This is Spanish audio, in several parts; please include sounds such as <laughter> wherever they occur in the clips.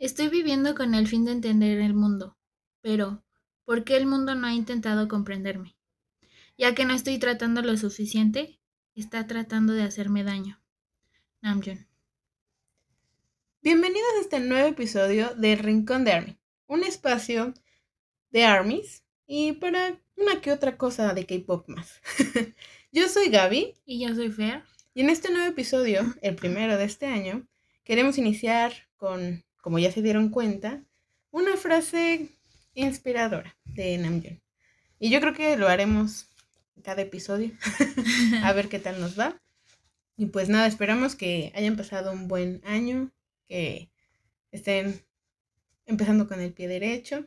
Estoy viviendo con el fin de entender el mundo, pero ¿por qué el mundo no ha intentado comprenderme? Ya que no estoy tratando lo suficiente, está tratando de hacerme daño. Namjoon. Bienvenidos a este nuevo episodio de Rincón de Army, un espacio de armies y para una que otra cosa de K-pop más. <laughs> yo soy Gaby. Y yo soy Fer. Y en este nuevo episodio, el <clears throat> primero de este año, queremos iniciar con, como ya se dieron cuenta, una frase inspiradora de Namjoon. Y yo creo que lo haremos cada episodio, <laughs> a ver qué tal nos va. Y pues nada, esperamos que hayan pasado un buen año, que estén empezando con el pie derecho.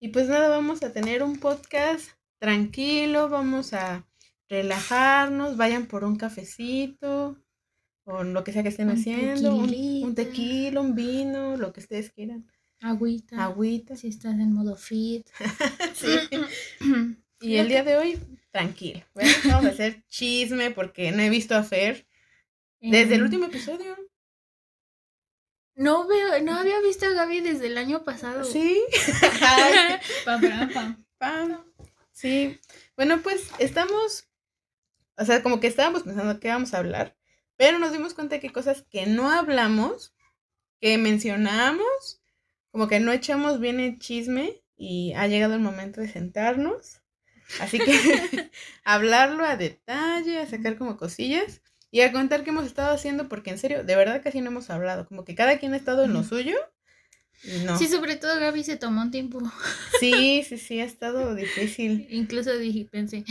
Y pues nada, vamos a tener un podcast tranquilo, vamos a relajarnos, vayan por un cafecito o lo que sea que estén haciendo, un, un, tequila, un vino, lo que ustedes quieran. Agüita. Agüita. Si estás en modo fit. <laughs> sí. <clears throat> y el día de hoy, tranquilo. vamos a hacer chisme porque no he visto a Fer desde el último episodio. No veo, no había visto a Gaby desde el año pasado. Sí. <laughs> <laughs> pam, pam. Pam. Sí. Bueno, pues estamos, o sea, como que estábamos pensando qué vamos a hablar, pero nos dimos cuenta de que cosas que no hablamos, que mencionamos, como que no echamos bien el chisme y ha llegado el momento de sentarnos. Así que <laughs> <laughs> hablarlo a detalle, a sacar como cosillas. Y a contar qué hemos estado haciendo, porque en serio, de verdad casi no hemos hablado. Como que cada quien ha estado en lo suyo. no. Sí, sobre todo Gaby se tomó un tiempo. Sí, <laughs> sí, sí, ha estado difícil. Incluso dije, pensé,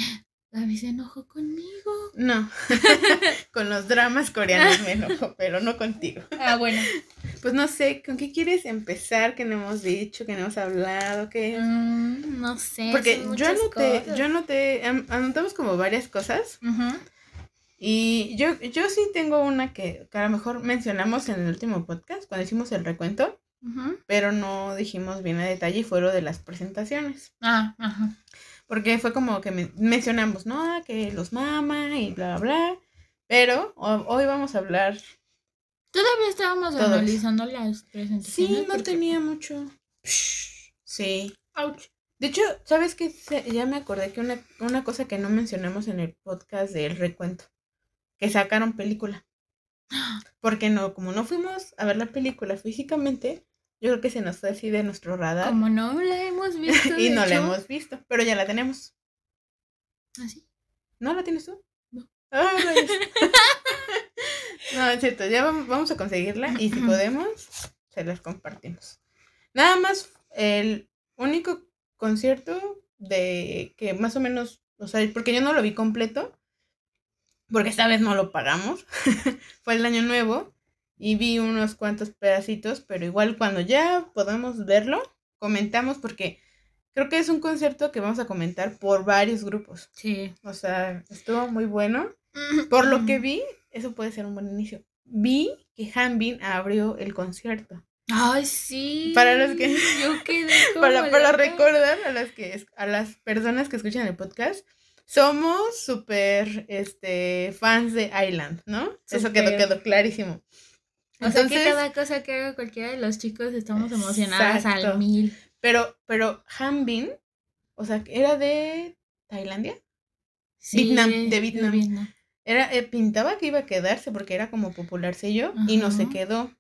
Gaby se enojó conmigo. No, <laughs> con los dramas coreanos me enojó, pero no contigo. Ah, bueno. Pues no sé, ¿con qué quieres empezar? ¿Qué no hemos dicho? ¿Qué no hemos hablado? ¿Qué? Mm, no sé. Porque yo anoté, yo anoté, anotamos como varias cosas. Y yo, yo sí tengo una que, a lo mejor mencionamos en el último podcast, cuando hicimos el recuento, pero no dijimos bien a detalle y fue lo de las presentaciones. Ah, ajá. Porque fue como que mencionamos, ¿no? Que los mama y bla, bla, bla. Pero hoy vamos a hablar. Todavía estábamos analizando las presentaciones. Sí, no tenía mucho. Sí. Ouch. De hecho, ¿sabes qué? Ya me acordé que una, una cosa que no mencionamos en el podcast del recuento que sacaron película. <gasps> Porque no, como no fuimos a ver la película físicamente, yo creo que se nos fue así de nuestro radar. Como no la hemos <laughs> visto. y no la hemos visto, pero ya la tenemos. ¿Ah, sí? ¿No la tienes tú? No. Ah, <laughs> <laughs> no, es cierto, ya vamos a conseguirla y si podemos, se las compartimos. Nada más, el único concierto de que más o menos, o sea, porque yo no lo vi completo, porque esta vez no lo pagamos, fue el año nuevo y vi unos cuantos pedacitos, pero igual cuando ya podamos verlo, comentamos porque creo que es un concierto que vamos a comentar por varios grupos. Sí. O sea, estuvo muy bueno. Por lo que vi, eso puede ser un buen inicio. Vi que Hanbin abrió el concierto. Ay, sí. Para los que yo quedé <laughs> para, para recordar a las que a las personas que escuchan el podcast, somos súper este, fans de Island, ¿no? Eso quedó, quedó clarísimo. O sea que cada cosa que haga cualquiera de los chicos estamos emocionadas al mil. Pero, pero Hanbin, o sea, era de Tailandia. Sí, Vietnam, de Vietnam. Era, eh, pintaba que iba a quedarse porque era como popular sello y no se quedó.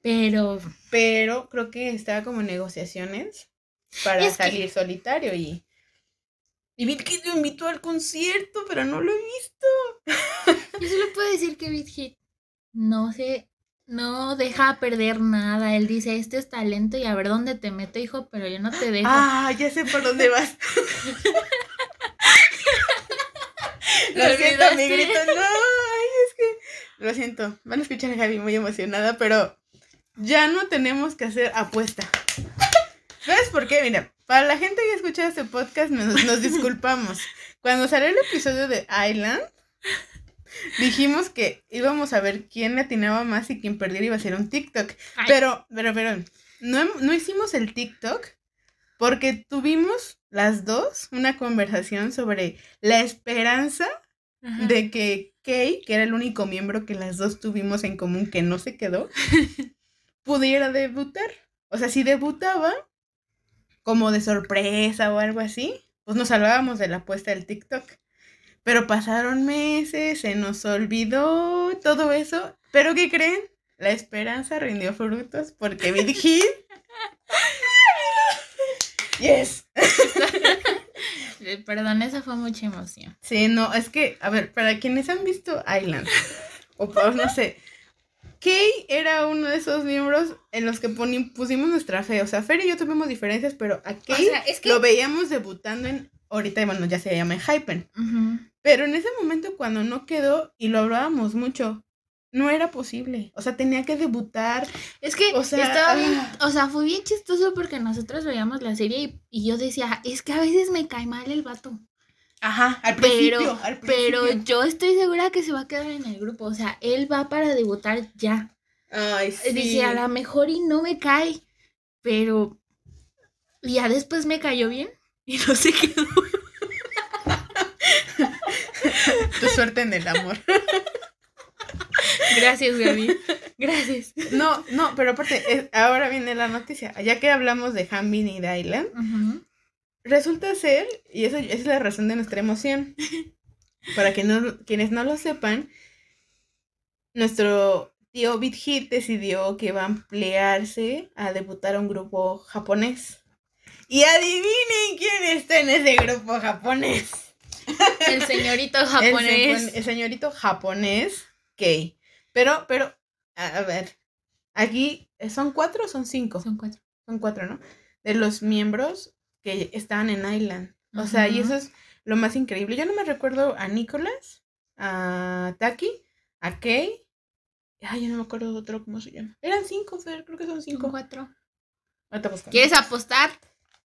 Pero. Pero creo que estaba como en negociaciones para salir solitario y y BitHit lo invitó al concierto, pero no lo he visto. Yo solo puedo decir que BitHit no se, no deja perder nada. Él dice, este es talento y a ver dónde te meto, hijo, pero yo no te dejo. Ah, ya sé por dónde vas. <laughs> lo siento, mi grito. No, ay, es que. Lo siento. Van a escuchar a Javi muy emocionada, pero ya no tenemos que hacer apuesta. ¿Sabes por qué? Mira, para la gente que ha escuchado este podcast, nos, disculpamos. Cuando salió el episodio de Island, dijimos que íbamos a ver quién atinaba más y quién perdiera iba a ser un TikTok. Pero, pero, pero, no, no hicimos el TikTok porque tuvimos las dos una conversación sobre la esperanza de que Kay, que era el único miembro que las dos tuvimos en común que no se quedó, <laughs> pudiera debutar. O sea, si debutaba como de sorpresa o algo así, pues nos salvábamos de la apuesta del TikTok. Pero pasaron meses, se nos olvidó todo eso. ¿Pero qué creen? La esperanza rindió frutos porque Virgin. <laughs> yes. <laughs> Perdón, esa fue mucha emoción. Sí, no, es que, a ver, para quienes han visto Island, o pues, no sé, Kay era uno de esos miembros en los que pusimos nuestra fe. O sea, Fer y yo tuvimos diferencias, pero a Kay lo veíamos debutando en. Ahorita, bueno, ya se llama Hypen. Pero en ese momento, cuando no quedó, y lo hablábamos mucho, no era posible. O sea, tenía que debutar. Es que o sea, estaba bien, ah. o sea, fue bien chistoso porque nosotros veíamos la serie y, yo decía, es que a veces me cae mal el vato. Ajá, al principio, pero, Pero yo estoy segura que se va a quedar en el grupo. O sea, él va para debutar ya. Ay, sí. Dice, a lo mejor y no me cae. Pero ya después me cayó bien <laughs> y no se quedó. Tu suerte en el amor. Gracias, Gaby. Gracias. No, no, pero aparte, ahora viene la noticia. Ya que hablamos de Hanbin y Dylan, resulta ser, y eso, esa es la razón de nuestra emoción. Para que no, quienes no lo sepan, nuestro tío Bit Hit decidió que va a ampliarse a debutar a un grupo japonés. Y adivinen quién está en ese grupo japonés. <laughs> El señorito japonés. El, señorito japonés, Kei. Pero, pero, a, ver, aquí, ¿son cuatro o son cinco? Son cuatro. Son cuatro, ¿no? De los miembros que estaban en Island. O sea, y eso es lo más increíble. Yo no me recuerdo a Nicholas, a Taki, a Kei. Ay, yo no me acuerdo de otro, ¿cómo se llama? Eran cinco, Fer, creo que son cinco. Son cuatro. ¿Quieres apostar?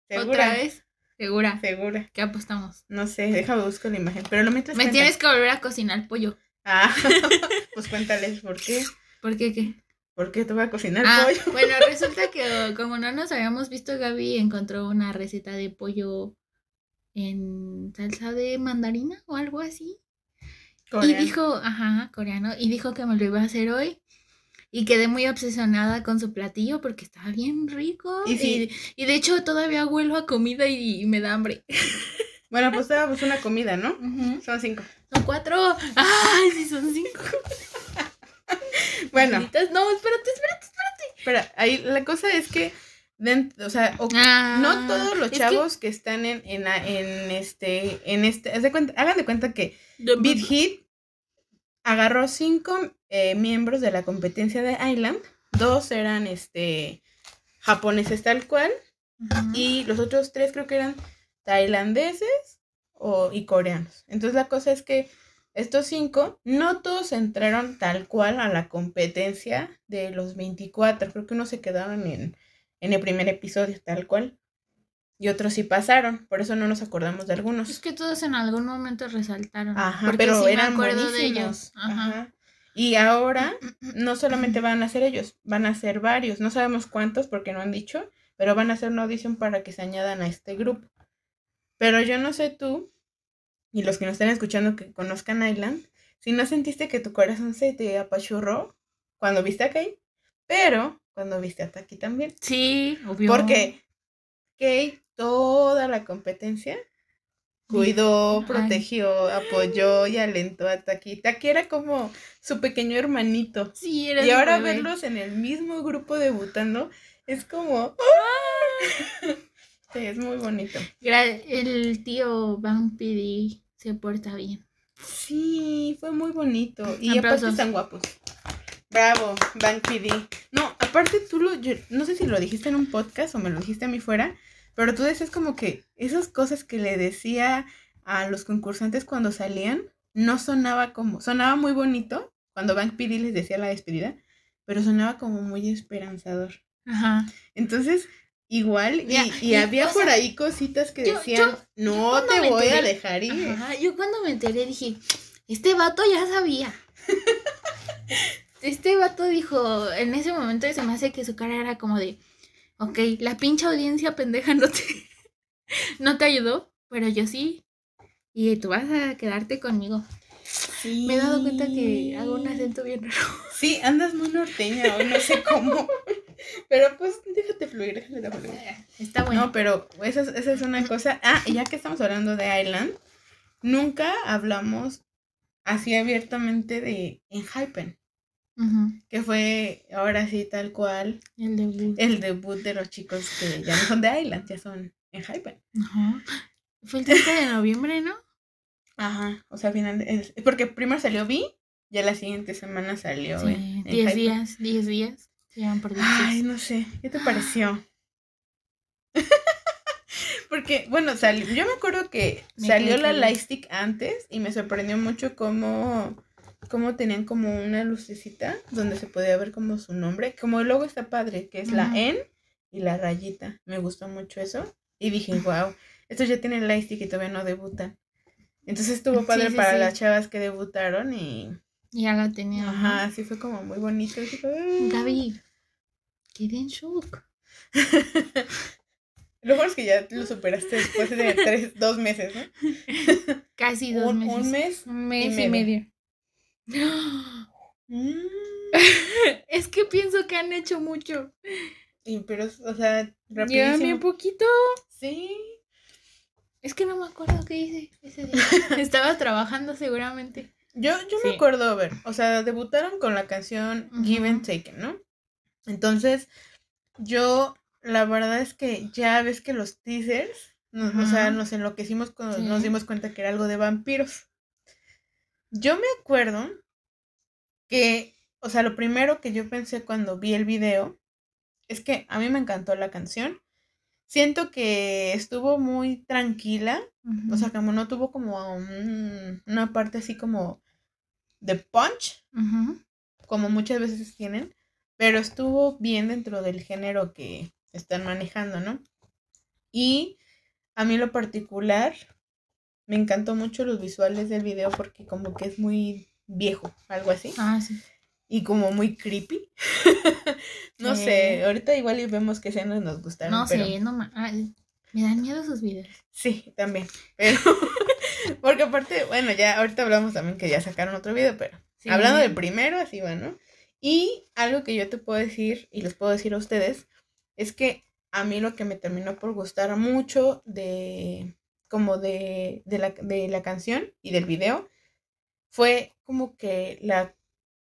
¿Otra vez? ¿Segura? Segura. ¿Qué apostamos? No sé, déjame buscar la imagen. Pero lo mientras. Me tienes que volver a cocinar pollo. Ah, <laughs> pues cuéntales por qué. ¿Por qué qué? ¿Por qué te voy a cocinar ah, pollo? Bueno, <laughs> resulta que como no nos habíamos visto, Gaby encontró una receta de pollo en salsa de mandarina o algo así. Y dijo, ajá, coreano, y dijo que me lo iba a hacer hoy. Y quedé muy obsesionada con su platillo porque estaba bien rico. Y, y, de hecho todavía huelo a comida y, me da hambre. <laughs> Bueno, pues pues una comida, ¿no? Son cinco. Son cuatro. ¡Ay, sí, son cinco! <laughs> bueno. No, espérate, espérate, espérate. Pero ahí la cosa es que, o sea, ah, no todos los chavos que... están en, en, en, este, en este, hagan de cuenta que Beat Hit agarró cinco eh, miembros de la competencia de Island. Dos eran este japoneses tal cual. Y los otros tres creo que eran tailandeses o, y coreanos. Entonces la cosa es que estos cinco, no todos entraron tal cual a la competencia de los 24. Creo que unos se quedaron en, en el primer episodio tal cual y otros sí pasaron, por eso no nos acordamos de algunos. Es que todos en algún momento resaltaron. Ajá, pero eran buenísimos. De ellos. Ajá. Y ahora <clears throat> no solamente van a ser ellos, van a ser varios, no sabemos cuántos porque no han dicho, pero van a hacer una audición para que se añadan a este grupo. Pero yo no sé tú, y los que nos estén escuchando que conozcan Island, si no sentiste que tu corazón se te apachurró cuando viste a Kay, pero cuando viste a Taki también. Sí, obvio. Porque Kay toda la competencia, cuidó, protegió, apoyó y alentó a Taki. Taki era como su pequeño hermanito. Sí, era Y ahora verlos en el mismo grupo debutando es como... ¡ah! sí, es muy bonito. El tío PD se porta bien. Sí, fue muy bonito. Y aparte están guapos. Bravo, Van PD. No, aparte tú lo, no sé si lo dijiste en un podcast o me lo dijiste a mí fuera, pero tú decías como que esas cosas que le decía a los concursantes cuando salían, no sonaba como, sonaba muy bonito cuando Bank PD les decía la despedida, pero sonaba como muy esperanzador. Ajá. Entonces, igual, y, había por ahí cositas que decían, no te voy a dejar ir. Ajá, yo cuando me enteré dije, este vato ya sabía. <laughs> este vato dijo, en ese momento se me hace que su cara era como de, Ok, la pinche audiencia pendeja no te, <laughs> no te ayudó, pero yo sí. Y tú vas a quedarte conmigo. Sí. Me he dado cuenta que hago un acento bien raro. Sí, andas muy norteña hoy, no sé cómo. <laughs> Pero pues déjate fluir, déjate fluir. Está bueno. No, pero esa es, esa es una cosa. Ah, y ya que estamos hablando de Island, nunca hablamos así abiertamente de Enhypen. Que fue ahora sí tal cual El debut. el debut de los chicos que ya no son de Island, ya son Enhypen. Ajá. Fue el 30 de noviembre, ¿no? Ajá, o sea, al final, es- porque primero salió Vi, ya la siguiente semana salió Sí, en- 10 Enhypen. días, 10 días. Llevan por 10 Ay, no sé, ¿qué te pareció? <gasps> Porque, bueno, salió, yo me acuerdo que Me salió la. Lightstick antes y me sorprendió mucho cómo, cómo tenían como una lucecita donde se podía ver como su nombre. Como el logo está padre, que es la. N y la rayita. Me gustó mucho eso. Y dije, wow, estos ya tienen Lightstick y todavía no debutan. Entonces estuvo padre sí, para sí. las chavas que debutaron y... Y ya la tenía. Ajá, sí fue como muy bonito. así como, "Ah". Gaby, quedé en shock. <laughs> Lo mejor es que ya lo superaste después de tres, dos meses, ¿no? <laughs> Casi <laughs> dos Un, meses. un mes. Un mes y y medio. <gasps> <laughs> Es que pienso que han hecho mucho. Y, pero, o sea, Llevan bien poquito. Sí. Es que no me acuerdo qué hice ese día. <laughs> Estaba trabajando seguramente. Yo, yo me acuerdo, a ver, o sea, debutaron con la canción Give and Taken, ¿no? Entonces, yo, la verdad es que ya ves que los teasers, nos- o sea, nos enloquecimos cuando Sí. nos dimos cuenta que era algo de vampiros. Yo me acuerdo que, o sea, lo primero que yo pensé cuando vi el video es que a mí me encantó la canción. Siento que estuvo muy tranquila, o sea, como no tuvo como un- una parte así como de punch, como muchas veces tienen, pero estuvo bien dentro del género que están manejando, ¿no? Y a mí lo particular me encantó mucho los visuales del video porque como que es muy viejo, algo así, Ah, sí. y como muy creepy. <laughs> no Sí. sé, ahorita igual vemos qué escenas nos gustaron, No pero sé, no ay, Me dan miedo sus videos. sí, también, pero <laughs> porque aparte, bueno, ya ahorita hablamos también que ya sacaron otro video, pero Sí. Hablando del primero, así va, ¿no? Y algo que yo te puedo decir, y les puedo decir a ustedes, es que a mí lo que me terminó por gustar mucho de, como de, de, la, de la canción y del video, fue como que la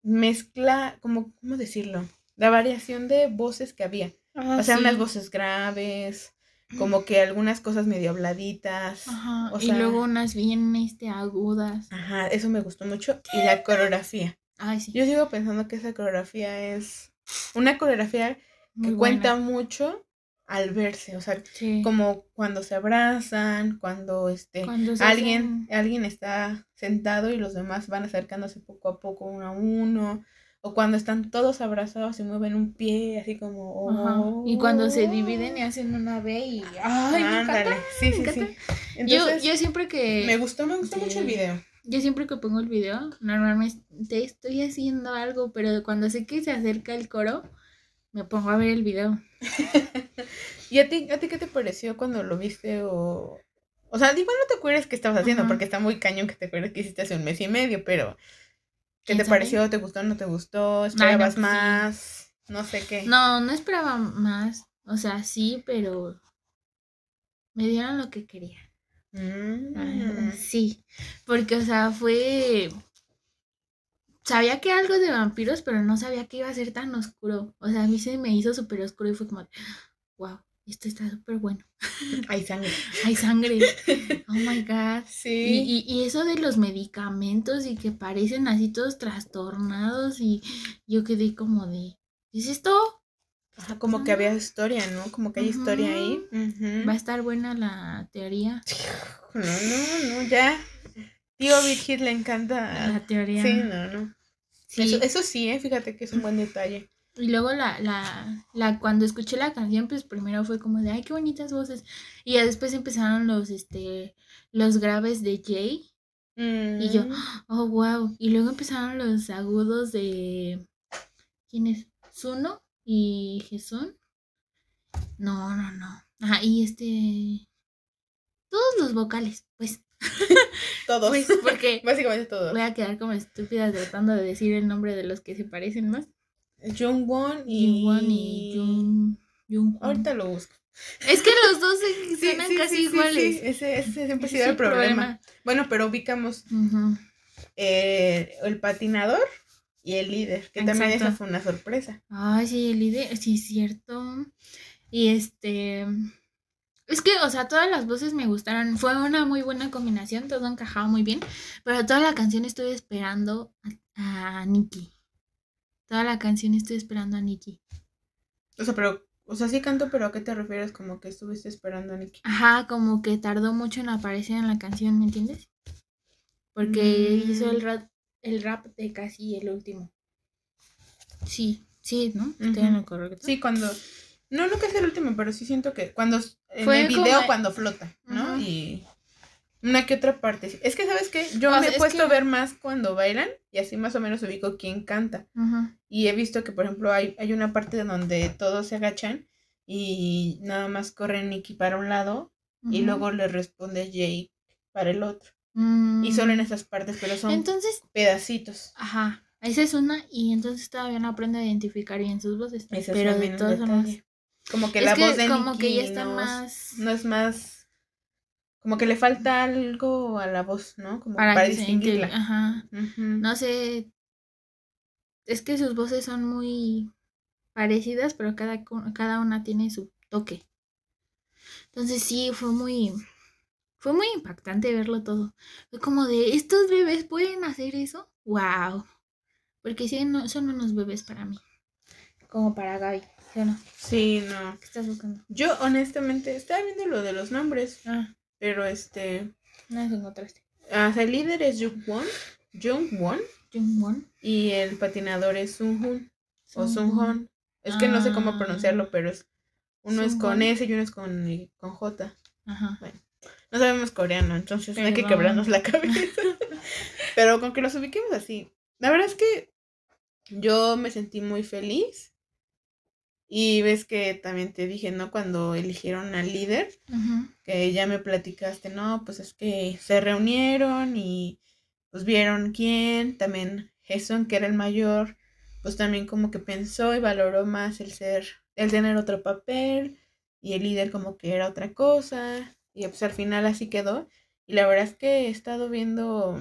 mezcla, como, ¿cómo decirlo? La variación de voces que había. Ah, O sea, sí. unas voces graves, como que algunas cosas medio habladitas. Ajá. o y luego unas bien este, agudas. Ajá, eso me gustó mucho. Y la coreografía. Ay, sí. Yo sigo pensando que esa coreografía es una coreografía muy que buena. cuenta mucho al verse, o sea, Sí. como cuando se abrazan, cuando este Cuando alguien hacen- alguien está sentado y los demás van acercándose poco a poco uno a uno, o cuando están todos abrazados y mueven un pie así como Ajá. Y cuando se dividen y "Oh". hacen una B y. ¡Ay, me Ándale, encanta! sí, me sí, encanta. sí. Yo, Entonces, yo siempre que. me gustó, me gustó mucho el video. Yo siempre que pongo el video, normalmente estoy haciendo algo, pero cuando sé que se acerca el coro, me pongo a ver el video. <laughs> ¿Y a ti, a ti qué te pareció cuando lo viste o... O sea, igual no te acuerdas qué estabas haciendo, Ajá. porque está muy cañón que te acuerdes que hiciste hace un mes y medio, pero... ¿Qué ¿Quién te sabe? pareció? ¿Te gustó? ¿No te gustó? ¿Esperabas pues más? No sé qué. No, no esperaba más. O sea, sí, pero me dieron lo que quería. Mm. Sí, porque, o sea, fue... Sabía que era algo de vampiros, pero no sabía que iba a ser tan oscuro. O sea, a mí se me hizo súper oscuro y fue como, wow, esto está súper bueno. <laughs> Hay sangre. <laughs> Hay sangre. <laughs> Oh my God. Sí. Y, y, y eso de los medicamentos y que parecen así todos trastornados y yo quedé como de, ¿qué es esto? Ajá, como que había historia, ¿no? Como que hay historia ahí. Ujú. Va a estar buena la teoría. No, no, no, ya. Tío Big le encanta. La teoría. Sí, no, no. Sí. Eso, eso sí, ¿eh? fíjate que es un buen detalle. Y luego la, la, la, cuando escuché la canción, pues primero fue como de, ay, qué bonitas voces. Y ya después empezaron los, este, los graves de Jay. Y yo, Mm. oh, wow. Y luego empezaron los agudos de, ¿quién es? Zuno y Jesún. No, no, no. Ajá, y este, todos los vocales, pues. <laughs> Todos. Pues, porque <laughs> Básicamente todos. voy a quedar como estúpida tratando de decir el nombre de los que se parecen más. Jungwon y. Jungwon y Jung. Jung Ahorita lo busco. Es que los dos se- <laughs> Sí, suenan sí, casi sí, iguales. sí, Ese, ese siempre ha sido el problema. Bueno, pero ubicamos eh, el patinador y el líder, que también esa fue una sorpresa. Ay, sí, el líder, sí, es cierto. Y este. Es que, o sea, todas las voces me gustaron. Fue una muy buena combinación, todo encajaba muy bien. Pero toda la canción estuve esperando a, a Nikki. Toda la canción estoy esperando a Nikki. O sea, pero, o sea, sí canto, pero ¿a qué te refieres? Como que estuviste esperando a Nicky. Ajá, como que tardó mucho en aparecer en la canción, ¿me entiendes? Porque Mm. hizo el rap, el rap de casi el último. Sí, sí, ¿no? ¿Estoy en lo correcto? Sí, cuando. No, que es el último, pero sí siento que cuando. En Fue el video, como- cuando flota, ¿no? Y. Una que otra parte. Es que, ¿sabes qué? Yo O me sea, he es puesto que- a ver más cuando bailan y así más o menos ubico quién canta. Y he visto que, por ejemplo, hay, hay una parte donde todos se agachan y nada más corre Nicky para un lado y luego le responde Jake para el otro. Mm. Y solo en esas partes, pero son Entonces, pedacitos. ajá, esa es una y entonces todavía no aprendo a identificar bien sus voces. Ese es pero de también un todas formas. Como que es la que voz de como Nicky que ya está no, es- más no es más... Como que le falta algo a la voz, ¿no? Como para, distinguirla. Ajá. No sé. Es que sus voces son muy parecidas, pero cada, cada una tiene su toque. Entonces sí, fue muy. Fue muy impactante verlo todo. Fue como de, ¿estos bebés pueden hacer eso? ¡Wow! Porque sí, no, son unos bebés para mí. Como para Gaby. ¿Sí no? Sí, no. ¿Qué estás buscando? Yo honestamente estaba viendo lo de los nombres, Ah, pero este... no se encontraste. ah, el líder es Jungwon, Jungwon, Jungwon. y el patinador es Sunghun o Sunghon. Es que no sé cómo Ah. pronunciarlo, pero es uno es con. S y uno es con, con J. Ajá. No sabemos coreano, entonces no hay que quebrarnos la <laughs> cabeza. Pero con que los ubiquemos así. La verdad es que yo me sentí muy feliz. Y ves que también te dije, ¿no? Cuando eligieron al líder, que ya me platicaste, no, pues es que se reunieron y pues vieron quién, también Jason, que era el mayor, pues también como que pensó y valoró más el ser, el tener otro papel, y el líder como que era otra cosa, y pues al final así quedó. Y la verdad es que he estado viendo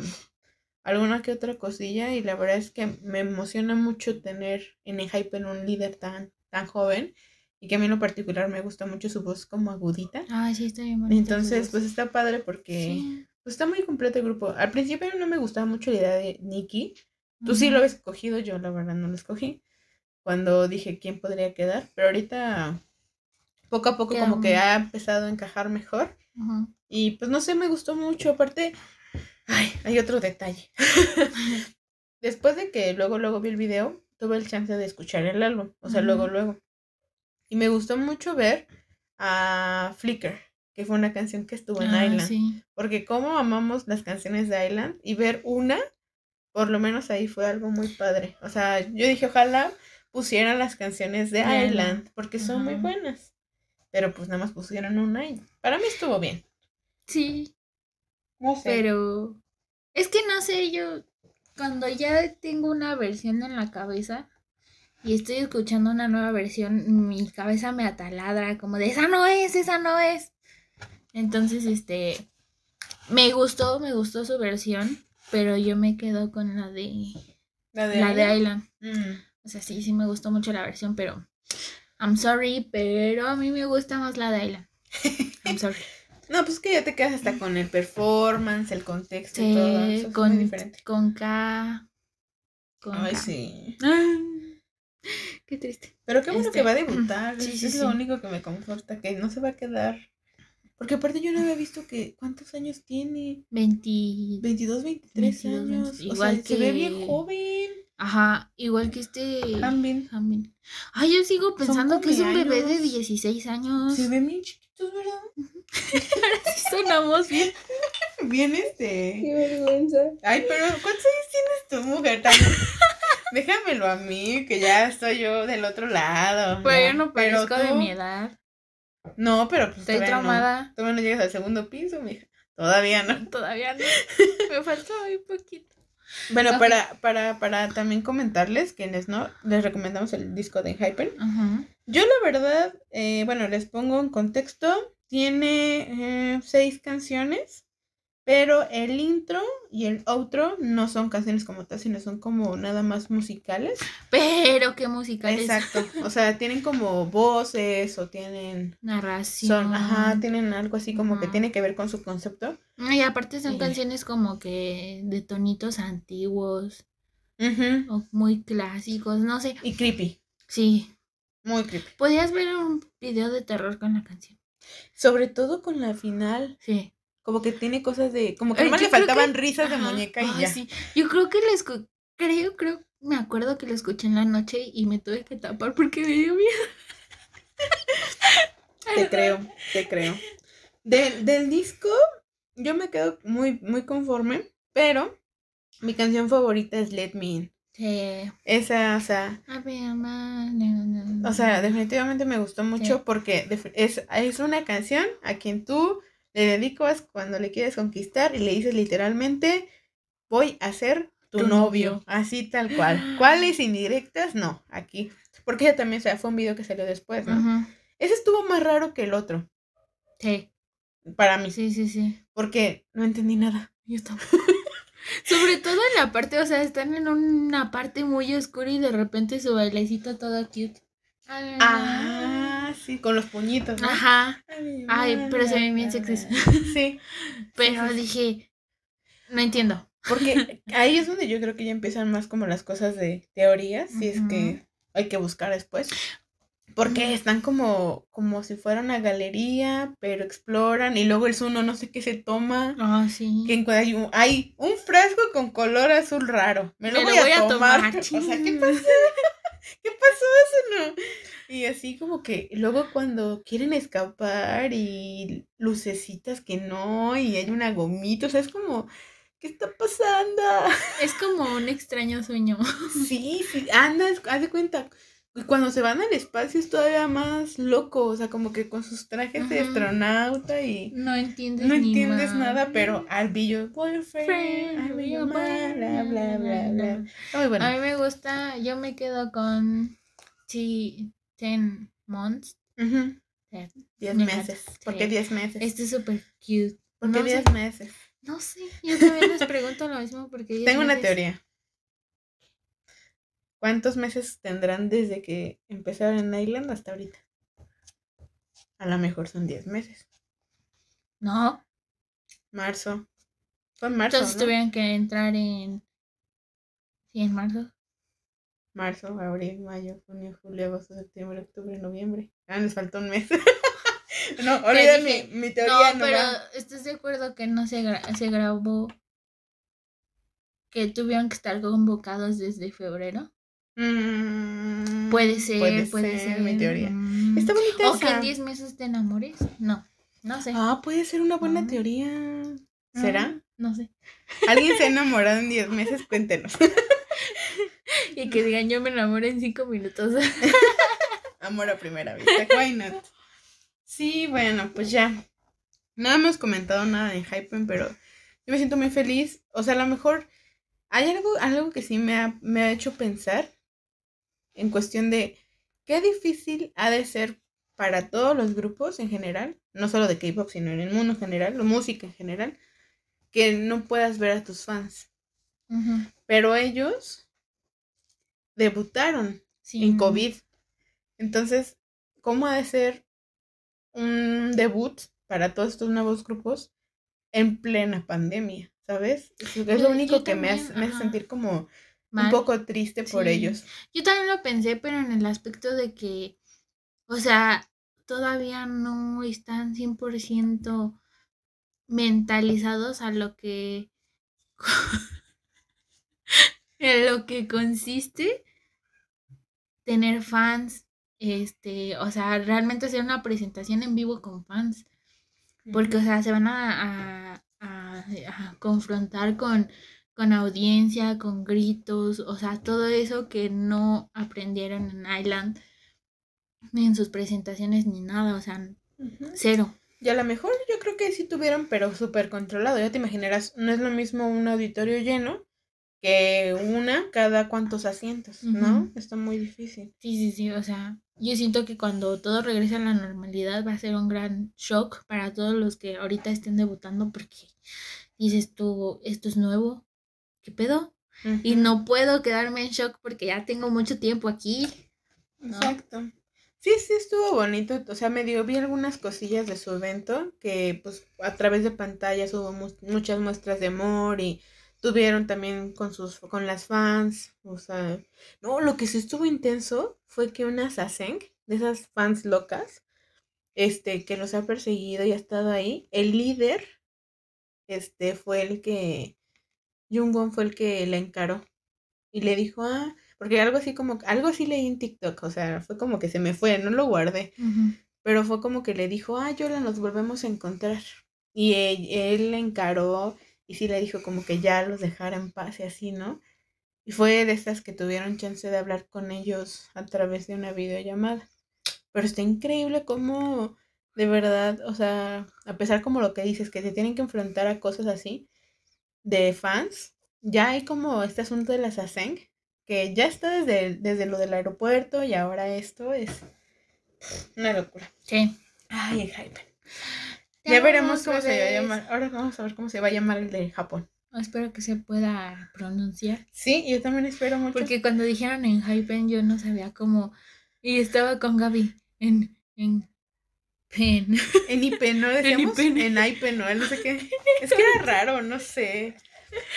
alguna que otra cosilla, y la verdad es que me emociona mucho tener en el hype en un líder tan, tan joven, y que a mí en lo particular me gusta mucho su voz como agudita. Ay, sí, está bien bonita Entonces, pues está padre porque Sí. pues, está muy completo el grupo. Al principio no me gustaba mucho la idea de Nicky. Tú sí Ujú. lo habías escogido, yo la verdad no lo escogí. Cuando dije quién podría quedar, pero ahorita poco a poco Queda como que ha empezado a encajar mejor. Ujú. Y pues no sé, me gustó mucho. Aparte, ay, hay otro detalle. <laughs> Después de que luego, luego vi el video, tuve el chance de escuchar el álbum. O sea, luego, luego. Y me gustó mucho ver a Flicker, que fue una canción que estuvo en Ah, Island. sí. Porque como amamos las canciones de Island y ver una, por lo menos ahí fue algo muy padre. O sea, yo dije, ojalá pusieran las canciones de Island, Island. porque son muy buenas. Pero pues nada más pusieron una y para mí estuvo bien. Sí, No sé. pero es que no sé, yo cuando ya tengo una versión en la cabeza y estoy escuchando una nueva versión, mi cabeza me ataladra como de esa no es, esa no es. Entonces, este, me gustó, me gustó su versión, pero yo me quedo con la de la de, la de Island. Island. Mm. O sea, sí, sí me gustó mucho la versión, pero I'm sorry, pero a mí me gusta más la de Island. I'm sorry. <laughs> No, pues que ya te quedas hasta con el performance, el contexto y todo. Eso es con, muy diferente. con K. Con Ay, K. sí. Ay, Qué triste. Pero qué bueno Este, que va a debutar. sí, es sí, es sí. lo único que me conforta, que no se va a quedar. Porque aparte yo no había visto que cuántos años tiene. 20. 22, 23 22, años. 23, o igual sea, se ve bien joven. Ajá, igual que este. También. Hanbin. Ay, yo sigo pensando que es un bebé de años. 16 años. Se ven bien chiquitos, ¿verdad? <laughs> Sí sonamos bien. <laughs> Bien este. vergüenza. Ay, pero ¿cuántos años tienes tú, mujer? También- <laughs> Déjamelo a mí, que ya estoy yo del otro lado. Pero ya. yo no parezco de tú- mi edad. No, pero pues Estoy todavía no. traumada. Todavía no llegas al segundo piso, mija. Todavía no. Todavía no. Me falta muy poquito. Bueno, para, para, para también comentarles, quienes no, les recomendamos el disco de Hyper. Yo la verdad, eh, bueno, les pongo en contexto, tiene eh, seis canciones, pero el intro y el outro no son canciones como tal, sino son como nada más musicales. Pero qué musicales. Exacto, o sea, tienen como voces o tienen... Narración. Son, ajá, tienen algo así como que tiene que ver con su concepto. Y aparte son Sí. canciones como que de tonitos antiguos Ujú, o muy clásicos, no sé. Y creepy, Sí. muy creepy. Podías ver un video de terror con la canción. Sobre todo con la final, Sí. Como que tiene cosas de... Como que Ay, nomás le faltaban que- risas de Ajá. muñeca y ya. sí. Yo creo que lo escu- creo, creo, me acuerdo que lo escuché en la noche y me tuve que tapar porque me dio miedo. <laughs> Te creo, te creo. Del, del disco, yo me quedo muy, muy conforme, pero mi canción favorita es Let Me In. Sí. Esa, o sea, o sea, definitivamente me gustó mucho Sí. porque es, es una canción a quien tú le dedicas cuando le quieres conquistar y le dices literalmente, voy a ser tu, Tu novio. novio. Así tal cual. ¿Cuáles indirectas? No, aquí. Porque ella también, o sea, fue un video que salió después, ¿no? Ese estuvo más raro que el otro, Sí, para mí. sí, sí, sí. Porque no entendí nada. Yo tampoco. <laughs> Sobre todo en la parte, o sea, están en una parte muy oscura y de repente su bailecito todo cute. Ah, sí, con los puñitos. ¿no? Ajá. Ay, pero se ven bien sexys. <laughs> Sí, Pero sí, sí. dije, no entiendo. porque ahí es donde yo creo que ya empiezan más como las cosas de teorías, si es que hay que buscar después. Porque están como, como si fuera una galería, pero exploran y luego el Zuno no sé qué se toma. Ah, sí. Que hay un, hay un frasco con color azul raro. Me lo, Me lo voy, a a tomar. tomar, <laughs> O sea, ¿qué pasó? <laughs> ¿Qué pasó eso no? Y así como que luego cuando quieren escapar y lucecitas que no, y hay una gomita, o sea, es como, ¿qué está pasando? Es como un extraño sueño. <laughs> Sí, sí, anda, haz de cuenta. Y cuando se van al espacio es todavía más loco, o sea, como que con sus trajes de astronauta y No entiendes no ni entiendes nada, pero I'll be your boyfriend, I'll be your man, bla, bla, bla, bla. Está muy bueno. A mí me gusta, yo me quedo con sí, Ten Months. Ujú. Diez me meses. encanta, ¿Por qué sí. diez meses? Este es súper cute. ¿Por qué no sé. diez meses? No sé, yo también les pregunto lo mismo porque Tengo una meses- teoría. ¿Cuántos meses tendrán desde que empezaron en Island hasta ahorita? A lo mejor son 10 meses. No, Marzo. Fue en marzo, entonces ¿no? tuvieron que entrar en. Sí, en marzo. Marzo, abril, mayo, junio, julio, agosto, septiembre, octubre, noviembre. Ah, les faltó un mes. <laughs> no, olviden mi, mi teoría. No, pero va. ¿estás de acuerdo que no se, gra- se grabó? Que tuvieron que estar convocados desde febrero. Mm, Puede ser, puede, ser. mi teoría. Mm. Está bonita O que esa. en 10 meses te enamores. No, no sé. Ah, puede ser una buena Ah. teoría. ¿Será? Mm, No sé. ¿Alguien se ha <laughs> enamorado en 10 meses? Cuéntenos. <laughs> <laughs> Y que digan yo me enamoré en 5 minutos. <laughs> Amor a primera vista. Why not? Sí, bueno, pues ya. No hemos comentado nada de Hypen, pero yo me siento muy feliz. O sea, a lo mejor hay algo, algo que sí me ha, me ha hecho pensar en cuestión de qué difícil ha de ser para todos los grupos en general, no solo de K-pop, sino en el mundo en general, la música en general, que no puedas ver a tus fans. Ujú, Pero ellos debutaron sí. en COVID. Entonces, ¿cómo ha de ser un debut para todos estos nuevos grupos en plena pandemia? ¿Sabes? Es, Yo- lo único yo que me hace, me hace sentir como Mal. un poco triste por Sí. ellos. Yo también lo pensé, pero en el aspecto de que, o sea, todavía no están 100% mentalizados a lo que <laughs> en lo que consiste tener fans, este, o sea, realmente hacer una presentación en vivo con fans, porque, o sea, se van a, a- a- a confrontar con, con audiencia, con gritos, o sea, todo eso que no aprendieron en Island, ni en sus presentaciones, ni nada, o sea, cero. Y a lo mejor yo creo que sí tuvieron, pero súper controlado. Ya te imaginarás, no es lo mismo un auditorio lleno que una cada cuántos asientos, ¿no? Está muy difícil. Sí, sí, sí, o sea, yo siento que cuando todo regrese a la normalidad va a ser un gran shock para todos los que ahorita estén debutando porque dices tú, esto es nuevo, ¿qué pedo? Y no puedo quedarme en shock porque ya tengo mucho tiempo aquí. Exacto. Sí, sí, estuvo bonito. O sea, me dio, vi algunas cosillas de su evento que pues a través de pantallas hubo muchas muestras de amor y tuvieron también con sus con las fans. O sea, no, lo que sí estuvo intenso fue que una Saseng, de esas fans locas, este, que los ha perseguido y ha estado ahí, el líder, este, fue el que, Jungwon fue el que la encaró y le dijo, ah, porque algo así como, algo así leí en TikTok, o sea, fue como que se me fue, no lo guardé. Pero fue como que le dijo, ah, Yola, nos volvemos a encontrar. Y él, le encaró y sí le dijo como que ya los dejara en paz y así, ¿no? Y fue de estas que tuvieron chance de hablar con ellos a través de una videollamada. Pero está increíble cómo, de verdad, o sea, a pesar como lo que dices, que se tienen que enfrentar a cosas así de fans, ya hay como este asunto de las ASENG, que ya está desde, desde lo del aeropuerto y ahora esto es una locura. Sí. Ay, el hype. Ya, veremos cómo se va a llamar. Ahora vamos a ver cómo se va a llamar el de Japón. Espero que se pueda pronunciar. Sí, yo también espero mucho. Porque cuando dijeron en Hypen yo no sabía cómo. Y estaba con Gaby en, en Pen. <laughs> En IPEN, ¿no? Decíamos en, en IPEN, ¿no? No sé qué. Es que era raro, no sé.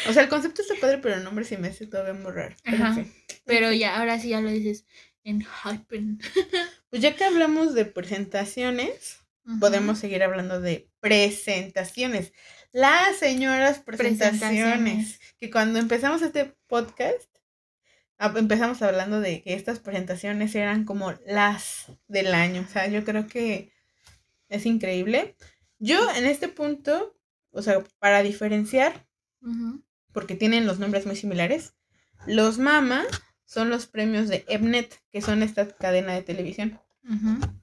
O sea, el concepto está padre, pero el nombre sí me hace todavía muy raro. Pero, ya, ahora sí ya lo dices en Hypen. <laughs> Pues ya que hablamos de presentaciones, podemos seguir hablando de presentaciones. Las señoras presentaciones, Que cuando empezamos este podcast, empezamos hablando de que estas presentaciones eran como las del año. O sea, yo creo que es increíble. Yo en este punto, o sea, para diferenciar, porque tienen los nombres muy similares. Los Mama son los premios de Ebnet, que son esta cadena de televisión,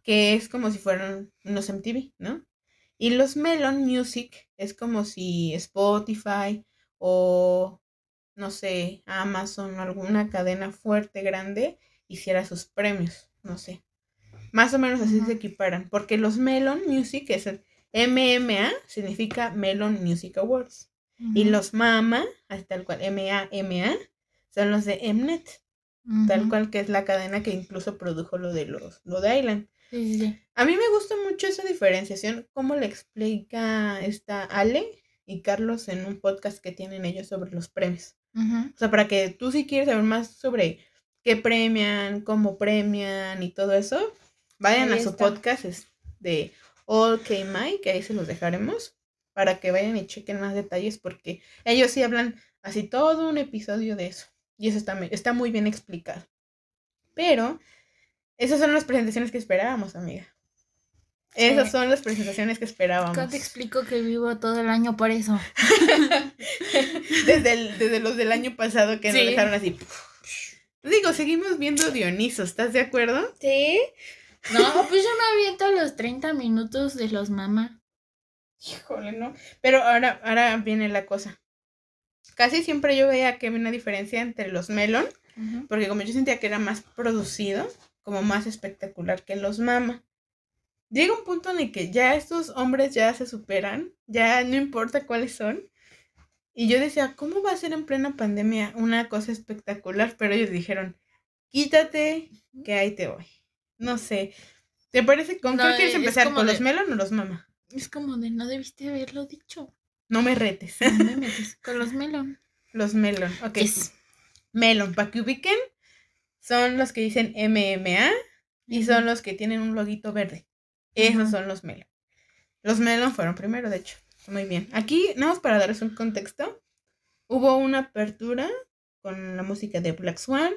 que es como si fueran unos MTV, ¿no? Y los Melon Music es como si Spotify o, no sé, Amazon o alguna cadena fuerte, grande, hiciera sus premios, no sé. Más o menos así se equiparan, porque los Melon Music es el MMA, significa Melon Music Awards. Y los MAMA, tal cual, M-A-M-A, son los de Mnet. Tal cual que es la cadena que incluso produjo lo de los, lo de Island. A mí me gusta mucho esa diferenciación, cómo le explica esta Ale y Carlos en un podcast que tienen ellos sobre los premios. O sea, para que tú si quieres saber más sobre qué premian, cómo premian y todo eso, vayan a su podcast de All K My, que ahí se los dejaremos para que vayan y chequen más detalles porque ellos sí hablan así todo un episodio de eso. Y eso está, está muy bien explicado. Pero esas son las presentaciones que esperábamos, amiga. Esas son las presentaciones que esperábamos. ¿Cómo te explico que vivo todo el año por eso? <laughs> desde, desde los del año pasado que nos dejaron así. Digo, seguimos viendo Dioniso, ¿estás de acuerdo? Sí. No, pues yo me aviento los 30 minutos de los mamá. Híjole, no. Pero ahora, ahora viene la cosa. Casi siempre yo veía que había una diferencia entre los Melon, porque como yo sentía que era más producido, como más espectacular que los Mama. Llega un punto en el que ya estos hombres ya se superan, ya no importa cuáles son. Y yo decía, ¿cómo va a ser en plena pandemia una cosa espectacular? Pero ellos dijeron, quítate, que ahí te voy. No sé. ¿Te parece? ¿Con qué quieres empezar? ¿Con los Melon o los Mama? Es como de no debiste haberlo dicho. No me retes. No me <laughs> metes. Con los melon. Los melon, ok. Melon, para que ubiquen, son los que dicen MMA y son los que tienen un loguito verde. Esos son los melon. Los melon fueron primero, de hecho. Muy bien. Aquí, nada más para darles un contexto, hubo una apertura con la música de Black Swan.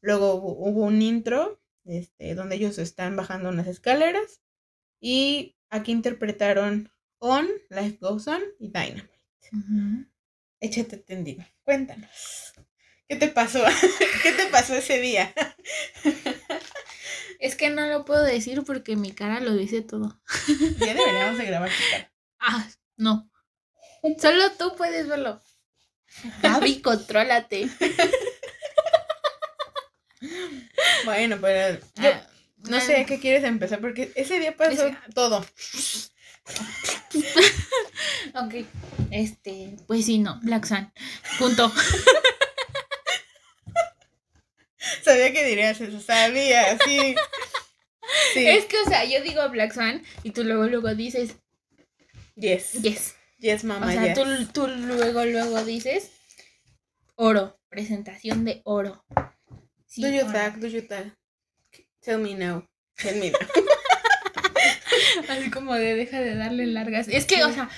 Luego hubo, un intro este, donde ellos están bajando unas escaleras. Y Aquí interpretaron On, Life Goes On y Dynamite. Échate tendido. Cuéntanos. ¿Qué te pasó? <laughs> ¿Qué te pasó ese día? <laughs> es que no lo puedo decir porque mi cara lo dice todo. ya deberíamos de grabar tu cara. Ah, no. Solo tú puedes verlo. Gaby, <laughs> contrólate. Bueno, pero yo Ah, no sé a qué quieres empezar porque ese día pasó Es- todo. <laughs> Ok. Este, pues sí, no, Black Swan. Punto. <laughs> Sabía que dirías eso, sabía, sí. Sí. Es que, o sea, yo digo Black Swan y tú luego, luego dices Yes. yes. Yes, O mamá, sea, yes. tú, tú luego, luego dices oro. Presentación de oro. Sí, do you oro. talk, do you talk? Tell me now. Tell me now. <laughs> Así como de deja de darle largas. Es que, o sea,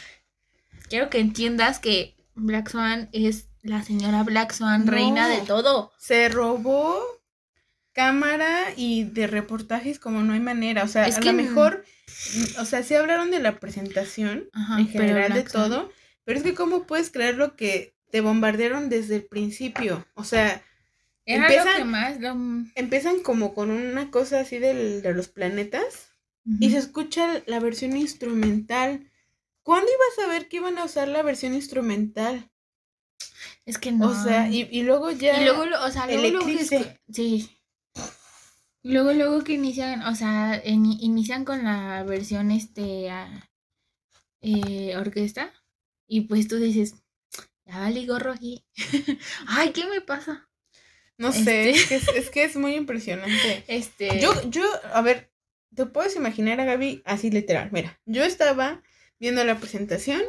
quiero que entiendas que Black Swan es la señora Black Swan, No. reina de todo. Se robó cámara y de reportajes como no hay manera. O sea, Es a que- lo mejor, o sea, sí hablaron de la presentación Ajá, en general de Swan- todo, pero es que cómo puedes creer lo que te bombardearon desde el principio. O sea, Era Empiezan- lo que más lo... empiezan como con una cosa así del, de los planetas y se escucha la versión instrumental. ¿Cuándo ibas a ver que iban a usar la versión instrumental? Es que no. O sea, y, y luego ya... Y luego, o sea, el luego, luego que sí. Luego, luego que inician, o sea, en- inician con la versión, este, eh, orquesta. Y pues tú dices, ya vale gorro aquí. <laughs> Ay, ¿qué me pasa? No sé, Este- es, que es, es que es muy impresionante. <laughs> Este. Yo, yo, a ver, te puedes imaginar a Gaby así literal. Mira, yo estaba viendo la presentación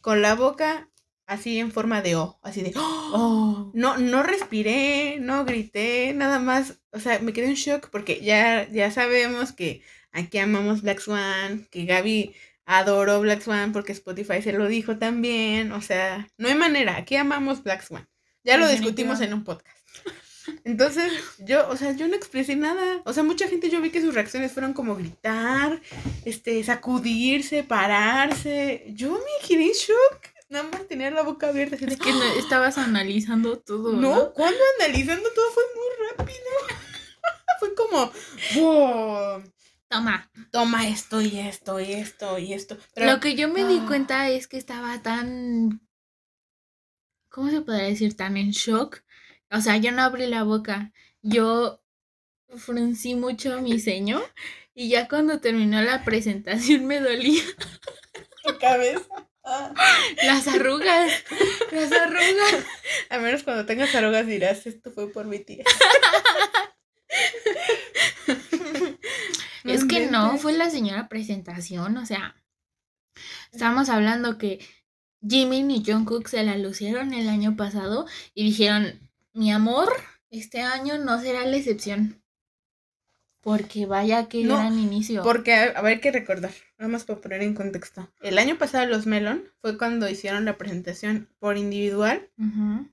con la boca así en forma de O, así de Oh. No, no respiré, no grité, nada más. O sea, me quedé en shock porque ya, ya sabemos que aquí amamos Black Swan, que Gaby adoró Black Swan porque Spotify se lo dijo también. O sea, no hay manera, aquí amamos Black Swan. Ya lo discutimos en un podcast. Entonces, yo, o sea, yo no expresé nada. O sea, mucha gente yo vi que sus reacciones fueron como gritar, este, sacudirse, pararse. Yo me quedé en shock. Nada más tenía la boca abierta. Así Es que no- <gasps> estabas analizando todo. no, No. cuando analizando todo fue muy rápido. <laughs> fue como, wow, Toma. toma esto y esto y esto y esto. Pero, Lo que yo me di Ah. cuenta es que estaba tan. ¿Cómo se podría decir? Tan en shock. O sea, yo no abrí la boca. Yo fruncí mucho mi ceño. Y ya cuando terminó la presentación me dolía tu cabeza. ah. las arrugas. Las arrugas. A menos cuando tengas arrugas dirás, esto fue por mi tía. <laughs> Es que no, fue la señora presentación. O sea, estábamos hablando que Jimin y Jungkook se la lucieron el año pasado y dijeron, mi amor, este año no será la excepción. Porque vaya que No, gran inicio. Porque, a ver, hay que recordar, vamos para poner en contexto. El año pasado los Melon fue cuando hicieron la presentación por individual,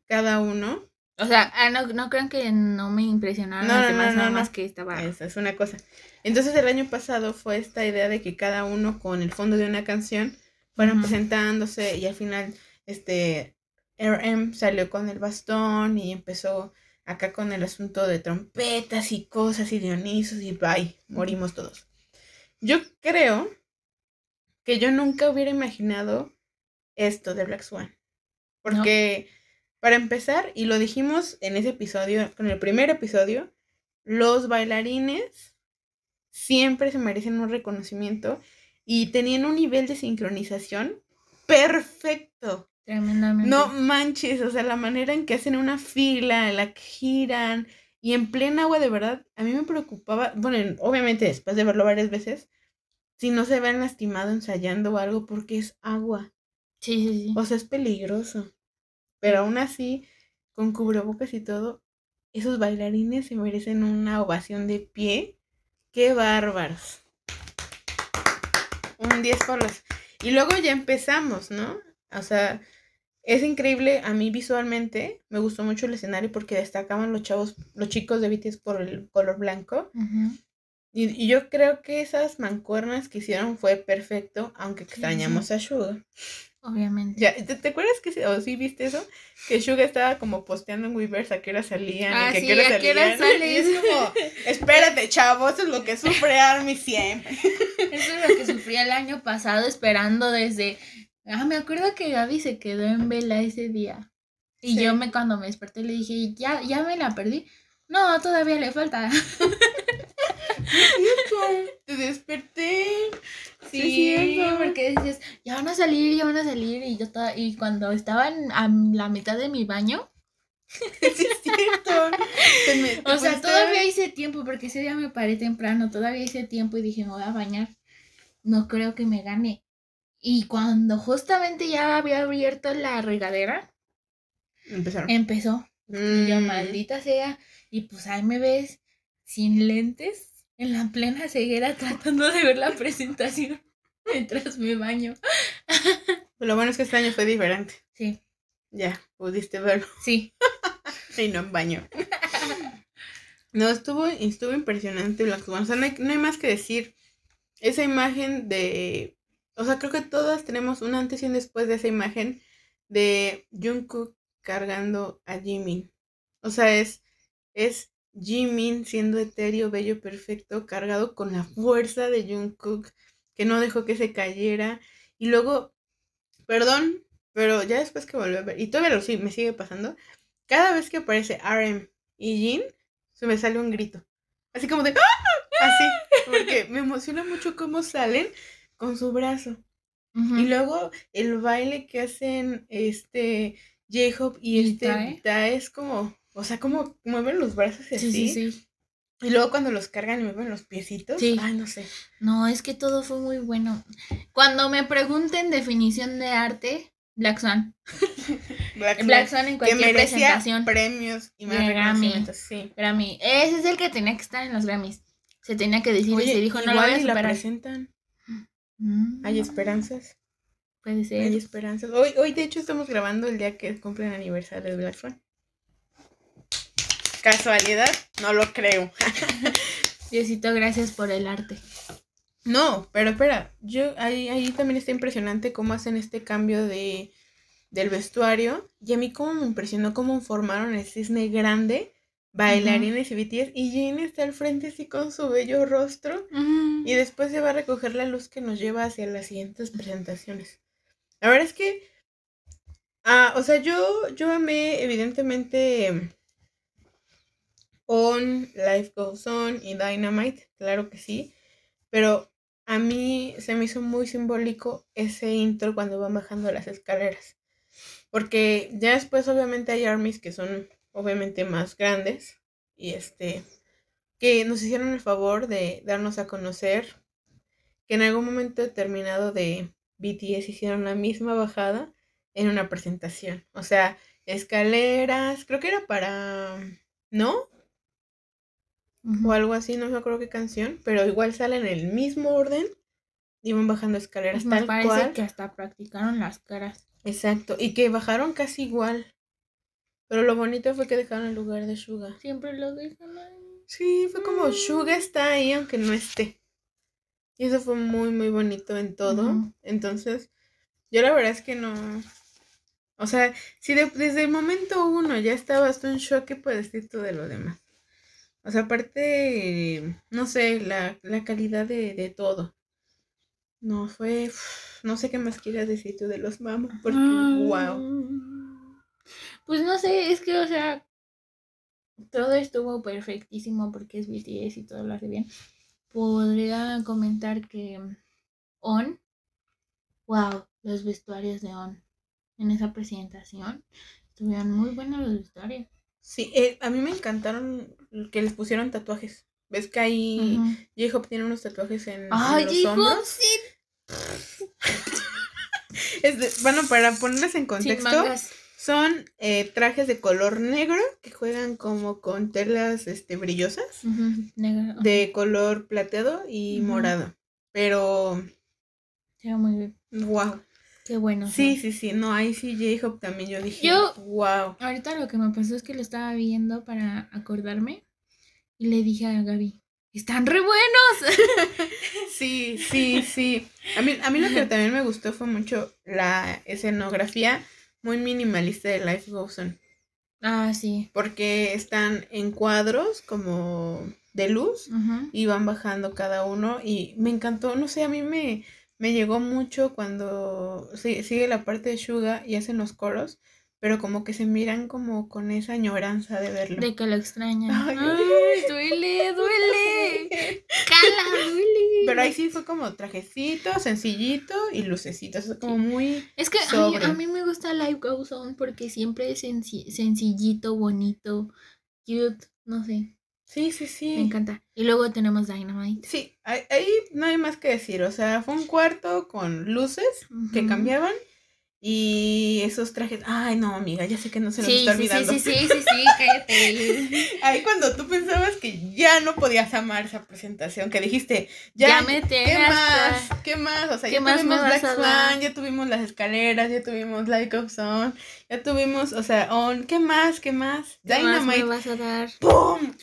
cada uno. O sea, ah, no, no crean que no me impresionaron No, no, no, nada no, más que estaba... Esa es una cosa. Entonces el año pasado fue esta idea de que cada uno con el fondo de una canción fueran presentándose y al final este RM salió con el bastón y empezó acá con el asunto de trompetas y cosas y dionisos y bye, morimos todos. Yo creo que yo nunca hubiera imaginado esto de Black Swan. Porque, para empezar, y lo dijimos en ese episodio, con el primer episodio, los bailarines siempre se merecen un reconocimiento y tenían un nivel de sincronización perfecto. Tremendamente. No manches, o sea, la manera en que hacen una fila, en la que giran y en plena agua, de verdad, a mí me preocupaba, bueno, en- obviamente después de verlo varias veces, si no se ven lastimado ensayando o algo porque es agua, Sí, sí, sí. o sea, es peligroso. Pero aún así, con cubrebocas y todo, esos bailarines se merecen una ovación de pie. ¡Qué bárbaros! Un 10 por los... Y luego ya empezamos, ¿no? O sea, es increíble a mí visualmente. Me gustó mucho el escenario porque destacaban los chavos, los chicos de BTS por el color blanco. Ujú. Y, y yo creo que esas mancuernas que hicieron fue perfecto, aunque Sí, extrañamos a Suga. Obviamente. Ya, ¿te, te acuerdas que, o sí viste eso? Que Suga estaba como posteando en Weverse a qué hora salían Ah, y que sí, a qué hora ¿a qué hora salían. Y es como, espérate, chavo, eso es lo que sufre Army siempre. <laughs> Eso es lo que sufrí el año pasado esperando desde... Ah, me acuerdo que Gaby se quedó en vela ese día. Y yo me cuando me desperté le dije, ya, ya me la perdí. No, todavía le falta. <laughs> Te desperté. Sí, porque decías, ya van a salir, ya van a salir. Y yo estaba, y cuando estaba en, a la mitad de mi baño. <laughs> sí, es cierto. o sea, todavía hice tiempo, porque ese día me paré temprano, todavía hice tiempo y dije, me voy a bañar. No creo que me gane. Y cuando justamente ya había abierto la regadera, Empezaron. empezó. Y yo, Mm. maldita sea. Y pues ahí me ves sin lentes, en la plena ceguera, <laughs> tratando de ver la presentación <laughs> mientras me baño. <laughs> Lo bueno es que este año fue diferente. Sí, Ya, pudiste verlo. sí. Y no en baño. No, estuvo, estuvo impresionante. O sea, no hay, no hay más que decir. Esa imagen de. O sea, creo que todas tenemos un antes y un después de esa imagen de Jungkook cargando a Jimin. O sea, es, es Jimin siendo etéreo, bello, perfecto, cargado con la fuerza de Jungkook, que no dejó que se cayera. Y luego, perdón, pero ya después que volví a ver, y todavía lo sí, me sigue pasando, cada vez que aparece RM y Jin, se me sale un grito. Así como de ¡Ah! Así, porque me emociona mucho cómo salen con su brazo. Y luego el baile que hacen este J-Hope y ¿Y este Tae? Tae es como, o sea, como mueven los brazos y así. Sí, sí, sí. Y luego cuando los cargan y mueven los piecitos. Sí. Ay, no sé. No, es que todo fue muy bueno. Cuando me pregunten definición de arte, Black Swan. Black, <laughs> Black Swan, Swan en cualquier presentación. premios y más Grammy. Sí. Grammy. Ese es el que tenía que estar en los Grammys. Se tenía que decir y se dijo, no lo voy a la presentan. Mm, Hay esperanzas. Puede ser. Hay esperanzas. Hoy, hoy, de hecho, estamos grabando el día que cumplen el aniversario de Black Swan. ¿Casualidad? No lo creo. <laughs> Diosito, gracias por el arte. No, pero espera, yo ahí, ahí también está impresionante cómo hacen este cambio de del vestuario. Y a mí cómo me impresionó cómo formaron el cisne grande, bailarines y BTS, y Jane está al frente así con su bello rostro. Y después se va a recoger la luz que nos lleva hacia las siguientes presentaciones. La verdad es que, ah, o sea, yo, yo amé evidentemente On, Life Goes On y Dynamite, claro que sí, pero a mí se me hizo muy simbólico ese intro cuando van bajando las escaleras. Porque ya después obviamente hay armies que son obviamente más grandes y este que nos hicieron el favor de darnos a conocer que en algún momento determinado de BTS hicieron la misma bajada en una presentación. O sea, escaleras, creo que era para... ¿No? O algo así, no me acuerdo qué canción, pero igual salen en el mismo orden y van bajando escaleras Pues me tal parece cual. que hasta practicaron las caras. Exacto, y que bajaron casi igual. Pero lo bonito fue que dejaron el lugar de Suga. Siempre lo dejan ahí. Sí, fue como Suga está ahí aunque no esté. Y eso fue muy, muy bonito en todo. Entonces, yo la verdad es que no. O sea, si de- desde el momento uno ya estabas tú en shock, ¿qué puedes decir tú de lo demás? O sea, aparte, no sé, la, la calidad de, de todo. No fue. No sé qué más quieras decir tú de los mamas, porque, wow. Pues no sé, es que, o sea, todo estuvo perfectísimo porque es BTS y todo lo hace bien. Podría comentar que On, wow, los vestuarios de On en esa presentación estuvieron muy buenos los vestuarios. Sí, eh, a mí me encantaron que les pusieron tatuajes. ¿Ves que ahí. J-Hope tiene unos tatuajes en, en Ay, los hombros? sí, <laughs> Es de- bueno, para ponerles en sin contexto, mangas. Son eh, trajes de color negro que juegan como con telas este, brillosas negro. de color plateado y morado. Pero, muy bien. wow. Qué bueno. Sí, sí, sí. No, ahí sí J-Hope también yo dije, Yo- wow. Ahorita lo que me pasó es que lo estaba viendo para acordarme y le dije a Gaby, están re buenos. <laughs> Sí, sí, sí. A mí, a mí lo que también me gustó fue mucho la escenografía muy minimalista de Life Goes On. ah, sí. Porque están en cuadros como de luz y van bajando cada uno y me encantó, no sé, a mí me, me llegó mucho cuando sí- sigue la parte de Suga y hacen los coros, pero como que se miran como con esa añoranza de verlo. De que lo extrañan. Ay, Ay, duele, duele. <laughs> Cala, duele. Pero ahí sí fue como trajecito, sencillito y lucecitos. Es como muy. Es que a mí, a mí me gusta Life Goes On porque siempre es senci- sencillito, bonito, cute, no sé, Sí, sí, sí. me encanta. Y luego tenemos Dynamite. Sí, ahí, ahí no hay más que decir. O sea, fue un cuarto con luces que cambiaban y esos trajes. Ay, no, amiga, ya sé que no se nos Sí, está sí, sí, olvidando. sí, sí, sí, sí, <laughs> cállate. Ahí cuando tú pensabas que ya no podías amar esa presentación, que dijiste, ya, Ya me ¿qué más? ¿Qué más? O sea, ¿Qué ya tuvimos Black? Swan, ya tuvimos las escaleras, ya tuvimos Like of On, ya tuvimos, o sea, On, ¿qué más? ¿Qué más? ¿Qué más me Dynamite, vas a dar? ¡pum!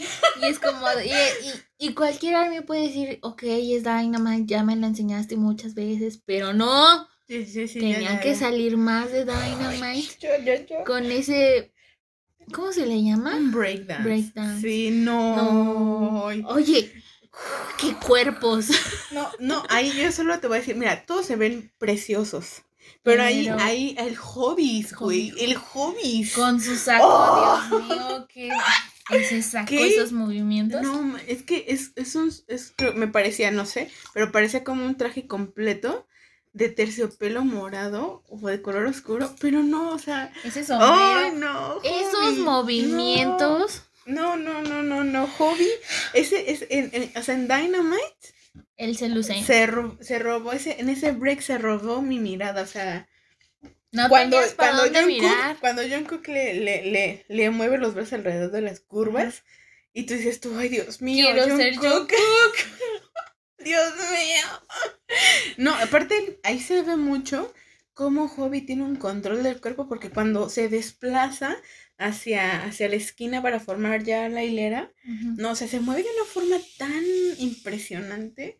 Y es como, y, y, y cualquiera me puede decir, ok, es Dynamite, ya me la enseñaste muchas veces, pero no, Sí, sí, sí. ya, tenían que salir más de Dynamite Yo, yo, yo. con ese, ¿cómo se le llama? Un breakdance. Breakdance. Sí, no. Oye, qué cuerpos. No, no, ahí yo solo te voy a decir, mira, todos se ven preciosos. Pero ahí, Pero- ahí, el hobbies, güey, el hobbies. Con su saco, Oh. Dios mío, qué <laughs> ese saco, ¿Qué? esos movimientos. No, es que es, es un, es, me parecía, no sé, pero parecía como un traje completo de terciopelo morado o de color oscuro, pero no, o sea, Ese ¡ay, sombrero, no! esos movimientos, No, no, no, no, no, hobby, ese es, en, en- o sea, en Dynamite él se luce. se, ro- se robó, ese, en ese break se robó mi mirada, o sea, No cuando, para cuando, dónde mirar. cuando Jungkook le, le, le, le mueve los brazos alrededor de las curvas y tú dices tú, ay Dios mío, Quiero ser Jungkook". <laughs> Dios mío. No, aparte ahí se ve mucho cómo Hobby tiene un control del cuerpo porque cuando se desplaza hacia, hacia la esquina para formar ya la hilera, no, o sea, se mueve de una forma tan impresionante.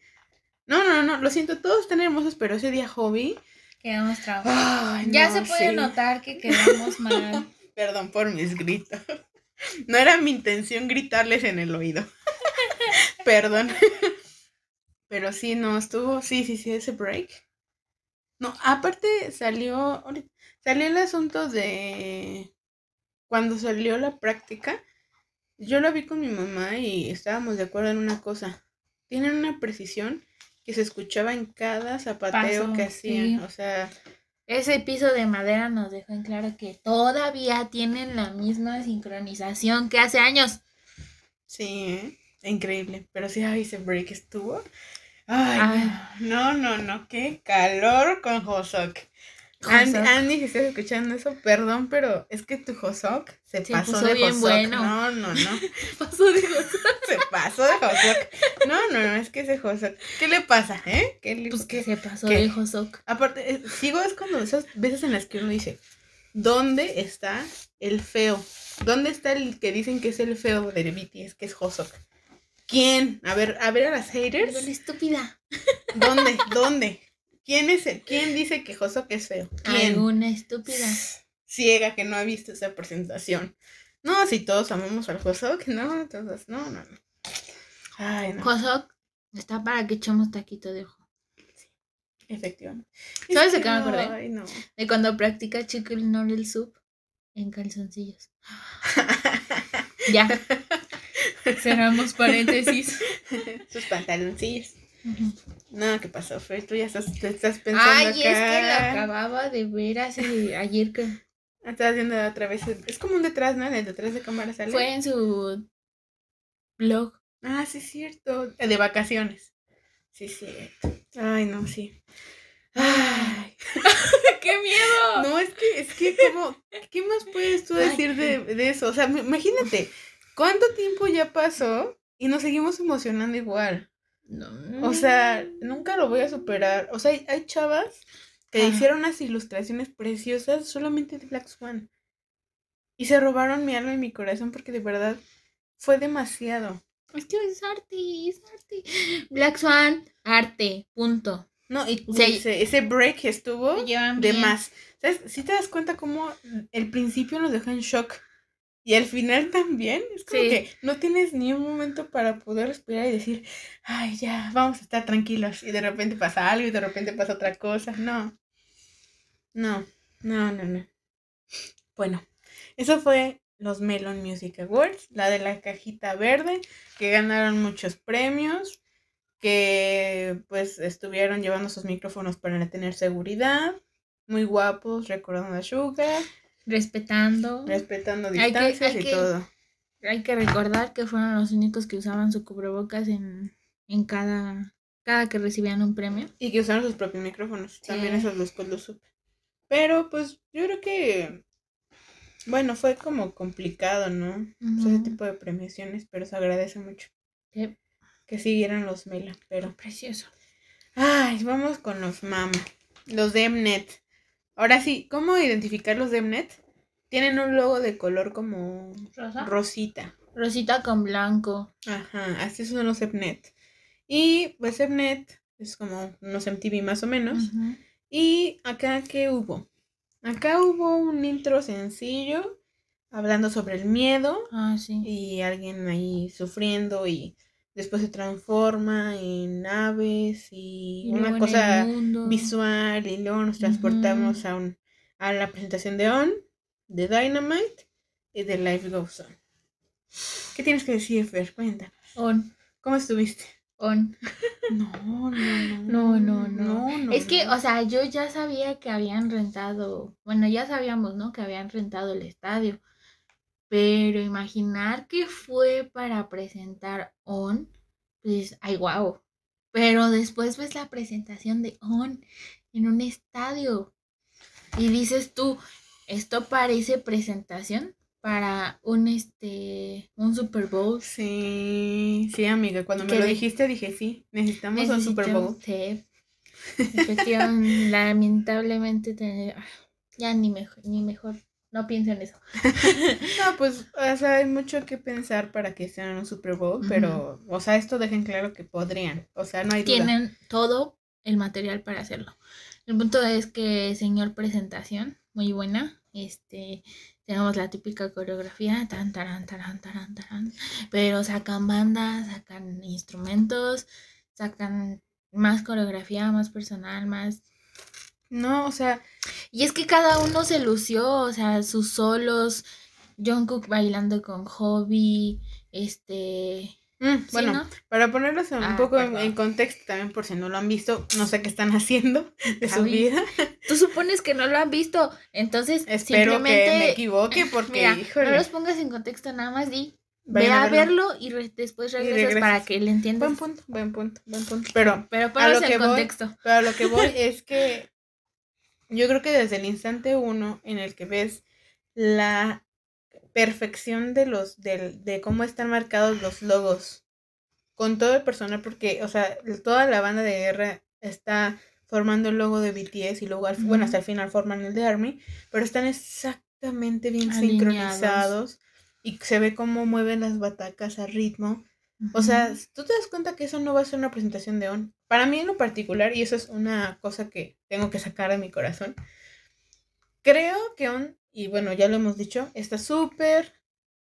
No, no, no, lo siento, todos están hermosos, pero ese día Hobby. Quedamos trabados. Ay, Ya no, se puede sí. notar que quedamos mal. <laughs> Perdón por mis gritos. No era mi intención gritarles en el oído. <laughs> Perdón. Pero sí, no, estuvo, sí, sí, sí, ese break. No, aparte salió, salió el asunto de cuando salió la práctica. Yo la vi con mi mamá y estábamos de acuerdo en una cosa. Tienen una precisión que se escuchaba en cada zapateo Paso, que hacían. sí. O sea, Ese piso de madera nos dejó en claro que todavía tienen la misma sincronización que hace años. Sí, ¿eh? increíble. Pero sí, ese break estuvo. Ay, Ay. no, no, no, qué calor con Hosok. Andy, Hosok. Andy, si estás escuchando eso, perdón, pero es que tu Hosok se, Se pasó puso de bien Hosok. bueno. No, no, no. <laughs> Pasó de <laughs> se pasó de Hosok. No, no, no, es que ese Hosok. ¿Qué le pasa, eh? ¿Qué le- Pues que se pasó qué? de Hosok. Aparte, eh, sigo es cuando esas veces en las que uno dice, ¿dónde está el feo? ¿Dónde está el que dicen que es el feo de BTS, que es Hosok? ¿Quién? A ver, a ver a las haters. Pero la estúpida. ¿Dónde? <laughs> ¿Dónde? ¿Quién es el, quién dice que Hosok es feo? ¿Quién? Alguna estúpida. <sighs> Ciega que no ha visto esa presentación. No, si todos amamos al Hosok, no, entonces, no, no, no. Ay, no, Hosok está para que echemos taquito de ojo. efectivamente. ¿Sabes Es de qué me acordé? Ay, no. De cuando practica chicken noodle soup en calzoncillos. <laughs> Ya. Cerramos paréntesis. <laughs> Sus pantaloncillos. Ujú. No, ¿qué pasó, Fer? Tú ya estás, te estás pensando Ay, acá. es que la acababa de ver hace ayer que Estás viendo otra vez. Es como un detrás, ¿no? El detrás de cámara sale. fue en su blog. Ah, sí, es cierto. De vacaciones. Sí, sí. Ay, no, sí. Ay. <laughs> ¡Qué miedo! No, es que, es que, como, ¿qué más puedes tú decir de, de eso? O sea, imagínate, ¿cuánto tiempo ya pasó y nos seguimos emocionando igual? O sea, nunca lo voy a superar. O sea, hay, hay chavas que hicieron unas ilustraciones preciosas solamente de Black Swan. Y se robaron mi alma y mi corazón porque de verdad fue demasiado. es que es arte, es arte. Black Swan, arte, punto. No, y O sea, ese, ese break estuvo de más. ¿Sabes? Si te das cuenta cómo el principio nos dejó en shock y el final también. Es como Sí. que no tienes ni un momento para poder respirar y decir, ay, ya, vamos a estar tranquilos. Y de repente pasa algo y de repente pasa otra cosa. No. No, no, no, no. Bueno, eso fue los Melon Music Awards, la de la cajita verde, que ganaron muchos premios, que pues estuvieron llevando sus micrófonos para tener seguridad, muy guapos, recordando a Sugar, Respetando. respetando Hay que- distancias hay y que- todo. Hay que recordar que fueron los únicos que usaban su cubrebocas en, en cada, cada que recibían un premio. Y que usaron sus propios micrófonos. También esos los, lo supe. Pero pues yo creo que, bueno, fue como complicado, ¿no? O sea, ese tipo de premiaciones, pero se agradece mucho que siguieran los Mela. Pero, precioso. ay, vamos con los Mama. Los de Mnet. Ahora sí, ¿cómo identificar los de Mnet? Tienen un logo de color como Rosa. rosita. Rosita con blanco. Ajá, así son los Mnet. Y pues Mnet es como unos MTV más o menos. Y acá, ¿qué hubo? Acá hubo un intro sencillo hablando sobre el miedo Ah, sí. y alguien ahí sufriendo y después se transforma en aves y, Y una cosa visual y luego nos transportamos a, un, a la presentación de On, de Dynamite y de Life Goes On. ¿Qué tienes que decir, Fer? Cuenta. On. ¿Cómo estuviste? On. No, no, <laughs> no. No, no, no. no, es que, no. o sea, yo ya sabía que habían rentado, bueno, ya sabíamos, ¿no? Que habían rentado el estadio. Pero imaginar que fue para presentar On, pues, ay, wow. Pero después ves la presentación de On en un estadio. Y dices tú, esto parece presentación para un este un Super Bowl. Sí, sí, amiga. Cuando me ¿Qué lo di- dijiste dije, sí, necesitamos un Super Bowl. Sí. <laughs> Lamentablemente, te- ah, ya ni mejor, ni mejor, no pienso en eso. <laughs> No, pues, o sea, hay mucho que pensar para que sean un Super Bowl, pero, o sea, esto dejen claro que podrían. O sea, no hay duda. Tienen todo el material para hacerlo. El punto es que, señor presentación, muy buena. Este, tenemos la típica coreografía, tan, taran, taran, taran, taran, pero sacan bandas, sacan instrumentos, sacan más coreografía, más personal, más No, o sea, Y es que cada uno se lució, o sea, sus solos, Jungkook bailando con Hobby, este... mm, ¿sí, bueno, no? para ponerlos un Ah, poco en, contexto también por si no lo han visto, no sé qué están <laughs> haciendo de su vida. Tú supones que no lo han visto, entonces Espero que simplemente... me equivoque <laughs> porque, Mira, híjole, no los pongas en contexto, nada más di, ve vayan a verlo. verlo y re- después Y regresas para que le entiendas. Buen punto, buen punto, buen punto. Pero Pero A lo que en voy- contexto. Pero a lo que voy <laughs> es que yo creo que desde el instante uno en el que ves la perfección de los del- de cómo están marcados los logos con todo el personal porque o sea toda la banda de guerra está formando el logo de BTS y luego al, bueno hasta el final forman el de Army pero están exactamente bien Alineados. sincronizados y se ve cómo mueven las batacas a ritmo o sea, tú te das cuenta que eso no va a ser una presentación de ON. Para mí en lo particular, y eso es una cosa que tengo que sacar de mi corazón, creo que ON, y bueno, ya lo hemos dicho, está súper,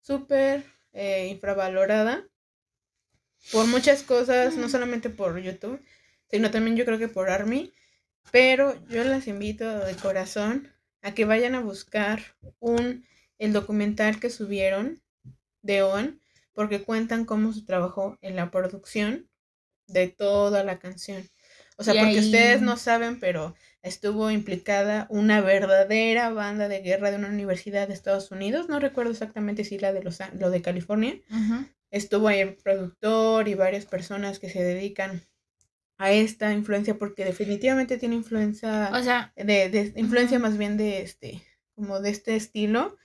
súper eh, infravalorada por muchas cosas, no solamente por YouTube, sino también yo creo que por Army. Pero yo las invito de corazón a que vayan a buscar un el documental que subieron de ON porque cuentan cómo se trabajó en la producción de toda la canción. O sea, Y porque ahí- ustedes no saben, pero estuvo implicada una verdadera banda de guerra de una universidad de Estados Unidos, no recuerdo exactamente si la de los lo de California. Estuvo ahí el productor y varias personas que se dedican a esta influencia porque definitivamente tiene influencia O sea, de, de- influencia más bien de este, como de este estilo.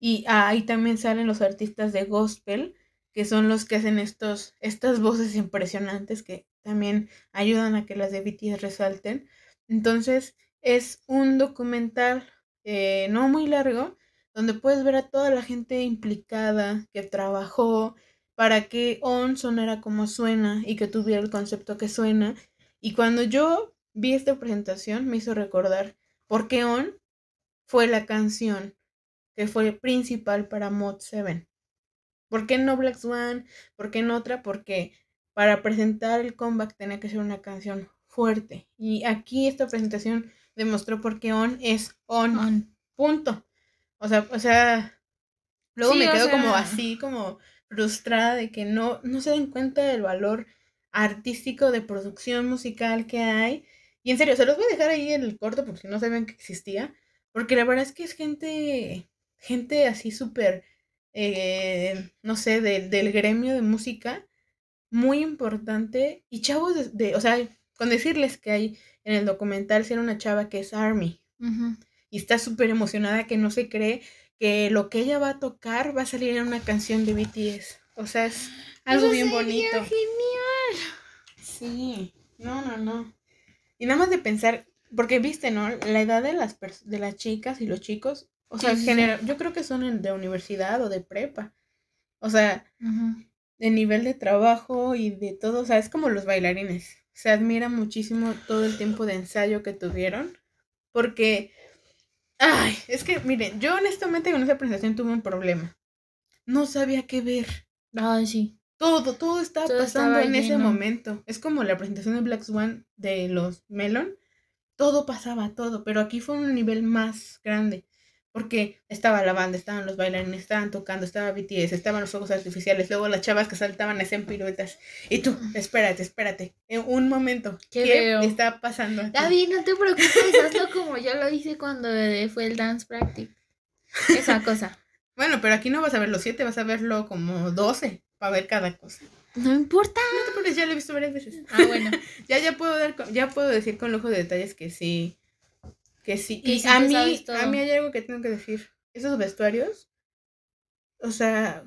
Y ahí también salen los artistas de gospel, que son los que hacen estos, estas voces impresionantes que también ayudan a que las de BTS resalten. Entonces, es un documental eh, no muy largo, donde puedes ver a toda la gente implicada que trabajó para que On sonara como suena y que tuviera el concepto que suena. Y cuando yo vi esta presentación, me hizo recordar por qué On fue la canción que fue principal para Mod 7. ¿Por qué no Black Swan? ¿Por qué no otra? Porque para presentar el comeback tenía que ser una canción fuerte. Y aquí esta presentación demostró por qué On es On. on. Punto. O sea, o sea, luego Sí, me quedo como así, como frustrada de que no, no se den cuenta del valor artístico de producción musical que hay. Y en serio, se los voy a dejar ahí en el corto porque si no sabían que existía. Porque la verdad es que es gente, gente así súper, eh, no sé, de- del gremio de música, muy importante. Y chavos de, de- o sea, con decirles que hay en el documental, si era una chava que es Army y está súper emocionada que no se cree que lo que ella va a tocar va a salir en una canción de BTS. O sea, es algo Eso bien bonito. genial. Sí, no, no, no. Y nada más de pensar, porque viste, ¿no? La edad de las, de las chicas y los chicos, o sea, Sí, genera- yo creo que son de universidad o de prepa. O sea, de nivel de trabajo y de todo, o sea, es como los bailarines. Se admira muchísimo todo el tiempo de ensayo que tuvieron, porque, ay, es que, miren, yo honestamente con esa presentación tuve un problema. No sabía qué ver. Ay, sí. Todo, todo estaba Todo pasando estaba en ese momento. Es como la presentación de Black Swan de los Melon. Todo pasaba, todo, pero aquí fue un nivel más grande. Porque estaba la banda, estaban los bailarines, estaban tocando, estaba BTS, estaban los fuegos artificiales, luego las chavas que saltaban hacían piruetas. Y tú, espérate, espérate, en un momento, Qué ¿qué, feo. está pasando aquí? David, no te preocupes, hazlo como yo lo hice cuando eh, fue el dance practice. Esa cosa. <laughs> Bueno, pero aquí no vas a ver los siete, vas a verlo como 12 para ver cada cosa. No importa. No te preocupes, ya lo he visto varias veces. Ah, bueno. <laughs> Ya, ya puedo dar, ya puedo decir con lujo de detalles que sí. Que sí. Que y sí a mí, a mí hay algo que tengo que decir. Esos vestuarios. O sea,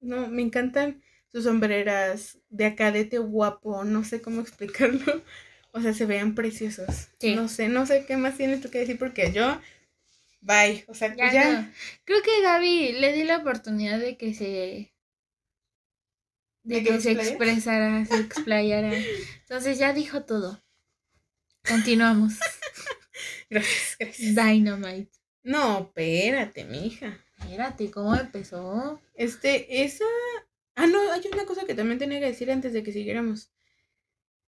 no, me encantan sus sombreras de acadete guapo, no sé cómo <laughs> explicarlo. O sea, se vean preciosos. Sí. No sé, no sé qué más tienes tú que decir porque yo, bye. O sea, Ya, ya, no. Creo que Gaby le di la oportunidad de que se. ¿De de que que se expresara, se <laughs> explayara. Entonces ya dijo todo. Continuamos. <laughs> <laughs> gracias, gracias. Dynamite. No, espérate, mija. Espérate, ¿cómo empezó? Este, esa. Ah, no, hay una cosa que también tenía que decir antes de que siguiéramos.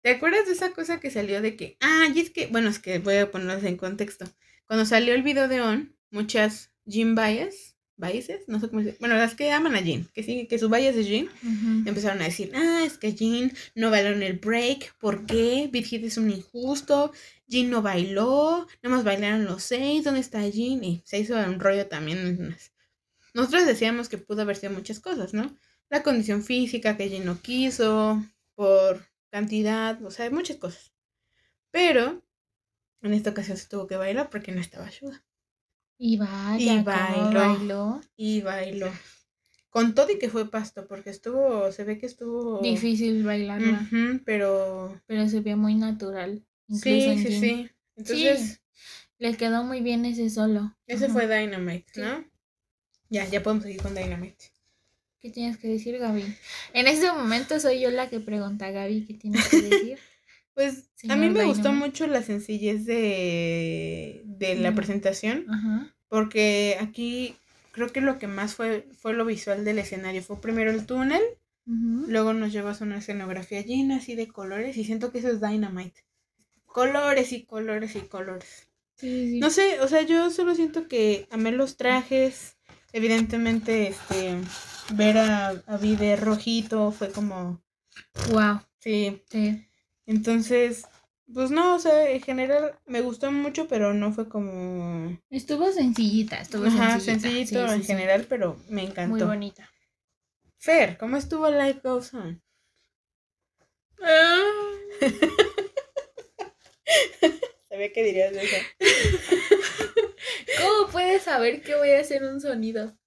¿Te acuerdas de esa cosa que salió de que. Ah, y es que. Bueno, es que voy a ponerlos en contexto. Cuando salió el video de On, muchas Jean bias, biases, no sé cómo decir. Bueno, las que aman a Jean, que sí, que su bias es Jean, Ujú. empezaron a decir, ah, es que Jean no bailó en el break, ¿por qué? Big Hit es un injusto, Jean no bailó, nada más bailaron los seis, ¿dónde está Jean? Y se hizo un rollo también. Nosotros decíamos que pudo haber sido muchas cosas, ¿no? La condición física que Jean no quiso, por cantidad, o sea, muchas cosas. Pero en esta ocasión se tuvo que bailar porque no estaba ayuda. Y vaya, Y ¿cómo bailó. bailó. Y bailó. Con todo y que fue pasto, porque estuvo, se ve que estuvo... Difícil bailarla, Ujú, pero pero se vio muy natural. Sí, en sí, sí. Entonces, Le quedó muy bien ese solo. ese Ajá. fue Dynamite, Sí. ¿no? Ya, ya podemos seguir con Dynamite. ¿Qué tienes que decir, Gaby? En este momento soy yo la que pregunta a Gaby qué tienes que decir. <laughs> Pues a mí me gustó mucho la sencillez de, de la presentación, porque aquí creo que lo que más fue fue lo visual del escenario. Fue primero el túnel, luego nos llevas a una escenografía llena así de colores y siento que eso es Dynamite. Colores y colores y colores. Sí, sí, sí. No sé, o sea, yo solo siento que amé los trajes. Evidentemente, este, ver a, a Vi de rojito fue como, Wow. sí. Sí. Entonces, pues no, o sea, en general me gustó mucho, pero no fue como, Estuvo sencillita, estuvo ajá, sencillita. sencillito Sí, en sí. general, pero me Muy encantó. bonita. Fer, ¿cómo estuvo Life Goes On? <laughs> Sabía que dirías eso. ¿Cómo puedes saber que voy a hacer un sonido?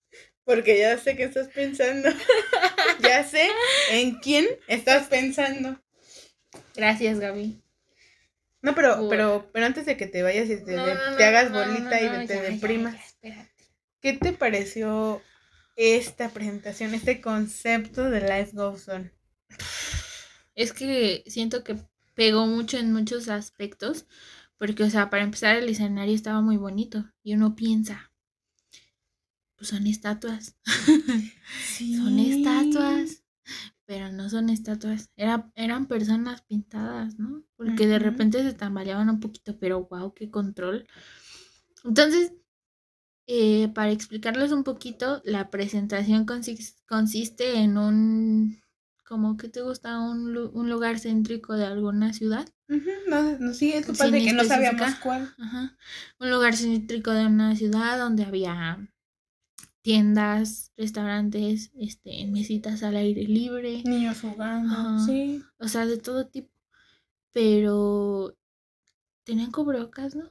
Porque ya sé qué estás pensando. <laughs> ya sé en quién estás pensando. Gracias, Gaby. No, pero, Uy. pero, pero antes de que te vayas y te, No, de- no, no, te hagas bolita y te deprimas. ¿qué te pareció esta presentación, este concepto de Life Goes On? Es que siento que pegó mucho en muchos aspectos, porque, o sea, para empezar el escenario estaba muy bonito y uno piensa, pues son estatuas, <laughs> son estatuas, pero no son estatuas, Era, eran personas pintadas, ¿no? Porque de repente se tambaleaban un poquito, pero wow, qué control. Entonces, eh, para explicarles un poquito, la presentación consiste en un, como que te gusta, un, un lugar céntrico de alguna ciudad. no, no, sí, es padre que no sabíamos cuál. Un lugar céntrico de una ciudad donde había tiendas, restaurantes, este, mesitas al aire libre. Niños jugando, sí. O sea, de todo tipo. Pero tenían cubrebocas, ¿no?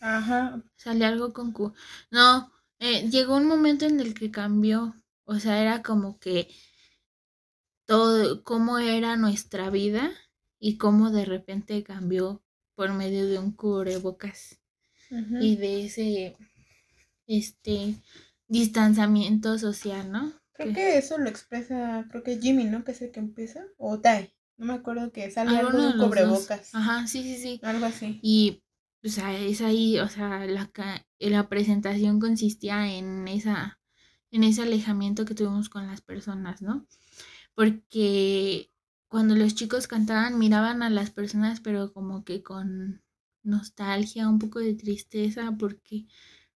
Ajá. Sale algo con Q. No, eh, llegó un momento en el que cambió. O sea, era como que todo, cómo era nuestra vida y cómo de repente cambió por medio de un cubrebocas y de ese, este, distanciamiento social, ¿no? Creo que, eso lo expresa, creo que Jimmy, ¿no? Que es el que empieza, o Tai, no me acuerdo que sale algo de un cubrebocas. Ajá, sí, sí, sí. Algo así. Y o sea, es ahí, o sea, la, la presentación consistía en esa, en ese alejamiento que tuvimos con las personas, ¿no? Porque cuando los chicos cantaban miraban a las personas, pero como que con nostalgia, un poco de tristeza, porque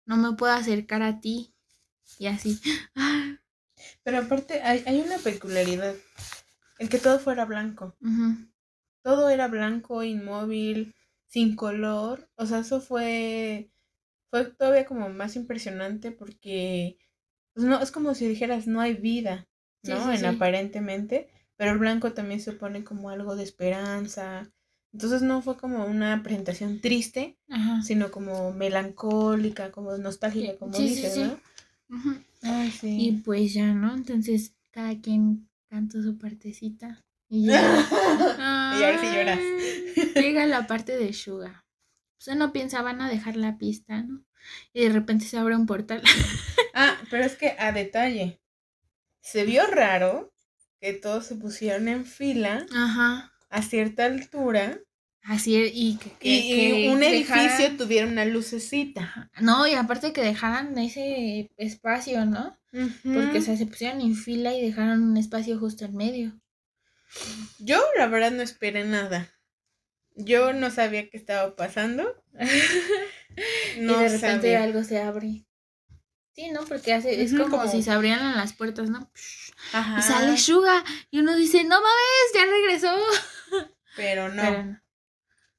no me puedo acercar a ti. Y así. Pero aparte hay, hay una peculiaridad, en que todo fuera blanco. Todo era blanco, inmóvil, sin color. O sea, eso fue, fue todavía como más impresionante porque pues no, es como si dijeras no hay vida, ¿no? en aparentemente, pero el blanco también se pone como algo de esperanza. Entonces no fue como una presentación triste, sino como melancólica, como nostálgica, como dices, ¿no? Y pues ya, ¿no? Entonces cada quien canta su partecita. Y, ya, <laughs> y ahí sí lloras. Llega la parte de Suga. Pues no piensa, van a dejar la pista, ¿no? Y de repente se abre un portal. <laughs> ah, pero es que a detalle. Se vio raro que todos se pusieron en fila Ajá. a cierta altura. Así y que, un edificio tuviera una lucecita. No, y aparte que dejaran ese espacio, ¿no? Porque o sea, se pusieron en fila y dejaron un espacio justo en medio. Yo la verdad no esperé nada. Yo no sabía qué estaba pasando. <laughs> no y de repente algo se abre. Sí, ¿no? Porque hace, es como, si se abrieran las puertas, ¿no? Ajá. Y sale Suga. Y uno dice, no mames, ya regresó. Pero no.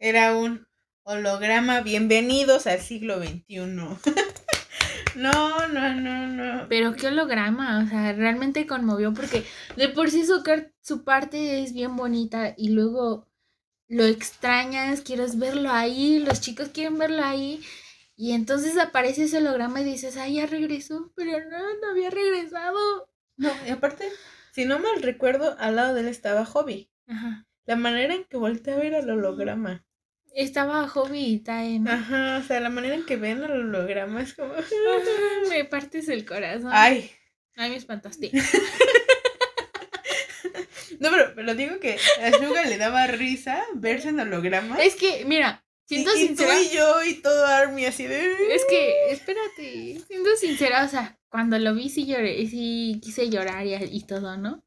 Era un holograma. Bienvenidos al siglo XXI. <laughs> No, no, no, no. Pero qué holograma, o sea, realmente conmovió porque de por sí su, su parte es bien bonita y luego lo extrañas, quieres verlo ahí, los chicos quieren verlo ahí y entonces aparece ese holograma y dices, ay, ya regresó, pero no, no había regresado. No, y aparte, si no mal recuerdo, al lado de él estaba Hobby. Ajá. La manera en que volteé a ver al holograma. Estaba Hobby y Tae, Ajá, o sea, la manera en que ven el holograma es como... me partes el corazón. Ay. Ay, me espantaste. <laughs> no, pero, pero digo que a Suga le daba risa verse en holograma. Es que, mira, siendo y, sincera... Y tú y yo y todo Army así de... Es que, espérate, siendo sincera, o sea, cuando lo vi sí lloré, sí quise llorar y, y todo, ¿no?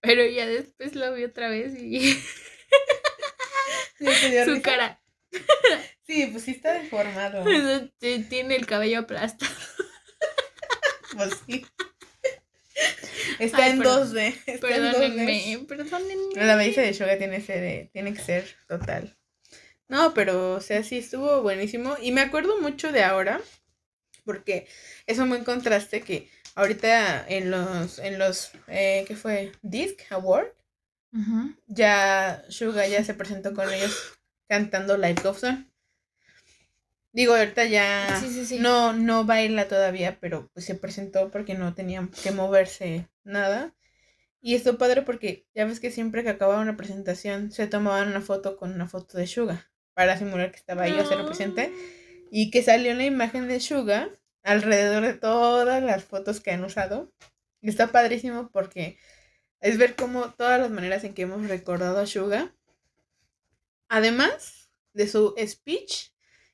Pero ya después lo vi otra vez y... <laughs> <laughs> Su cara. <laughs> Sí, pues sí está deformado. <laughs> Tiene el cabello aplastado. Pues sí. Está en 2D. Está perdónenme, en 2D. La belleza de Shoga tiene, ese tiene que ser total. No, pero, o sea, sí estuvo buenísimo. Y me acuerdo mucho de ahora, porque es un buen contraste que ahorita en los, en los, eh, ¿qué fue? Disc Award, ya Suga ya se presentó con ellos cantando Life Goes Digo, ahorita ya no no baila todavía, pero pues se presentó porque no tenía que moverse nada. Y esto padre porque ya ves que siempre que acababa una presentación se tomaban una foto con una foto de Suga para simular que estaba ahí a ser presente y que salió la imagen de Suga alrededor de todas las fotos que han usado. Y está padrísimo porque es ver cómo todas las maneras en que hemos recordado a Suga, además de su speech,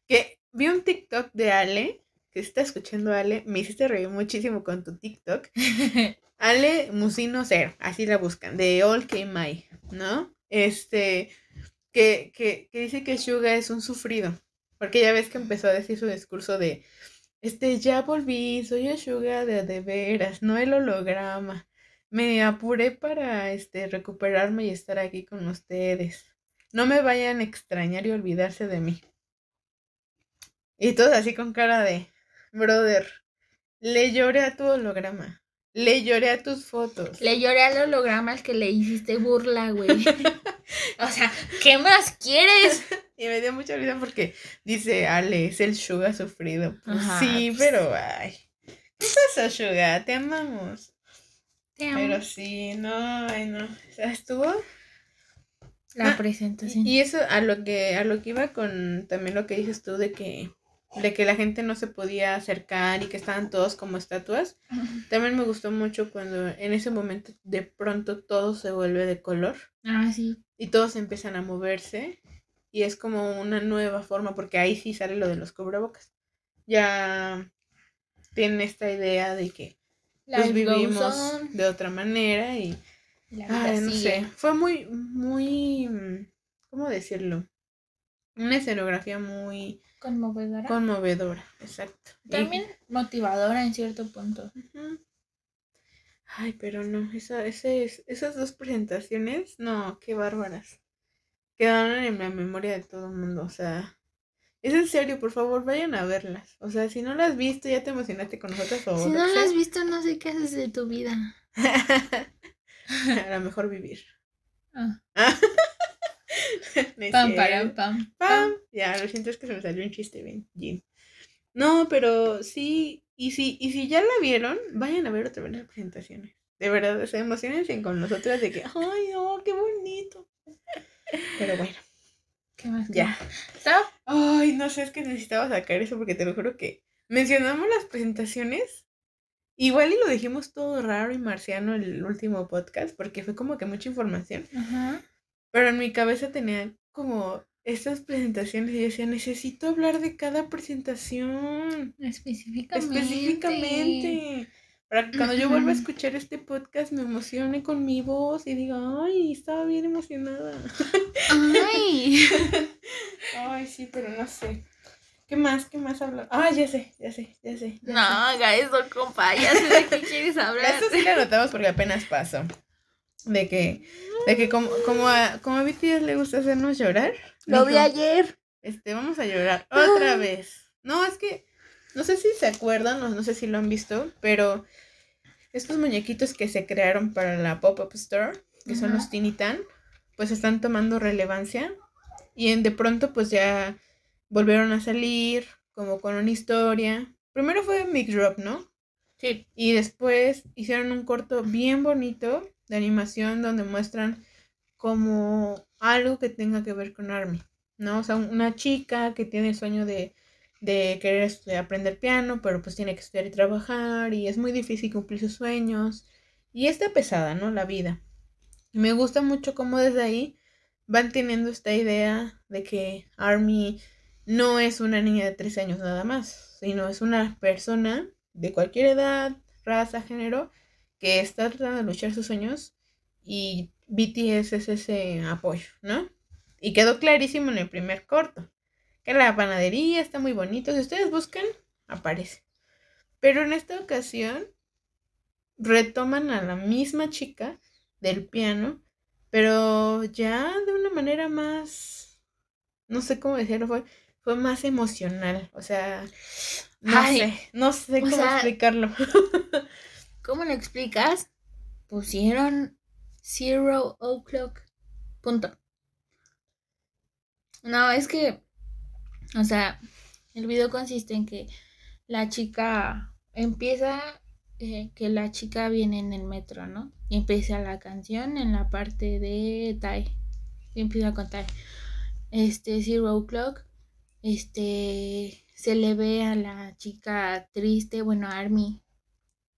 que vi un TikTok de Ale, que está escuchando Ale, me hiciste reír muchísimo con tu TikTok. <laughs> Ale Musino Cero, así la buscan, de All K My, ¿no? Este, que, que, que dice que Suga es un sufrido, porque ya ves que empezó a decir su discurso de Este, ya volví, soy Ashuga de de veras, no el holograma. Me apuré para este recuperarme y estar aquí con ustedes. No me vayan a extrañar y olvidarse de mí. Y todos así con cara de, brother, le lloré a tu holograma. Le lloré a tus fotos. Le lloré al holograma al que le hiciste burla, güey. <laughs> o sea, ¿qué más quieres? <laughs> Y me dio mucha risa porque dice, Ale, es el Suga sufrido. Pues Ajá, sí, pues. pero ay. ¿Qué pasa, Suga? Te amamos. Te amo. Pero sí, no, ay no. O sea, estuvo. La Ah, presentación. Y eso a lo que, a lo que iba con también lo que dices tú de que, de que la gente no se podía acercar y que estaban todos como estatuas. También me gustó mucho cuando en ese momento de pronto todo se vuelve de color. Ah, sí. y todos empiezan a moverse y es como una nueva forma porque ahí sí sale lo de los cubrebocas. Ya tienen esta idea de que Life goes vivimos de otra manera y ay, no sigue. sé, fue muy muy mm, ¿cómo decirlo? Una escenografía muy Conmovedora. conmovedora, exacto. Y- También motivadora en cierto punto. Ay, pero no, esa, ese, esas dos presentaciones, no, qué bárbaras. Quedaron en la memoria de todo el mundo, o sea, es en serio, por favor, vayan a verlas. O sea, si no las has visto, ya te emocionaste con nosotros o Si no lo has visto, no sé qué haces de tu vida. <laughs> a lo mejor vivir. Ah, <laughs> No pam, param, pam, Pam. Ya, lo siento, es que se me salió un chiste bien, Jin. No, pero sí, y si, y si ya la vieron, vayan a ver otra vez las presentaciones. De verdad, se emocionen con nosotras de que, ay, no, qué bonito. <laughs> Pero bueno, ¿Qué más? ya. ¿Está? Ay, no sé, es que necesitaba sacar eso porque te lo juro que mencionamos las presentaciones. Igual y lo dijimos todo raro y marciano el último podcast porque fue como que mucha información. Ajá. Pero en mi cabeza tenía como estas presentaciones y yo decía, necesito hablar de cada presentación Específicamente. específicamente. Para que cuando yo vuelva a escuchar este podcast me emocione con mi voz y diga, ay, estaba bien emocionada. Ay. <laughs> Ay, sí, pero no sé. ¿Qué más? ¿Qué más hablar? Ah, ya sé, ya sé, ya sé. ya No, haga eso, compa. Ya sé de qué quieres hablar. Esto sí lo anotamos porque apenas pasó. De que, de que como, como, a, como a BTS le gusta hacernos llorar. Lo vi ayer. Este, vamos a llorar otra vez. No, es que no sé si se acuerdan o no sé si lo han visto, pero estos muñequitos que se crearon para la Pop-Up Store, que son los Tinitan, pues están tomando relevancia y en, de pronto pues ya volvieron a salir como con una historia. Primero fue Mix Drop, ¿no? Sí. Y después hicieron un corto bien bonito de animación donde muestran como algo que tenga que ver con Army, ¿no? O sea, una chica que tiene el sueño de, de querer este, aprender piano, pero pues tiene que estudiar y trabajar y es muy difícil cumplir sus sueños. Y está pesada, ¿no? La vida. Me gusta mucho cómo desde ahí van teniendo esta idea de que Army no es una niña de 13 años nada más, sino es una persona de cualquier edad, raza, género, que está tratando de luchar sus sueños y BTS es ese apoyo, ¿no? Y quedó clarísimo en el primer corto, que la panadería está muy bonito, si ustedes buscan, aparece. Pero en esta ocasión retoman a la misma chica del piano, pero ya de una manera más, no sé cómo decirlo, fue, fue más emocional, o sea, no Ay, sé, no sé cómo sea, explicarlo. <laughs> ¿Cómo lo explicas? Pusieron Zero O'Clock. Punto. No, es que, o sea, el video consiste en que la chica empieza, eh, que la chica viene en el metro, ¿no? Y empieza la canción en la parte de Tai. Y empieza a contar, este, Zero O'Clock, este, se le ve a la chica triste, bueno, Army,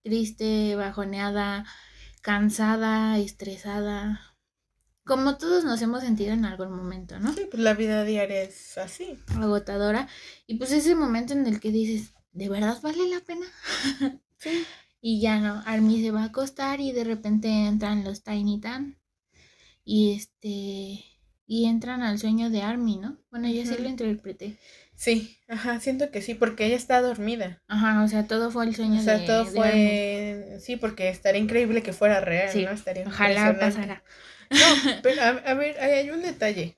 triste, bajoneada, cansada, estresada, como todos nos hemos sentido en algún momento, ¿no? Sí, pues la vida diaria es así. Agotadora. Y pues ese momento en el que dices, ¿de verdad vale la pena? <laughs> Sí. Y ya no, Army se va a acostar y de repente entran los Tiny Tan. Y este, y entran al sueño de Army, ¿no? Bueno, yo sí lo interpreté. Sí, ajá, siento que sí, porque ella está dormida. Ajá, o sea, todo fue el sueño O sea, de todo de fue... Sí, porque estaría increíble que fuera real, Sí, ¿no? Estaría. Ojalá pasara. No, pero a, a ver, hay un detalle.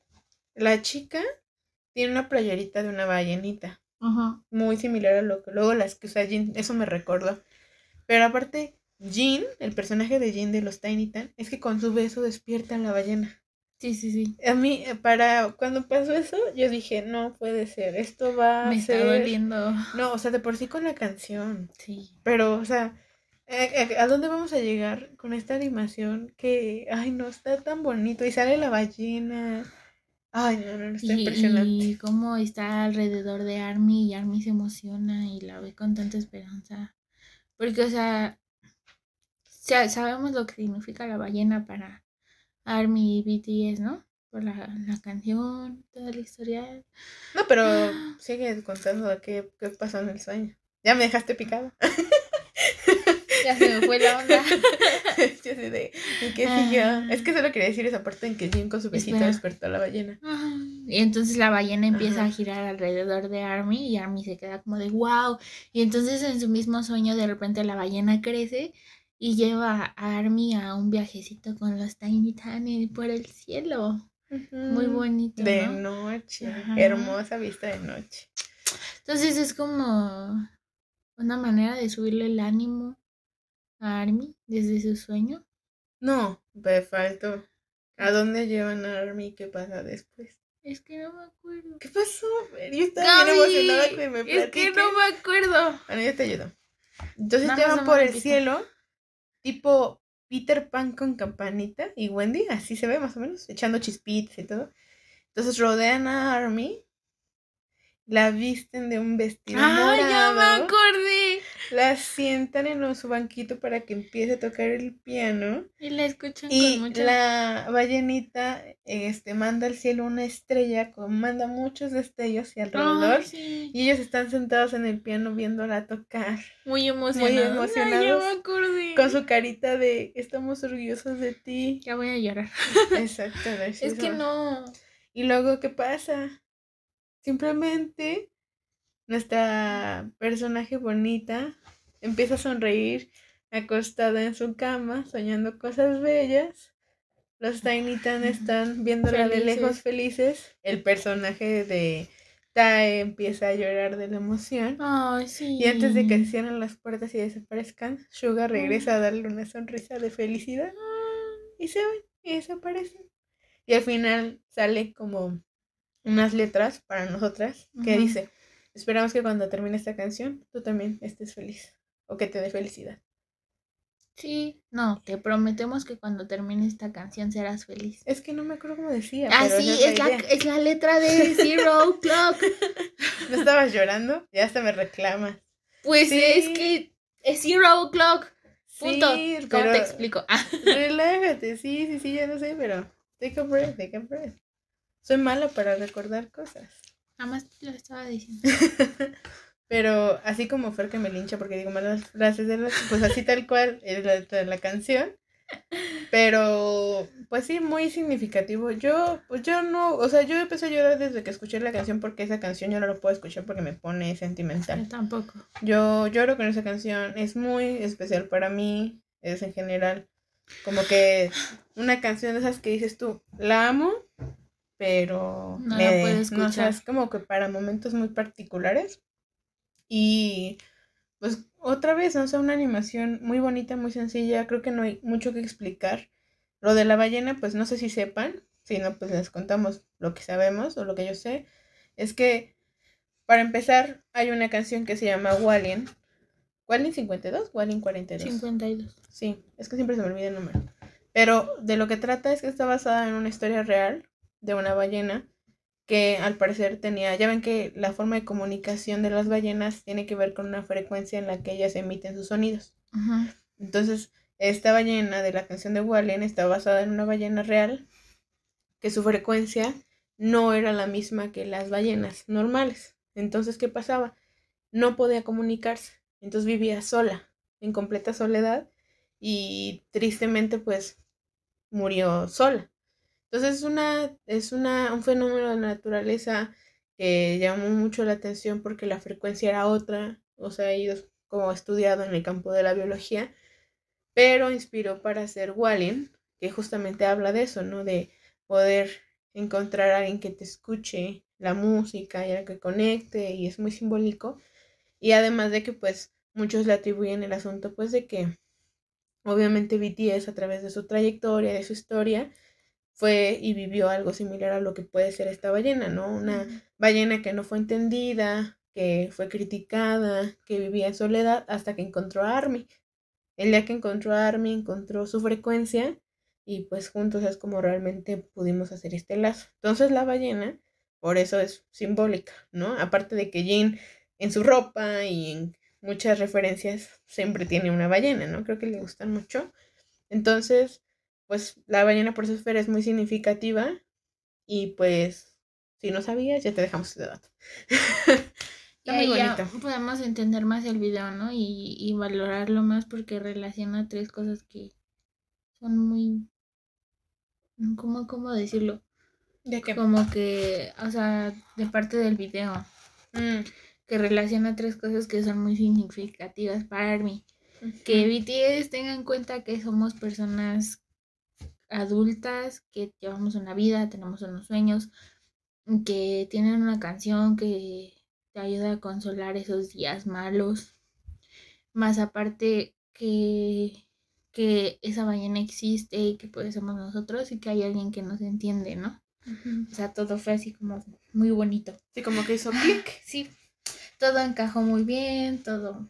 La chica tiene una playerita de una ballenita, Ajá. muy similar a lo que luego las que usa Jean, eso me recordó. Pero aparte, Jean, el personaje de Jean de los Tiny Tan, es que con su beso despierta a la ballena. Sí, sí, sí. A mí, eh, para cuando pasó eso, yo dije, no puede ser, esto va Me a está ser... doliendo. No, o sea, de por sí con la canción. Sí. Pero, o sea, ¿a, a- a dónde vamos a llegar con esta animación que, ay, no, está tan bonito? Y sale la ballena. Ay, no, no, no, está Y, impresionante. y cómo está alrededor de Army y Army se emociona y la ve con tanta esperanza. Porque, o sea, sa- sabemos lo que significa la ballena para Army y BTS, ¿no? Por la, la canción, toda la historia. No, pero <gasps> sigue contando qué, qué pasó en el sueño. Ya me dejaste picado. <laughs> Ya se me fue la onda. <laughs> Yo así de, ¿y qué siguió? Es que solo quería decir esa parte en que Jim con su besito Espera. despertó a la ballena. Ajá. Y entonces la ballena empieza Ajá. a girar alrededor de Army y Army se queda como de wow. Y entonces en su mismo sueño de repente la ballena crece y lleva a Army a un viajecito con los Tiny Tiny por el cielo. Muy bonito, De ¿no? noche. Ajá. Hermosa vista de noche. Entonces es como una manera de subirle el ánimo a Army desde su sueño. No, me faltó. ¿A dónde llevan a Army? ¿Qué pasa después? Es que no me acuerdo. ¿Qué pasó? Yo estaba bien emocionada que me es que no me acuerdo. Bueno, yo te ayudo. Entonces llevan dame por el cielo, tipo Peter Pan con campanita y Wendy, así se ve más o menos, echando chispitas y todo. Entonces rodean a Army, la visten de un vestido ¡Ah, ya me morado, acordé! La sientan en su banquito para que empiece a tocar el piano Y la escuchan y con mucha... la ballenita este manda al cielo una estrella, con, manda muchos destellos y alrededor. Ay, sí. Y ellos están sentados en el piano viéndola tocar. Muy emocionados. Ay, emocionados. Con su carita de estamos orgullosos de ti. Ya voy a llorar. Exacto. <laughs> Es que no. Y luego, ¿qué pasa? Simplemente nuestra personaje bonita empieza a sonreír acostada en su cama, soñando cosas bellas. Los Tiny Tan están viéndola de lejos felices. El personaje de Tae empieza a llorar de la emoción. Sí. Y antes de que se cierren las puertas y desaparezcan, Suga regresa a darle una sonrisa de felicidad y se van y desaparecen. Y al final sale como unas letras para nosotras que dice, esperamos que cuando termine esta canción tú también estés feliz o que te dé felicidad. Sí. No, te prometemos que cuando termine esta canción serás feliz. Es que no me acuerdo cómo decía. Ah, pero sí, es la es la letra de Zero <laughs> Clock. <laughs> ¿No estabas llorando? Ya hasta me reclamas. Pues Sí. es que es Zero Clock. Punto. Sí, ¿Cómo pero te explico? Ah, <laughs> relájate, sí, sí, sí, ya no sé, pero take a breath, take a breath. Soy mala para recordar cosas. Nada más te lo estaba diciendo. <laughs> Pero así como Fer que me lincha porque digo malas frases de las, pues así tal cual es la, de la canción. Pero pues sí, muy significativo. Yo, pues yo no, o sea, yo empecé a llorar desde que escuché la canción porque esa canción yo no la puedo escuchar porque me pone Yo sentimental. tampoco. Yo lloro con esa canción, es muy especial para mí, es en general como que una canción de esas que dices tú, la amo, pero No la puedo no, o sea, escuchar. es como que para momentos muy particulares. Y pues otra vez, ¿no? O sea, una animación muy bonita, muy sencilla, creo que no hay mucho que explicar. Lo de la ballena, pues no sé si sepan, si no, pues les contamos lo que sabemos o lo que yo sé. Es que, para empezar, hay una canción que se llama Wallin. ¿Wallin 52? Wallin 42. 52. Sí, es que siempre se me olvida el número. Pero de lo que trata es que está basada en una historia real de una ballena que al parecer tenía, ya ven que la forma de comunicación de las ballenas tiene que ver con una frecuencia en la que ellas emiten sus sonidos. Entonces, esta ballena de la canción de Wallen está basada en una ballena real que su frecuencia no era la misma que las ballenas normales. Entonces, ¿qué pasaba? No podía comunicarse. Entonces vivía sola, en completa soledad y tristemente pues murió sola. Entonces es, una, es una, un fenómeno de naturaleza que llamó mucho la atención porque la frecuencia era otra, o sea, ellos como estudiado en el campo de la biología, pero inspiró para hacer Wallen, que justamente habla de eso, ¿no? De poder encontrar a alguien que te escuche la música y a que conecte y es muy simbólico. Y además de que pues muchos le atribuyen el asunto pues de que obviamente BTS a través de su trayectoria, de su historia, fue y vivió algo similar a lo que puede ser esta ballena, ¿no? Una ballena que no fue entendida, que fue criticada, que vivía en soledad hasta que encontró a Army. El día que encontró a Army, encontró su frecuencia y pues juntos es como realmente pudimos hacer este lazo. Entonces la ballena, por eso es simbólica, ¿no? Aparte de que Jane en su ropa y en muchas referencias siempre tiene una ballena, ¿no? Creo que le gustan mucho. Entonces, pues la ballena por su esfera es muy significativa y pues si no sabías ya te dejamos ese dato. <laughs> Está muy bonito. podemos entender más el video, ¿no? Y, y valorarlo más porque relaciona tres cosas que son muy... ¿Cómo, cómo decirlo? ¿De qué? Como que, o sea, de parte del video. Mm que relaciona tres cosas que son muy significativas para mí. Que BTS tenga en cuenta que somos personas adultas, que llevamos una vida, tenemos unos sueños, que tienen una canción que te ayuda a consolar esos días malos. Más aparte que, que esa ballena existe y que pues somos nosotros y que hay alguien que nos entiende, ¿no? O sea, todo fue así como muy bonito. Sí, como que hizo <laughs> clic. Sí, todo encajó muy bien, todo.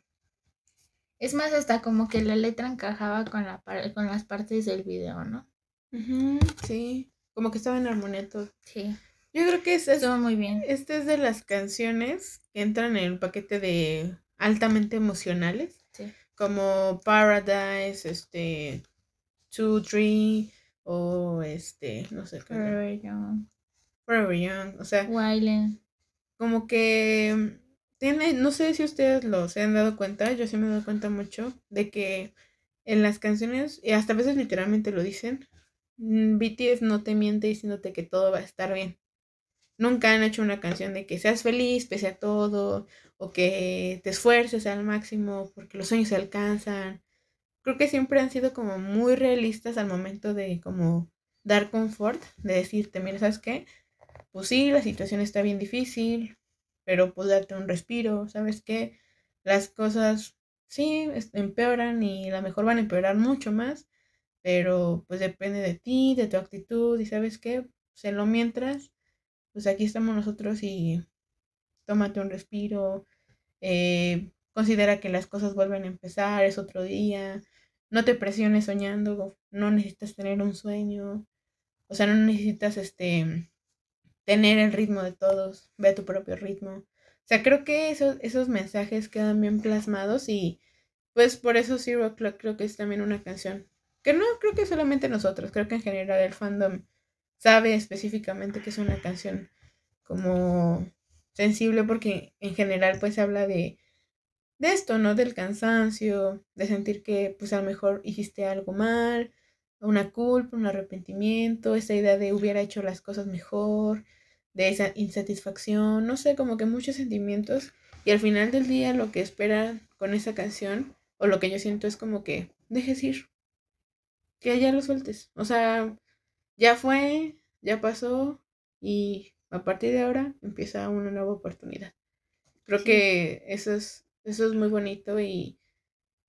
Es más, hasta como que la letra encajaba con, la, con las partes del video, ¿no? Sí, como que estaba en armonía todo. Sí. Yo creo que es, Estuvo muy bien. Este es de las canciones que entran en el paquete de altamente emocionales. Sí. Como Paradise, este, Two, Three, o este, no sé. Forever Young. Forever Young, o sea. Wildland. Como que tiene, no sé si ustedes lo se han dado cuenta, yo sí me he dado cuenta mucho de que en las canciones, y hasta a veces literalmente lo dicen, BTS no te miente diciéndote que todo va a estar bien. Nunca han hecho una canción de que seas feliz pese a todo, o que te esfuerces al máximo porque los sueños se alcanzan. Creo que siempre han sido como muy realistas al momento de como dar confort, de decirte, mira, ¿sabes qué? Pues sí, la situación está bien difícil, pero pues darte un respiro, ¿sabes qué? Las cosas sí empeoran y a lo mejor van a empeorar mucho más, pero pues depende de ti, de tu actitud y ¿sabes qué? Se lo mientras, pues aquí estamos nosotros y tómate un respiro, eh, considera que las cosas vuelven a empezar, es otro día, no te presiones soñando, no necesitas tener un sueño, o sea, no necesitas este tener el ritmo de todos, ve a tu propio ritmo. O sea, creo que esos, esos mensajes quedan bien plasmados y pues por eso Zero Clock creo que es también una canción que no creo que solamente nosotros, creo que en general el fandom sabe específicamente que es una canción como sensible porque en general pues habla de de esto, ¿no? Del cansancio, de sentir que pues a lo mejor hiciste algo mal, una culpa, un arrepentimiento, esa idea de hubiera hecho las cosas mejor, de esa insatisfacción, no sé, como que muchos sentimientos. Y al final del día lo que espera con esa canción, o lo que yo siento es como que dejes ir, que ya lo sueltes. O sea, ya fue, ya pasó y a partir de ahora empieza una nueva oportunidad. Creo que eso es, eso es muy bonito y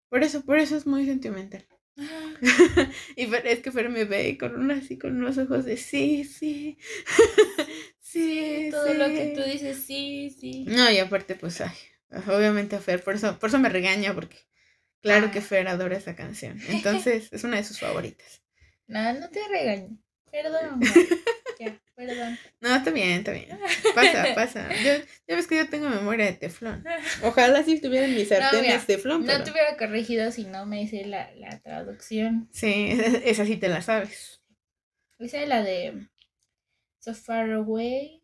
por eso, por eso es muy sentimental. <laughs> y es que Fer me ve con una así, con unos ojos de sí, sí. <laughs> sí, Todo lo que tú dices, sí, sí. No, y aparte, pues, ay, obviamente a Fer, por eso, por eso me regaña, porque claro que Fer adora esa canción. <laughs> Entonces, es una de sus favoritas. No, no te regaño. Perdón. <laughs> ya, perdón. No, está bien, está bien. <laughs> Pasa, pasa. ya ves que yo tengo memoria de teflón. Ojalá si tuviera mis sartenes no, teflón. No te hubiera corregido si no me hice la, la traducción. Sí, esa sí te la sabes. Esa es la de So Far Away.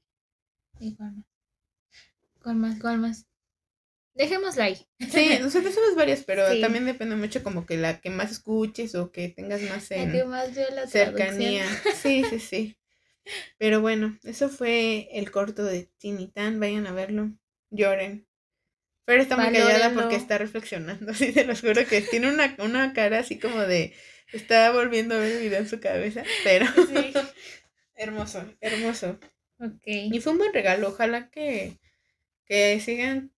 ¿Y cuál más? ¿Cuál más? ¿Cuál más? Dejémosla ahí. Sí, <laughs> nosotros somos varias, pero también depende mucho como que la que más escuches o que tengas más, en la que más la cercanía. Sí, sí, sí. Pero bueno, eso fue el corto de Tan. Vayan a verlo. Lloren. Pero está muy callada porque está reflexionando. <laughs> Sí, te lo juro que tiene una, una cara así como de. Está volviendo a ver el video en su cabeza. Pero. Sí. <laughs> hermoso, hermoso. Ok. Y fue un buen regalo. Ojalá que, que sigan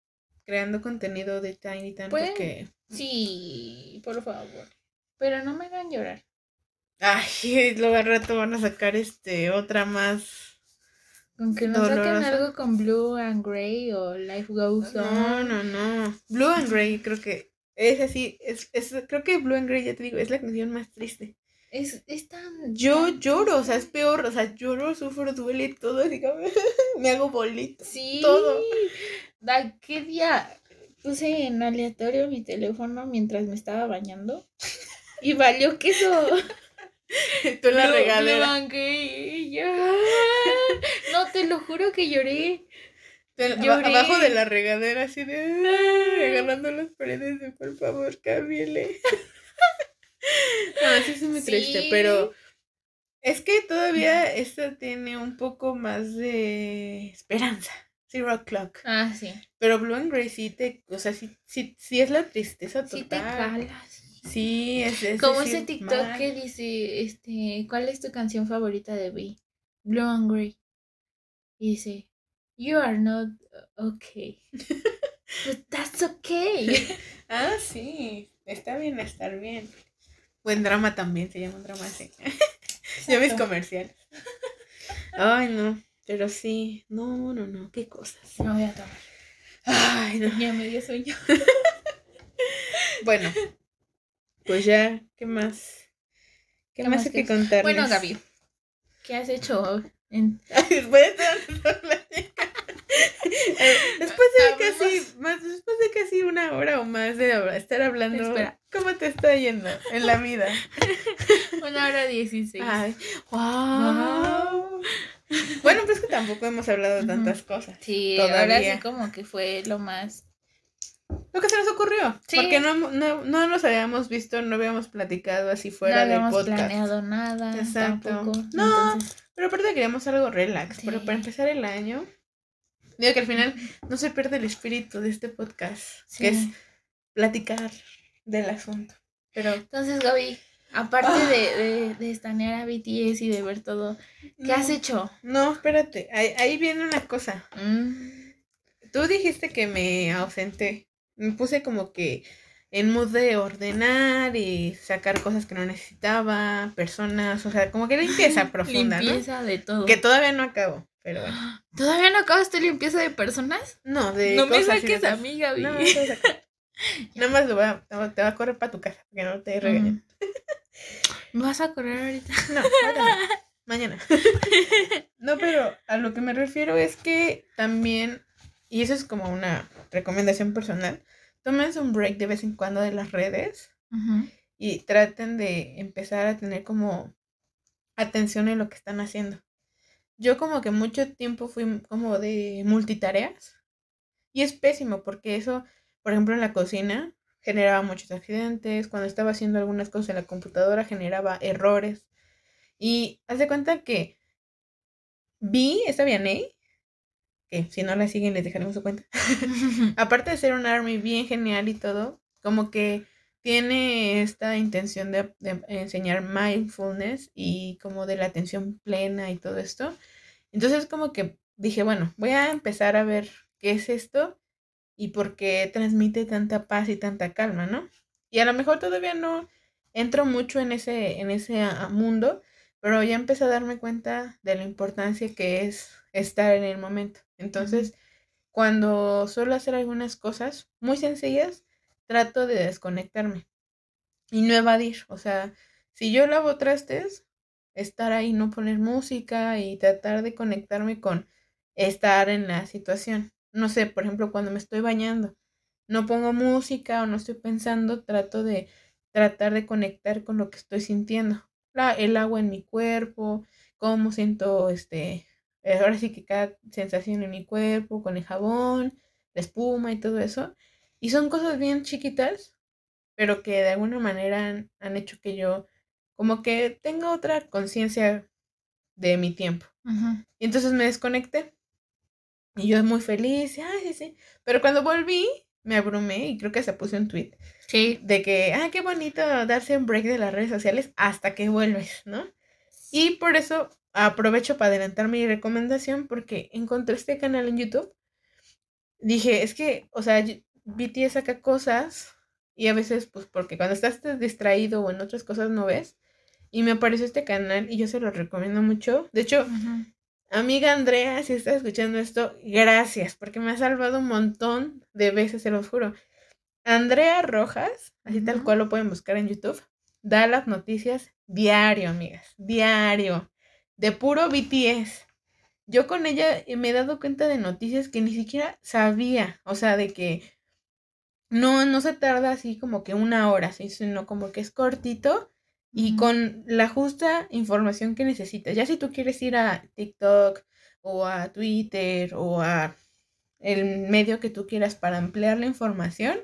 creando contenido de Tiny Tan. Porque... Sí, por favor. Pero no me hagan llorar. Ay, <laughs> luego al rato van a sacar este otra más. Con que no saquen algo con Blue and Grey o Life Goes On. No, no, no. Blue and Grey creo que es así. Es, es, creo que Blue and Grey, ya te digo, es la canción más triste. Es, es tan. Yo lloro, o sea, es peor. O sea, lloro, sufro, duele todo. <laughs> Así que me hago bolito. Sí. Todo. Da, ¿Qué día puse en aleatorio mi teléfono mientras me estaba bañando? Y valió que eso. <laughs> Tú la no, regadera. No, te lo juro que lloré. lloré. Abajo de la regadera, así de. agarrando las paredes de por favor, cámbiale. <laughs> no, sí es muy triste, pero. Es que todavía esta tiene un poco más de esperanza. Zero Clock. Ah, sí. Pero Blue and Grey sí te, o sea, sí, sí, sí es la tristeza total. Sí te calas. Sí, es, Como ese TikTok que dice, este, ¿cuál es tu canción favorita de B? Blue and Grey. Y dice, You are not okay. But <laughs> that's okay. <laughs> ah, sí. Está bien estar bien. Buen drama también, se llama un drama así. <laughs> ya mis comerciales. Ay, no. Pero sí. No, no, no. Qué cosas. No voy a tomar. Ay, no. Ya me dio sueño. <laughs> bueno, pues ya, ¿qué más? ¿Qué, más hay que contar? Bueno, Gaby, ¿qué has hecho? En... <laughs> después de casi más, después de casi una hora o más de estar hablando, ¿cómo te está yendo en la vida? <laughs> una hora dieciséis. Ay, wow. Bueno, pues que tampoco hemos hablado de tantas cosas. Sí, ahora sí como que fue lo más lo que se nos ocurrió. Porque no, no, no, nos habíamos visto, no habíamos platicado así fuera del podcast. No habíamos planeado nada. Exacto. no, pero aparte queríamos algo relax. Pero para empezar el año, digo que al final no se pierde el espíritu de este podcast, que es platicar del asunto. Pero... Entonces, Gaby, aparte de, de, de estanear a BTS y de ver todo, ¿qué has hecho? No, espérate, ahí, viene una cosa. Mm. Tú dijiste que me ausenté me puse como que en mood de ordenar y sacar cosas que no necesitaba, personas, o sea, como que limpieza <laughs> profunda, limpieza de todo. Que todavía no acabo, pero bueno. <gasps> ¿Todavía no acabas tu limpieza de personas? No, de No me saques a mí, Gaby. No, Nada más lo te va a correr para tu casa, porque no te regañen. ¿Me <laughs> vas a correr ahorita? No, mañana. <laughs> no, pero a lo que me refiero es que también, y eso es como una recomendación personal, tómense un break de vez en cuando de las redes y traten de empezar a tener como atención en lo que están haciendo. Yo como que mucho tiempo fui como de multitareas y es pésimo porque eso, por ejemplo, en la cocina generaba muchos accidentes, cuando estaba haciendo algunas cosas en la computadora generaba errores y haz de cuenta que vi, esta Vianey, que si no la siguen les dejaremos su cuenta. <laughs> Aparte de ser un army bien genial y todo, como que tiene esta intención de, enseñar mindfulness y como de la atención plena y todo esto. Entonces como que dije, bueno, voy a empezar a ver qué es esto y por qué transmite tanta paz y tanta calma, ¿no? Y a lo mejor todavía no entro mucho en ese, en ese mundo, pero ya empecé a darme cuenta de la importancia que es estar en el momento. Entonces, cuando suelo hacer algunas cosas muy sencillas, trato de desconectarme y no evadir. O sea, si yo lavo trastes, estar ahí, no poner música y tratar de conectarme con estar en la situación. No sé, por ejemplo, cuando me estoy bañando, no pongo música o no estoy pensando, trato de tratar de conectar con lo que estoy sintiendo. La, el agua en mi cuerpo, cómo siento este eh, ahora sí que cada sensación en mi cuerpo, con el jabón, la espuma y todo eso. Y son cosas bien chiquitas, pero que de alguna manera han, hecho que yo como que tenga otra conciencia de mi tiempo. Y entonces me desconecté. Y yo muy feliz, ay, sí, sí. Pero cuando volví, me abrumé y creo que se puso un tweet. Sí. De que, ah, qué bonito darse un break de las redes sociales hasta que vuelves, ¿no? Y por eso aprovecho para adelantar mi recomendación porque encontré este canal en YouTube. Dije, es que, o sea, BTS saca cosas y a veces, pues, porque cuando estás distraído o en otras cosas no ves. Y me apareció este canal y yo se lo recomiendo mucho. De hecho, amiga Andrea, si estás escuchando esto, gracias, porque me ha salvado un montón de veces, se lo juro. Andrea Rojas, así tal cual lo pueden buscar en YouTube, da las noticias diario, amigas, diario, de puro BTS. Yo con ella me he dado cuenta de noticias que ni siquiera sabía, o sea, de que no, no se tarda así como que una hora, sino como que es cortito y con la justa información que necesitas. Ya si tú quieres ir a TikTok o a Twitter o a el medio que tú quieras para ampliar la información,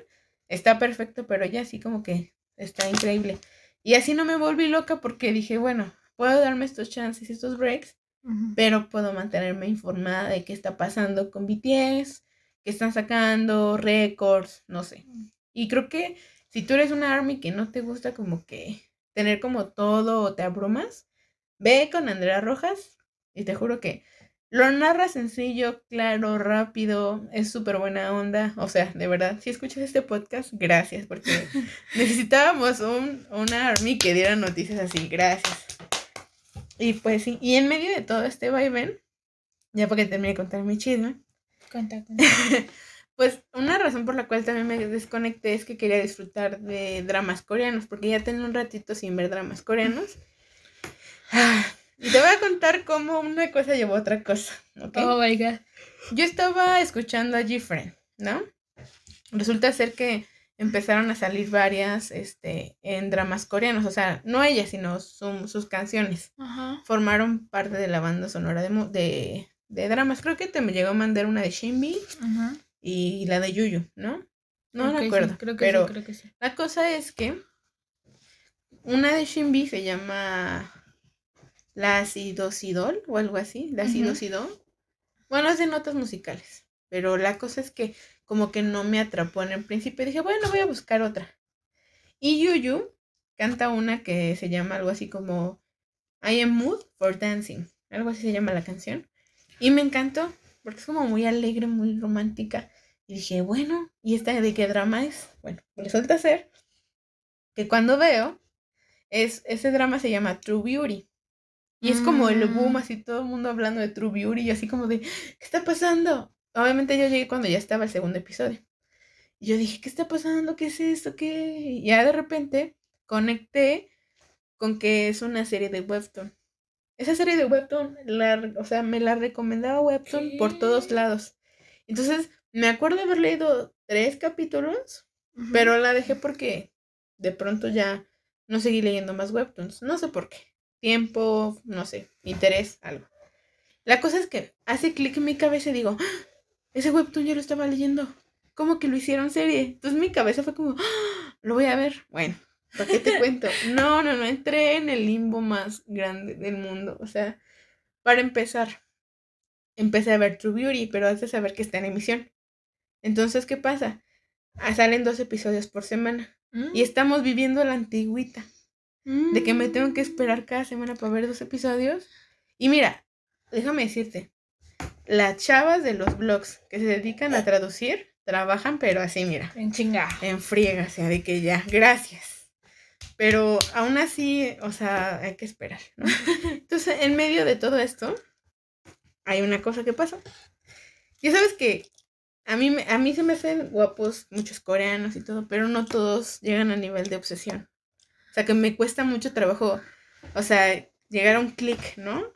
está perfecto, pero ya así como que está increíble. Y así no me volví loca porque dije, bueno, puedo darme estos chances, estos breaks, pero puedo mantenerme informada de qué está pasando con BTS, que están sacando, récords, no sé. Y creo que si tú eres una army que no te gusta como que tener como todo o te abrumas, ve con Andrea Rojas y te juro que lo narra sencillo, claro, rápido, es súper buena onda. O sea, de verdad, si escuchas este podcast, gracias, porque <laughs> necesitábamos un, una army que diera noticias así, gracias. Y pues sí, y en medio de todo este vaivén, ya porque terminé de contar mi chisme, <laughs> pues una razón por la cual también me desconecté es que quería disfrutar de dramas coreanos, porque ya tengo un ratito sin ver dramas coreanos. <sighs> Y te voy a contar cómo una cosa llevó a otra cosa, Oh my god. Yo estaba escuchando a Gfriend, ¿no? Resulta ser que empezaron a salir varias este, en dramas coreanos, o sea, no ellas, sino sus canciones. Formaron parte de la banda sonora de, de, de dramas. Creo que te me llegó a mandar una de Shinbi y la de Yuyu, ¿no? No me acuerdo. creo que pero creo que sí. La cosa es que una de Shinbi se llama La Acidosidol o algo así. La Acidosidol. Bueno, es de notas musicales. Pero la cosa es que como que no me atrapó en el principio. Dije, bueno, voy a buscar otra. Y Yuyu canta una que se llama algo así como I am mood for dancing. Algo así se llama la canción. Y me encantó, porque es como muy alegre, muy romántica. Y dije, bueno, ¿y esta de qué drama es? Bueno, resulta ser que cuando veo, es, ese drama se llama True Beauty. Y es como el boom, mm. así todo el mundo hablando de True Beauty, y así como de, ¿qué está pasando? Obviamente yo llegué cuando ya estaba el segundo episodio. Y yo dije, ¿qué está pasando? ¿Qué es esto? ¿Qué? Y ya de repente conecté con que es una serie de webtoon. Esa serie de Webtoon, la, o sea, me la recomendaba Webtoon por todos lados. Entonces, me acuerdo haber leído tres capítulos, pero la dejé porque de pronto ya no seguí leyendo más Webtoons. No sé por qué. Tiempo, no sé, interés, algo. La cosa es que hace clic en mi cabeza y digo, ¡Ah! Ese Webtoon yo lo estaba leyendo. ¿Cómo que lo hicieron serie? Entonces mi cabeza fue como, ¡Ah! lo voy a ver. Bueno, ¿Para qué te cuento? <laughs> No, no, no, entré en el limbo más grande del mundo. O sea, para empezar, empecé a ver True Beauty, pero antes de saber que está en emisión. Entonces, ¿qué pasa? Ah, salen dos episodios por semana. Y mm. estamos viviendo la antigüita. De que me tengo que esperar cada semana para ver dos episodios. Y mira, déjame decirte, las chavas de los blogs que se dedican a traducir trabajan, pero así, mira. En chinga. En friega, o sea, de que ya, gracias. Pero aún así, o sea, hay que esperar, ¿no? <laughs> Entonces, en medio de todo esto, hay una cosa que pasa. Ya sabes que a mí, a mí se me hacen guapos muchos coreanos y todo, pero no todos llegan a nivel de obsesión. O sea, que me cuesta mucho trabajo, o sea, llegar a un clic, ¿no?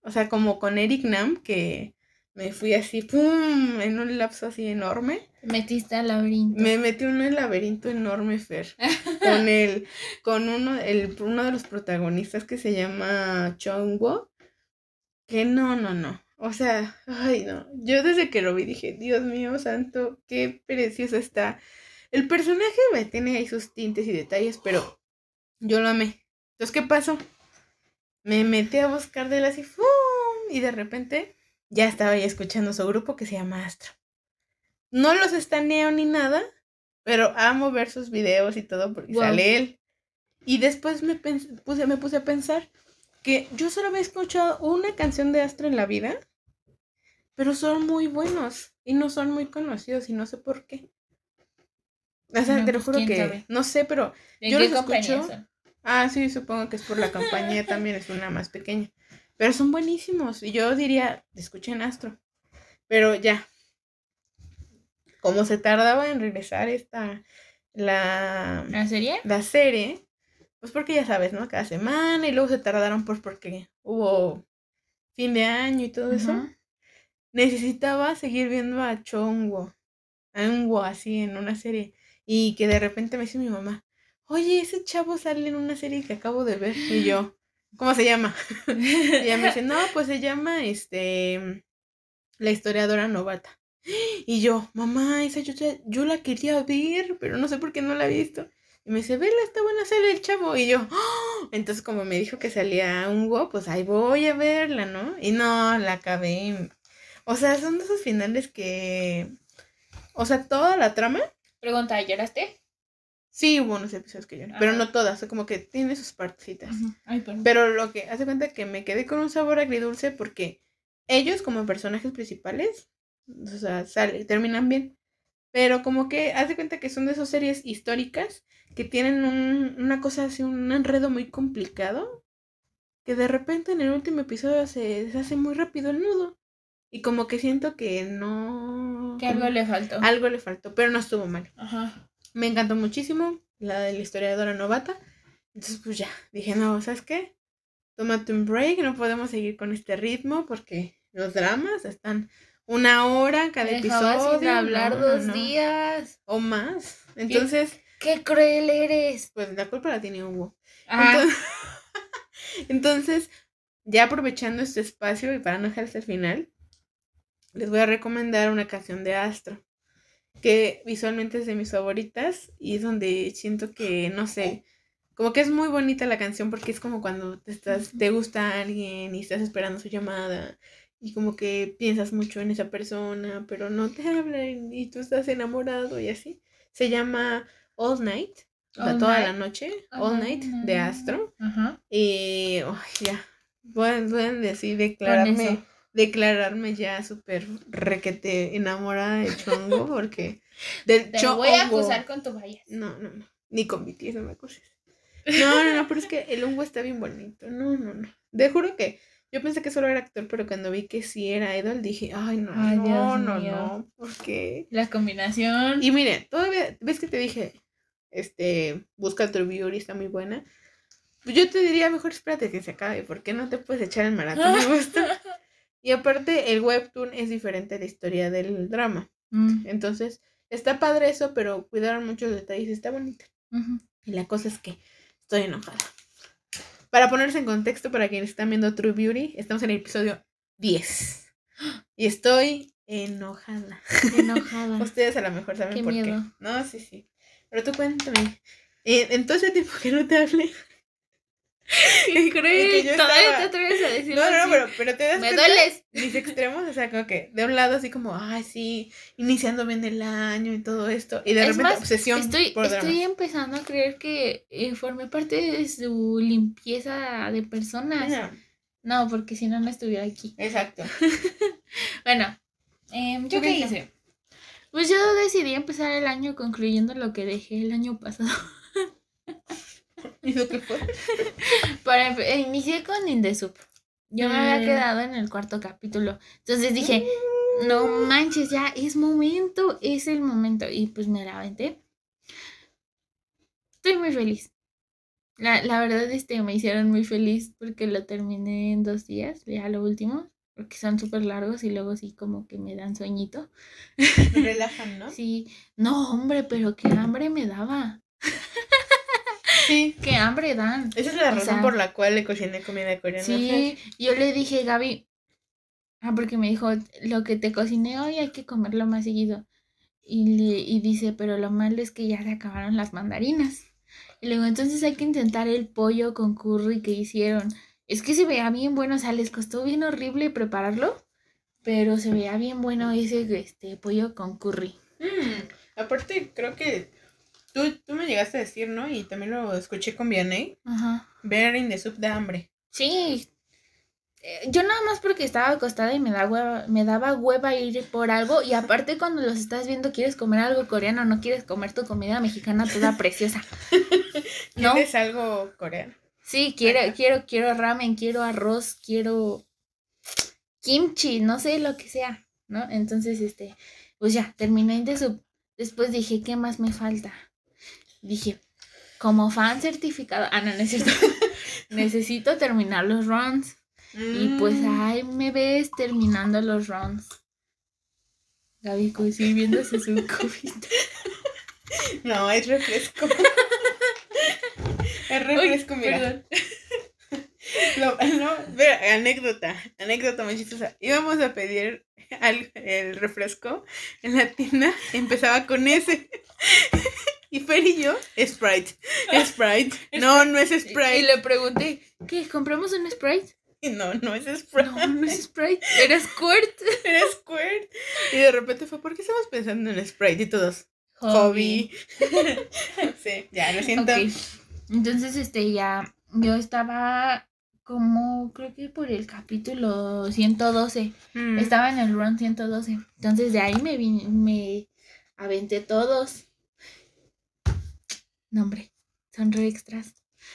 O sea, como con Eric Nam, que me fui así, ¡pum! en un lapso así enorme. Metiste al laberinto. Me metí en un laberinto enorme, Fer. <laughs> con el, con uno, el, uno de los protagonistas que se llama Chongwo. Que no, no, no. O sea, ay no. Yo desde que lo vi dije, Dios mío santo, qué precioso está. El personaje me tiene ahí sus tintes y detalles, pero yo lo amé. Entonces, ¿qué pasó? Me metí a buscar de las y ¡fum! y de repente ya estaba ahí escuchando su grupo que se llama Astro. No los estaneo ni nada, pero amo ver sus videos y todo porque sale él. Y después me, puse, me puse a pensar que yo solo había escuchado una canción de Astro en la vida, pero son muy buenos y no son muy conocidos y no sé por qué. O sea, te lo pues, juro que no sé, pero yo los escucho. Ah, sí, supongo que es por la compañía también, es una más pequeña. Pero son buenísimos. Y yo diría, escuchen Astro. Pero ya. Como se tardaba en regresar esta. La, ¿La serie? La serie. Pues porque ya sabes, ¿no? Cada semana. Y luego se tardaron pues porque hubo fin de año y todo eso. Necesitaba seguir viendo a Chongwo. A Unwo así en una serie. Y que de repente me dice mi mamá, oye, ese chavo sale en una serie que acabo de ver. Y yo, ¿cómo se llama? <laughs> y ella me dice, no, pues se llama, este, La historiadora novata. Y yo, mamá, esa yo, yo la quería ver, pero no sé por qué no la he visto. Y me dice, vela, está buena sale el chavo. Y yo, ¡Oh! entonces como me dijo que salía un go, pues ahí voy a verla, ¿no? Y no, la acabé. O sea, son de esos finales que... O sea, toda la trama Pregunta, ¿lloraste? Sí, hubo unos episodios que lloré, pero ah. no todas, como que tiene sus partecitas. pero lo que hace cuenta que me quedé con un sabor agridulce porque ellos como personajes principales, o sea, sale, terminan bien. Pero como que hace cuenta que son de esas series históricas que tienen un, una cosa así, un enredo muy complicado, que de repente en el último episodio se, se hace muy rápido el nudo. Y como que siento que no... Que algo le faltó. Algo le faltó, pero no estuvo mal. Ajá. Me encantó muchísimo la de la historiadora novata. Entonces, pues ya, dije, no, ¿sabes qué? Tómate un break, no podemos seguir con este ritmo porque los dramas están una hora cada episodio. Sin hablar dos días. O más. Entonces... ¿Qué, cruel eres. Pues la culpa la tiene Hugo. Entonces, <laughs> entonces, ya aprovechando este espacio y para no dejar hasta el final, les voy a recomendar una canción de Astro, que visualmente es de mis favoritas y es donde siento que, no sé, como que es muy bonita la canción porque es como cuando te, estás, te gusta alguien y estás esperando su llamada y como que piensas mucho en esa persona, pero no te hablan y tú estás enamorado y así. Se llama All Night, o toda la noche, All Night. De Astro. Y ya, pueden, decir, declararme declararme ya súper requete enamorada de Chongo <laughs> porque del Te voy a acusar con tu vallas. No, no, no. Ni con BTS no me acuses. No, no, no, pero es que el hongo está bien bonito. No, no, no. Te juro que yo pensé que solo era actor, pero cuando vi que sí era idol, dije, ay, no, no, no, no, ¿por qué? La combinación. Y mire, todavía, ves que te dije, este, busca tu Beauty, está muy buena. Pues yo te diría, mejor espérate que se acabe, porque no te puedes echar el maratón. Me <laughs> gusta. Y aparte, el webtoon es diferente a la historia del drama. Mm. Entonces, está padre eso, pero cuidaron muchos detalles. Está bonita. Y la cosa es que estoy enojada. Para ponerse en contexto, para quienes están viendo True Beauty, estamos en el episodio 10. Y estoy enojada. Enojada. <laughs> Ustedes a lo mejor saben por qué. No, sí, sí. Pero tú cuéntame. En, todo ese tiempo que no te hablé, <laughs> Increíble. Todavía te atreves a decirlo. No, no, no, pero, pero te das Me dueles. Mis <laughs> extremos, o sea, como que de un lado así como, ay, sí, iniciando bien el año y todo esto. Y de repente obsesión estoy, por Estoy empezando a creer que eh, formé parte de su limpieza de personas. No, porque si no, no estuviera aquí. Exacto. <laughs> bueno, em, ¿yo qué hice? Pues yo decidí empezar el año concluyendo lo que dejé el año pasado. <laughs> ¿Y lo que fue? <laughs> Para, eh, inicié con Indesup. Yo me había mm. quedado en el cuarto capítulo. Entonces dije, no mm. manches, ya es momento, es el momento. Y pues me la aventé. Estoy muy feliz. La, la verdad, este, me hicieron muy feliz porque lo terminé en dos días, ya lo último, porque son súper largos y luego sí como que me dan sueñito. Me <laughs> relajan, ¿no? Sí. No, hombre, pero qué hambre me daba. Sí. Qué hambre dan. Esa es la razón por la cual le cociné comida coreana. Sí, yo le dije, Gaby, ah, porque me dijo, lo que te cociné hoy hay que comerlo más seguido. Y, le, y dice, pero lo malo es que ya se acabaron las mandarinas. Y luego, entonces hay que intentar el pollo con curry que hicieron. Es que se veía bien bueno, o sea, les costó bien horrible prepararlo, pero se veía bien bueno ese este pollo con curry. Mm, aparte, creo que tú, tú me llegaste a decir, ¿no? Y también lo escuché con Vianney. Ajá. Ver in the soup de hambre. Sí. Eh, Yo nada más porque estaba acostada y me, da hueva- me daba hueva ir por algo. Y aparte <laughs> cuando los estás viendo quieres comer algo coreano, no quieres comer tu comida mexicana toda preciosa. <laughs> ¿No? ¿Quieres algo coreano? Sí, quiero, Ajá. quiero, quiero ramen, quiero arroz, quiero kimchi, no sé lo que sea, ¿no? Entonces, este, pues ya, terminé de su. Después dije, ¿qué más me falta? Dije, como fan certificado. Ah, no, no es cierto. <laughs> Necesito terminar los runs. Y pues Mm. ahí me ves terminando los rounds. Gaby pues, sirviéndose su <laughs> copita. No, es refresco. es refresco, mira. perdón. <laughs> Lo- no, mira, anécdota, anécdota muy chistosa. Íbamos a pedir al- el refresco en la tienda, empezaba con ese. Y Fer y yo, Sprite, Sprite. <laughs> No, no es Y Sprite. le pregunté, ¿qué? ¿Compramos un Sprite? No, no es Sprite. No, no es Sprite, era Squirt. <laughs> Era Squirt. Y de repente fue, ¿por qué estamos pensando en Sprite? Y todos, hobby. <laughs> sí, ya, lo siento. Ok. Entonces, este, ya, yo estaba como, creo que por el capítulo 112. Mm. Estaba en el run 112. Entonces, de ahí me vine, me aventé todos. No, hombre, son re extras.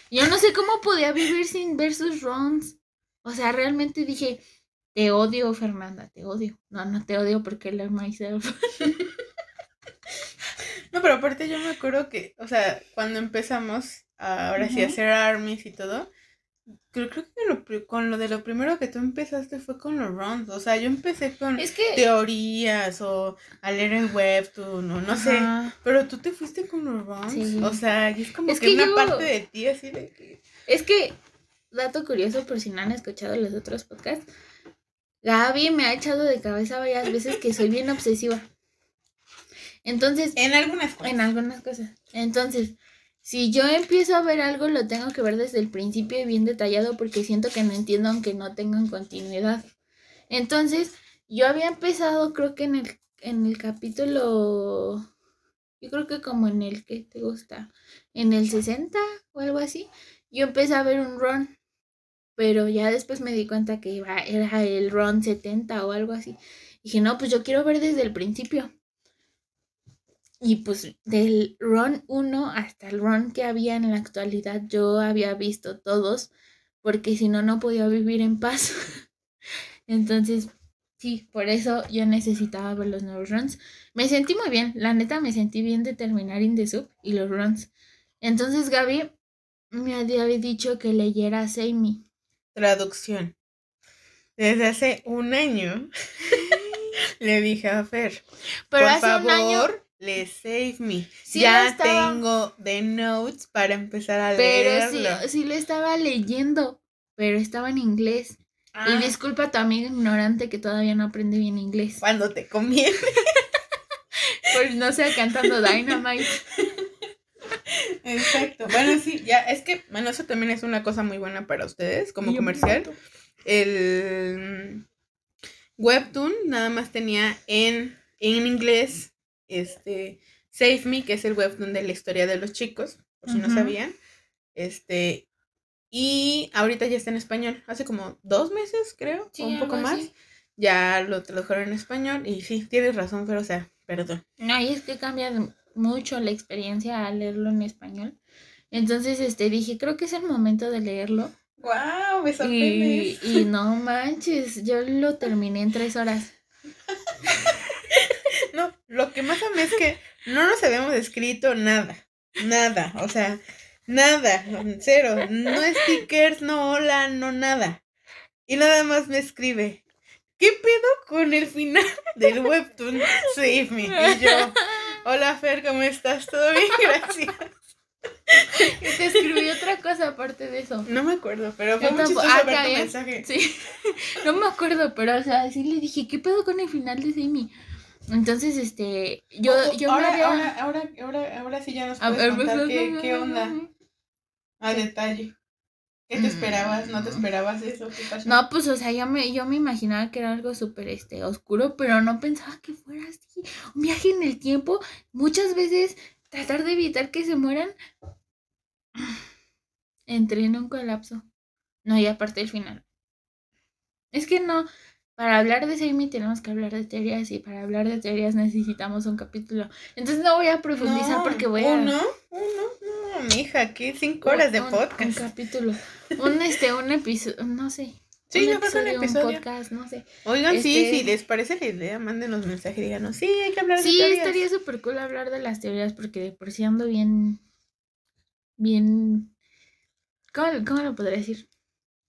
Yo no sé cómo podía vivir sin ver sus runs. O sea, realmente dije, te odio, Fernanda, te odio. No, no te odio porque love myself. <laughs> No, pero aparte yo me acuerdo que, o sea, cuando empezamos a, ahora sí a hacer armies y todo, creo, creo que lo con lo de lo primero que tú empezaste fue con los runs. O sea, yo empecé con Es que... teorías o a leer el webtoon o no sé. Ajá. Pero tú te fuiste con los runs. Sí. O sea, y es como Es que, que una parte de ti así de que. Es que, dato curioso, por si no han escuchado los otros podcasts, Gaby me ha echado de cabeza varias veces que soy bien obsesiva. Entonces, En algunas cosas. en algunas cosas. Entonces, si yo empiezo a ver algo, lo tengo que ver desde el principio y bien detallado porque siento que no entiendo aunque no tengan continuidad. Entonces, yo había empezado, creo que en el, en el capítulo, yo creo que como en el que te gusta, en el 60 o algo así, yo empecé a ver un run. Pero ya después me di cuenta que iba, era el run 70 o algo así. Dije, no, pues yo quiero ver desde el principio. Y pues del run 1 hasta el run que había en la actualidad, yo había visto todos, porque si no, no podía vivir en paz. <laughs> Entonces, sí, por eso yo necesitaba ver los nuevos runs. Me sentí muy bien, la neta me sentí bien de terminar In The Soup y los runs. Entonces Gaby me había dicho que leyera Seimi. Traducción. Desde hace un año <laughs> <laughs> le dije a Fer, Pero por hace favor, un año, le save me. Sí ya estaba- tengo the notes para empezar a pero sí, leerlo. sí lo estaba leyendo, pero estaba en inglés. Ah, Y disculpa a tu amiga ignorante que todavía no aprende bien inglés. cuando te conviene. <laughs> Pues no sea cantando Dynamite. <laughs> Exacto. Bueno, sí, ya, es que, bueno, eso también es una cosa muy buena para ustedes como comercial. El webtoon nada más tenía en, en inglés este Save Me, que es el webtoon de la historia de los chicos, por si no sabían. Este, y ahorita ya está en español. Hace como dos meses, creo, Sí, o un poco más. así. Ya lo tradujeron en español. Y sí, tienes razón, pero o sea, perdón. No, y es que cambia mucho la experiencia al leerlo en español. Entonces, este, dije, creo que es el momento de leerlo. ¡Wow! Me Y, y no manches, yo lo terminé en tres horas. <laughs> No, lo que más amé es que no nos habíamos escrito nada. Nada. O sea, nada. Cero. No stickers, no hola, no nada. Y nada más me escribe. ¿Qué pedo con el final del webtoon Save Me? Y yo, hola Fer, ¿cómo estás? ¿Todo bien? Gracias. <laughs> Y te escribí otra cosa aparte de eso. No me acuerdo, pero fue muy chistoso ah, ver tu mensaje. Sí, <laughs> no me acuerdo, pero o sea, sí le dije, ¿qué pedo con el final de Semi? Entonces, este, yo, Oh, yo ahora, me había... ahora, ahora, ahora, ahora sí ya nos puedes ver, contar pues, qué, pues, qué pues, onda pues, a detalle. ¿Qué te esperabas? ¿No te esperabas eso? ¿Qué pasó? No, pues, o sea, yo me, yo me imaginaba que era algo súper este, oscuro, pero no pensaba que fuera así. Un viaje en el tiempo, muchas veces tratar de evitar que se mueran. <sighs> Entré en un colapso. No, y aparte el final. Es que no, para hablar de Semi tenemos que hablar de teorías y para hablar de teorías necesitamos un capítulo. Entonces no voy a profundizar No, porque voy a... Uno, uno, no, mija, aquí cinco horas de un- podcast. Un capítulo. Un, este, un episodio, no sé. Sí, creo que un episodio. Un podcast, no sé. Oigan, sí, Este- si les parece la idea, mándenos mensaje y díganos, sí, hay que hablar de Sí, teorías. estaría súper cool hablar de las teorías porque de por sí ando bien, bien, ¿cómo, cómo lo podría decir?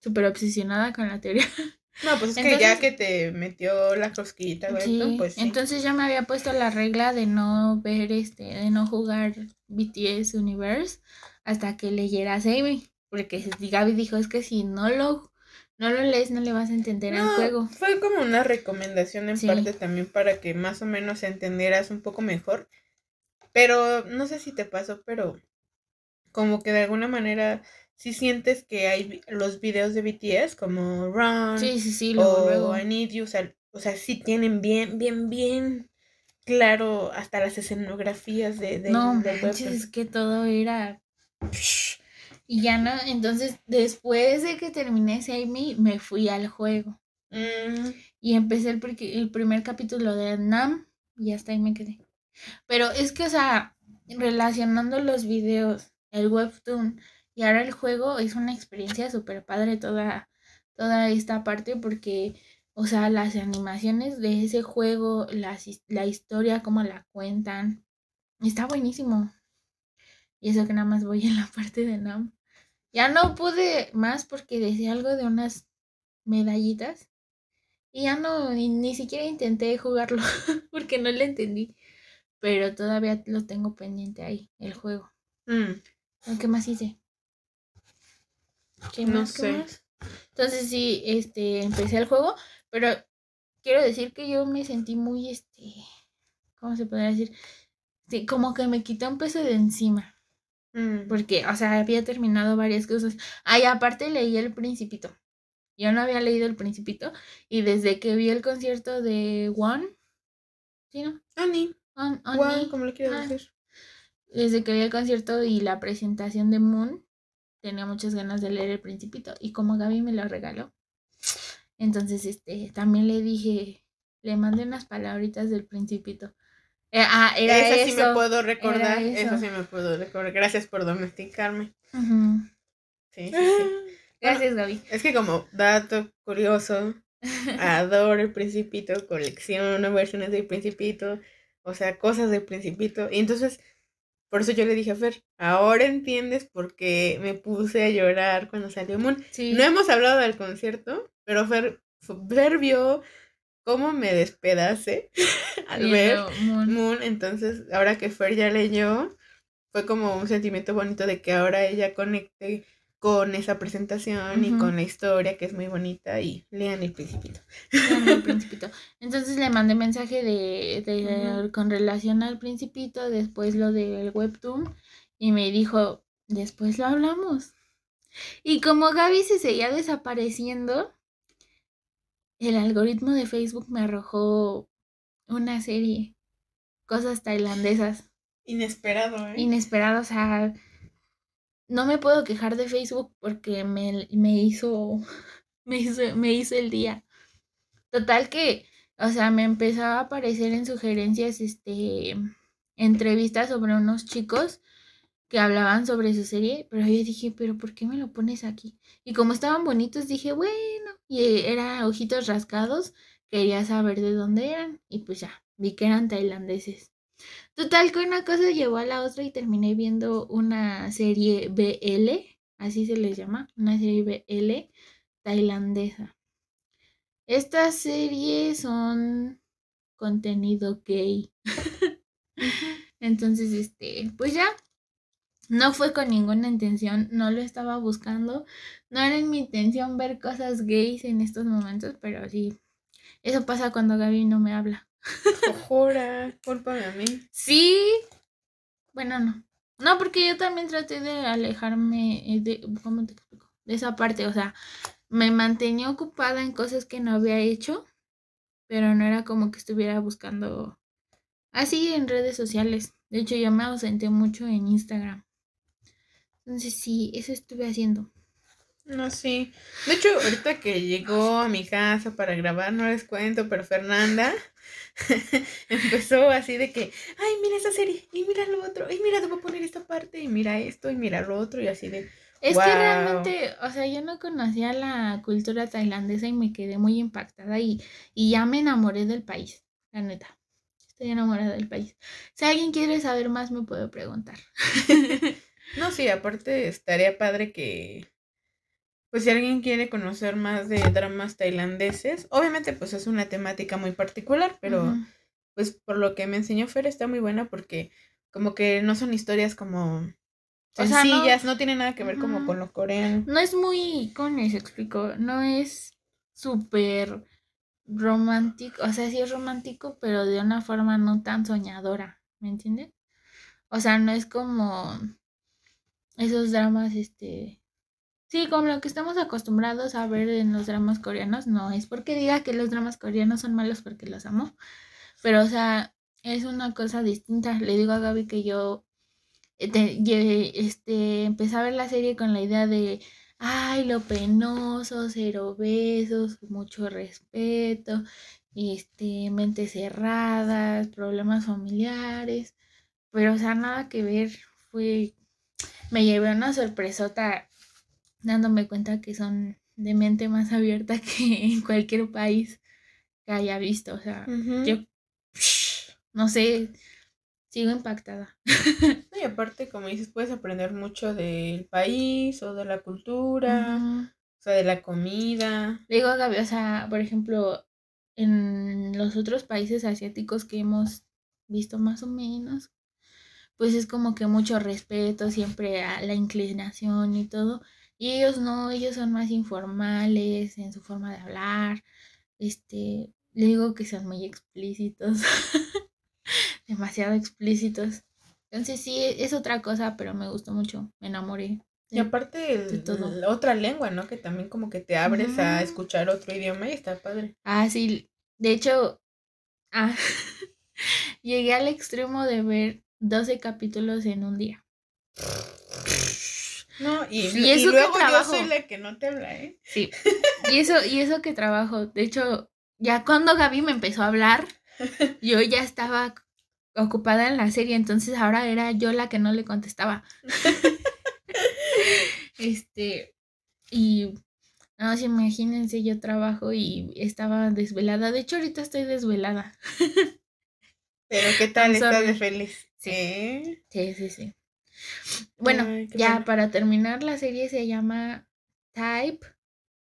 Súper obsesionada con la teoría. <laughs> No, pues es que ya que te metió la cosquillita, güey, Sí, pues sí. entonces yo me había puesto la regla de no ver este, de no jugar BTS Universe hasta que leyera Amy. Porque Gaby dijo es que si no lo, no lo lees no le vas a entender el No, juego. Fue como una recomendación en Sí. parte también para que más o menos entendieras un poco mejor. Pero no sé si te pasó, pero como que de alguna manera sí sientes que hay los videos de BTS como Run Sí, sí, sí, luego, o luego. I Need You, o sea, o sea, sí tienen bien, bien, bien claro hasta las escenografías de, de No manches, es que todo era. Y ya no, entonces después de que terminé Amy, me fui al juego. Mm, Y empecé el, el primer capítulo de Nam y hasta ahí me quedé. Pero es que, o sea, relacionando los videos, el webtoon y ahora el juego, es una experiencia súper padre toda, toda esta parte porque, o sea, las animaciones de ese juego, his- la historia, cómo la cuentan, está buenísimo. Y eso que nada más voy en la <laughs> parte de Nam. Ya no pude más porque decía algo de unas medallitas. Y ya no, ni, ni siquiera intenté jugarlo <laughs> porque no le entendí. Pero todavía lo tengo pendiente ahí, el juego. mm, ¿Qué más hice? ¿Qué No más? ¿Qué sé. más? Entonces sí, este, empecé el juego, pero quiero decir que yo me sentí muy, este, ¿cómo se podría decir? Sí, como que me quité un peso de encima. mm. Porque, o sea, había terminado varias cosas. Ay, aparte leí El Principito. Yo no había leído El Principito. Y desde que vi el concierto de One, ¿sí, no? Ani, On, Oni, guau, como le quieras Ah. decir. desde que vi el concierto y la presentación de Moon, tenía muchas ganas de leer El Principito. Y como Gaby me lo regaló, entonces, este, también le dije, le mandé unas palabritas del Principito. Eh, ah, era Esa eso. sí me puedo recordar, eso eso. sí me puedo recordar. Gracias por domesticarme. Sí, sí, sí. <laughs> Gracias, Gaby. Es que como dato curioso, adoro el Principito, colecciono versiones del Principito, o sea, cosas del Principito. Y entonces, por eso yo le dije a Fer, ahora entiendes por qué me puse a llorar cuando salió Moon. Sí. No hemos hablado del concierto, pero Fer, Fer vio cómo me despedacé <laughs> al ver Moon. Moon, entonces ahora que Fer ya leyó, fue como un sentimiento bonito de que ahora ella conecte con esa presentación y con la historia que es muy bonita y lean el principito. Con el <laughs> principito. Entonces le mandé mensaje de, de- con relación al principito, después lo del webtoon y me dijo, después lo hablamos. Y como Gaby se seguía desapareciendo, el algoritmo de Facebook me arrojó una serie, cosas tailandesas, Inesperado, ¿eh? inesperadas, o sea, no me puedo quejar de Facebook porque me, me hizo, <laughs> me hizo, me hizo el día. Total que, o sea, me empezaba a aparecer en sugerencias, este, entrevistas sobre unos chicos que hablaban sobre su serie, pero yo dije, pero ¿por qué me lo pones aquí? Y como estaban bonitos, dije, bueno, y era ojitos rascados, quería saber de dónde eran, y pues ya, vi que eran tailandeses. Total que una cosa llevó a la otra y terminé viendo una serie BL, así se les llama, una serie BL tailandesa. Estas series son contenido gay. <laughs> Entonces, este, pues ya, no fue con ninguna intención, no lo estaba buscando, no era en mi intención ver cosas gays en estos momentos, pero sí, eso pasa cuando Gaby no me habla. Jora, cúlpame a mí. Sí, bueno, no. No, porque yo también traté de alejarme eh, de, ¿cómo te explico? de esa parte, o sea, me mantenía ocupada en cosas que no había hecho, pero no era como que estuviera buscando así en redes sociales. De hecho, yo me ausenté mucho en Instagram. Entonces sí, eso estuve haciendo. No, sí. De hecho, ahorita que llegó a mi casa para grabar, no les cuento, pero Fernanda <laughs> empezó así de que, ay, mira esa serie, y mira lo otro, y mira, te voy a poner esta parte, y mira esto, y mira lo otro, y así de... Es que realmente, o sea, yo no conocía la cultura tailandesa y me quedé muy impactada y, y ya me enamoré del país, la neta. Estoy enamorada del país. Si alguien quiere saber más, me puede preguntar. <laughs> no, sí, aparte estaría padre que pues si alguien quiere conocer más de dramas tailandeses, obviamente pues es una temática muy particular, pero pues por lo que me enseñó Fer está muy buena porque como que no son historias como sencillas, no, tiene nada que ver como con lo coreano. No es muy, ¿cómo les explico? No es súper romántico, o sea, sí es romántico, pero de una forma no tan soñadora, ¿me entienden? O sea, no es como esos dramas, este, Sí, como lo que estamos acostumbrados a ver en los dramas coreanos, no es porque diga que los dramas coreanos son malos porque los amo, pero o sea, es una cosa distinta. Le digo a Gaby que yo este, este, empecé a ver la serie con la idea de, ay, lo penoso, cero besos, mucho respeto, este, mentes cerradas, problemas familiares, pero o sea, nada que ver, fue, me llevé una sorpresota dándome cuenta que son de mente más abierta <laughs> que en cualquier país que haya visto. O sea, yo <laughs> no sé, sigo impactada. <laughs> y aparte, como dices, puedes aprender mucho del país o de la cultura, o sea, de la comida. digo a Gaby, o sea, por ejemplo, en los otros países asiáticos que hemos visto más o menos, pues es como que mucho respeto siempre a la inclinación y todo. Y ellos no, ellos son más informales en su forma de hablar. Este, le digo que son muy explícitos. <laughs> Demasiado explícitos. Entonces sí, es otra cosa, pero me gustó mucho. Me enamoré. y aparte, el, otra lengua, ¿no? Que también como que te abres a escuchar otro idioma y está padre. Ah, sí. De hecho, ah, <laughs> llegué al extremo de ver 12 capítulos en un día. No, y, luego yo soy la que no te habla, ¿eh? Sí. <laughs> Y eso, y eso que trabajo. De hecho, ya cuando Gaby me empezó a hablar, <laughs> yo ya estaba ocupada en la serie, entonces ahora era yo la que no le contestaba. <laughs> este, y no, si imagínense, yo trabajo y estaba desvelada. De hecho, ahorita estoy desvelada. Pero ¿qué tal? ¿Estás de feliz? Sí. Sí, sí, sí. Bueno, ya para terminar, la serie se llama Type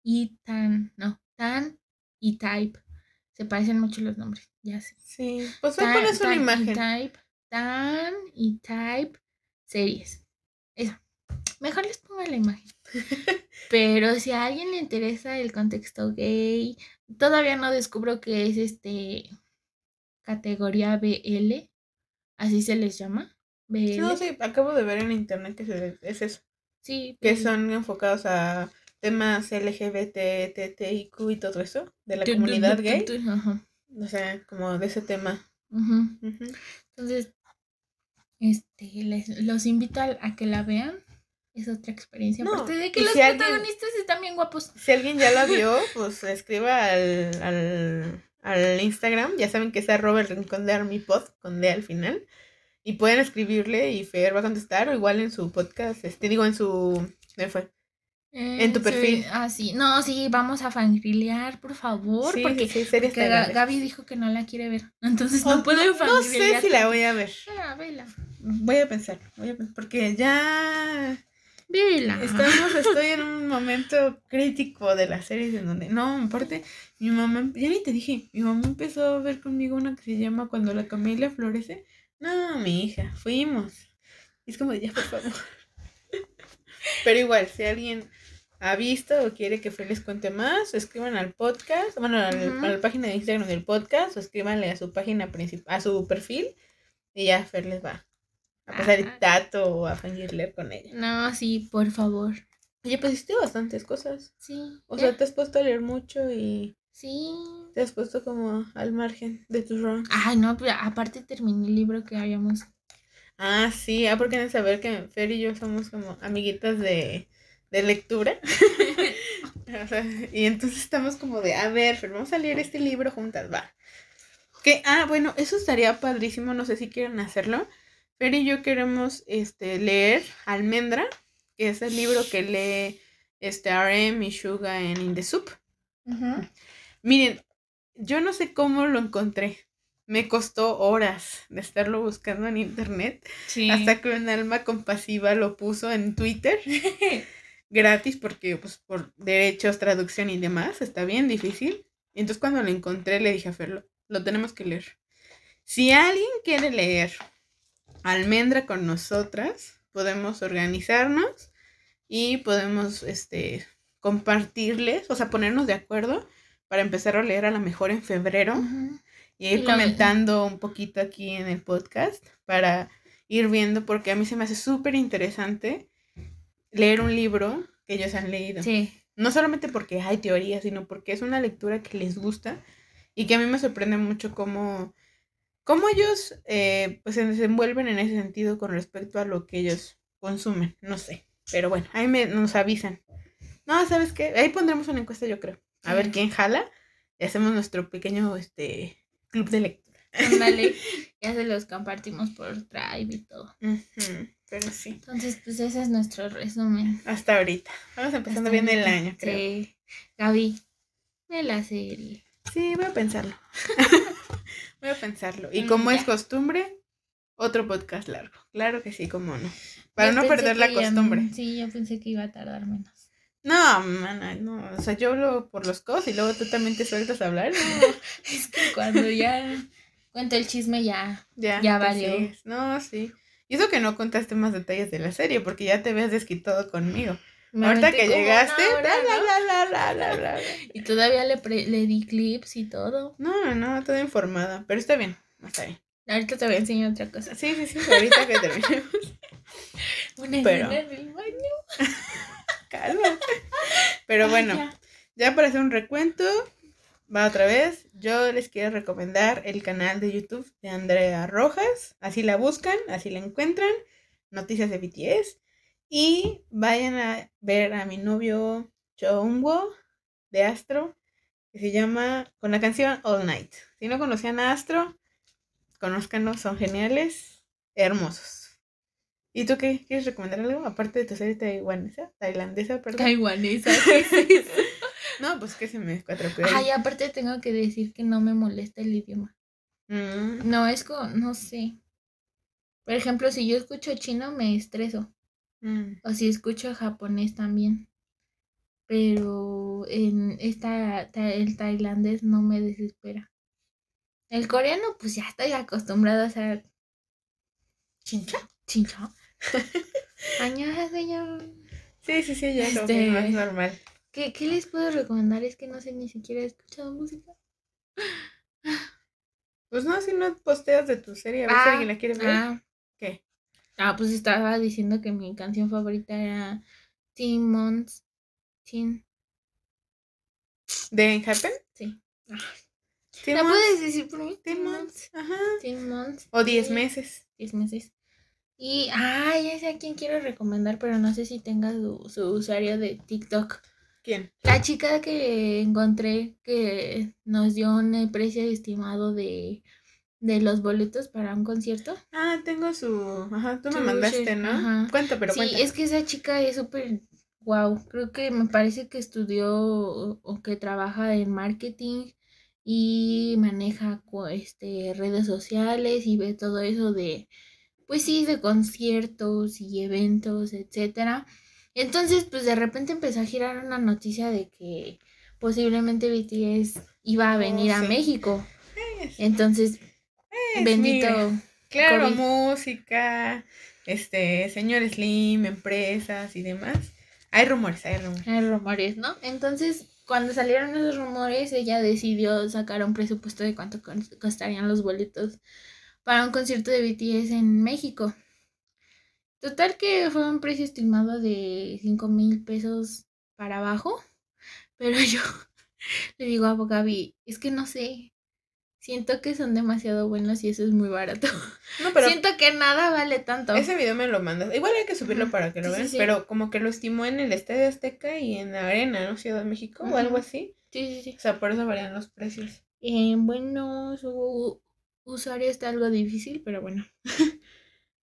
y Tan. No, Tan y Type. Se parecen mucho los nombres, ya sé. Sí, pues ahí pones una imagen. type, tan y Type series. Eso. Mejor les pongo la imagen. <laughs> Pero si a alguien le interesa el contexto gay, todavía no descubro que es este categoría BL, así se les llama. No, sí, acabo de ver en internet que es eso. Sí. Que son enfocados a temas LGBT, TTIQ y todo eso, de la comunidad gay. O sea, como de ese tema. Entonces, este, les, los invito a, que la vean. Es otra experiencia. Aparte de que los protagonistas están bien guapos. Si alguien ya la vio, <laughs> pues escriba al, al, al Instagram. Ya saben que es arroba el rincón de Armipod con D al final. Y pueden escribirle y Fer va a contestar, o igual en su podcast, este digo en su. fue? en tu perfil. ah, sí. No, sí, vamos a fangrilear, por favor. porque, sí, Gaby dijo que no la quiere ver. <laughs> Entonces no oh, puedo no, No sé si la voy a ver. Ah, vela. Voy a pensar, voy a pensar. Porque ya. Vela. Estamos, <laughs> estoy en un momento crítico de la serie en donde. No, aparte, mi mamá. Ya ni te dije, mi mamá empezó a ver conmigo una que se llama Cuando la camelia florece. No, mi hija, fuimos. es como, ya, por favor. <laughs> Pero igual, si alguien ha visto o quiere que Fer les cuente más, escriban al podcast, bueno, a la página de Instagram del podcast, o escríbanle a su página principal, a su perfil, y ya Fer les va a pasar el tato o a fingir leer con ella. No, sí, por favor. Oye, pues hiciste bastantes cosas. Sí. O ¿Ya? sea, te has puesto a leer mucho y Sí. Te has puesto como al margen de tus runs. Ay, no, pero aparte terminé el libro que habíamos. Ah, sí, ah, porque de saber que Fer y yo somos como amiguitas de, de lectura. <laughs> O sea, y entonces estamos como de, a ver, Fer, vamos a leer este libro juntas, va. Que, ah, bueno, eso estaría padrísimo, no sé si quieren hacerlo. Fer y yo queremos este, leer Almendra, que es el libro que lee este RM y Suga en In the Soup. Miren, yo no sé cómo lo encontré. Me costó horas de estarlo buscando en internet. Sí. Hasta que un alma compasiva lo puso en Twitter <laughs> gratis porque pues por derechos, traducción y demás está bien difícil. Y entonces cuando lo encontré le dije a Fer, lo, lo tenemos que leer. Si alguien quiere leer Almendra con nosotras, podemos organizarnos y podemos este compartirles, o sea, ponernos de acuerdo para empezar a leer a lo mejor en febrero y ir Y comentando un poquito aquí en el podcast para ir viendo, porque a mí se me hace súper interesante leer un libro que ellos han leído. Sí. No solamente porque hay teorías, sino porque es una lectura que les gusta y que a mí me sorprende mucho cómo, cómo ellos eh, pues se desenvuelven en ese sentido con respecto a lo que ellos consumen. No sé, pero bueno, ahí me, nos avisan. No, ¿sabes qué? Ahí pondremos una encuesta, yo creo. A ver quién jala y hacemos nuestro pequeño este, club de lectura. Ándale. <laughs> ya se los compartimos por Drive y todo. Pero sí, Entonces, pues ese es nuestro resumen. hasta ahorita. Vamos empezando Hasta bien el año, creo. Sí. Gaby, de la serie. Sí, voy a pensarlo. <laughs> <laughs> voy a pensarlo. Y Mm, como es costumbre, otro podcast largo. Claro que sí, cómo no. Para Yo no perder la ya- costumbre. sí, yo pensé que iba a tardar menos. No, mana, no. O sea, yo hablo por los cos y luego tú también te sueltas a hablar. No, <laughs> Es que cuando ya cuento el chisme ya. ya. Ya valió. sigues. No, sí. Y eso que no contaste más detalles de la serie, porque ya te habías desquitado conmigo. me Ahorita que llegaste. Y todavía le, pre- le di clips y todo. No, no, no, toda informada. Pero está bien, está bien. Ahorita te voy a enseñar otra cosa. Sí, sí, sí, ahorita que terminemos. <laughs> Una Pero- en el baño. <laughs> Calma. <laughs> Pero Ay, bueno, ya. ya para hacer un recuento, va otra vez. Yo les quiero recomendar el canal de YouTube de Andrea Rojas. Así la buscan, así la encuentran. Noticias de BTS. Y vayan a ver a mi novio Choungwo de Astro, que se llama con la canción All Night. Si no conocían a Astro, conózcanlo, son geniales, hermosos. ¿Y tú qué? ¿Quieres recomendar algo? Aparte de tu serie taiwanesa, tailandesa, perdón. Taiwanesa. <laughs> No, pues que se me escuatropeó. Ay, aparte tengo que decir que no me molesta el idioma. Mm, No, es como, no sé. Por ejemplo, si yo escucho chino me estreso. mm. O si escucho japonés también. Pero en esta, ta- el tailandés no me desespera. El coreano, pues ya estoy acostumbrada a ser ¿Chincha? chincha. <laughs> Annyeonghaseyo. Sí, sí, sí, ya es Este- más normal. ¿Qué, ¿Qué les puedo recomendar? Es que no sé ni siquiera he escuchado música. Pues no, si no posteas de tu serie, a ver si Ah, alguien la quiere ver. Ah, ¿Qué? ah, pues estaba diciendo que mi canción favorita era Teen Months. Teen. ¿De Happen? Sí. ¿La puedes decir por mí? Teen Months, Ajá. Teen Months. O 10 y- meses. 10 meses. Y, ah, ya sé a quién quiero recomendar, pero no sé si tenga su, su usuario de TikTok. ¿Quién? La chica que encontré que nos dio un precio estimado de, de los boletos para un concierto. Ah, tengo su. Ajá, tú me Su mandaste, share, ¿no? ajá. Cuenta, pero sí, cuenta. es que esa chica es súper wow. Creo que me parece que estudió o, o que trabaja en marketing y maneja este redes sociales y ve todo eso de pues sí, de conciertos y eventos, etcétera. Entonces, pues de repente empezó a girar una noticia de que posiblemente BTS iba a Oh, venir a. México. Es- Entonces, es, bendito. mira, Claro, COVID. música, este, señor Slim, empresas y demás. Hay rumores, hay rumores. Hay rumores, ¿no? Entonces, cuando salieron esos rumores, ella decidió sacar un presupuesto de cuánto cos- costarían los boletos para un concierto de BTS en México. Total que fue un precio estimado de 5 mil pesos para abajo. <laughs> Pero yo <laughs> le digo a Gaby, es que no sé. Siento que son demasiado buenos y eso es muy barato. No, <laughs> pero Siento que nada vale tanto. Ese video me lo mandas. Igual hay que subirlo para que lo veas. Pero como que lo estimó en el Estadio Azteca y en la Arena, ¿no? Ciudad de México o algo así. Sí, sí, sí. O sea, por eso varían los precios. Eh, bueno, su usuario está algo difícil, pero bueno. <laughs>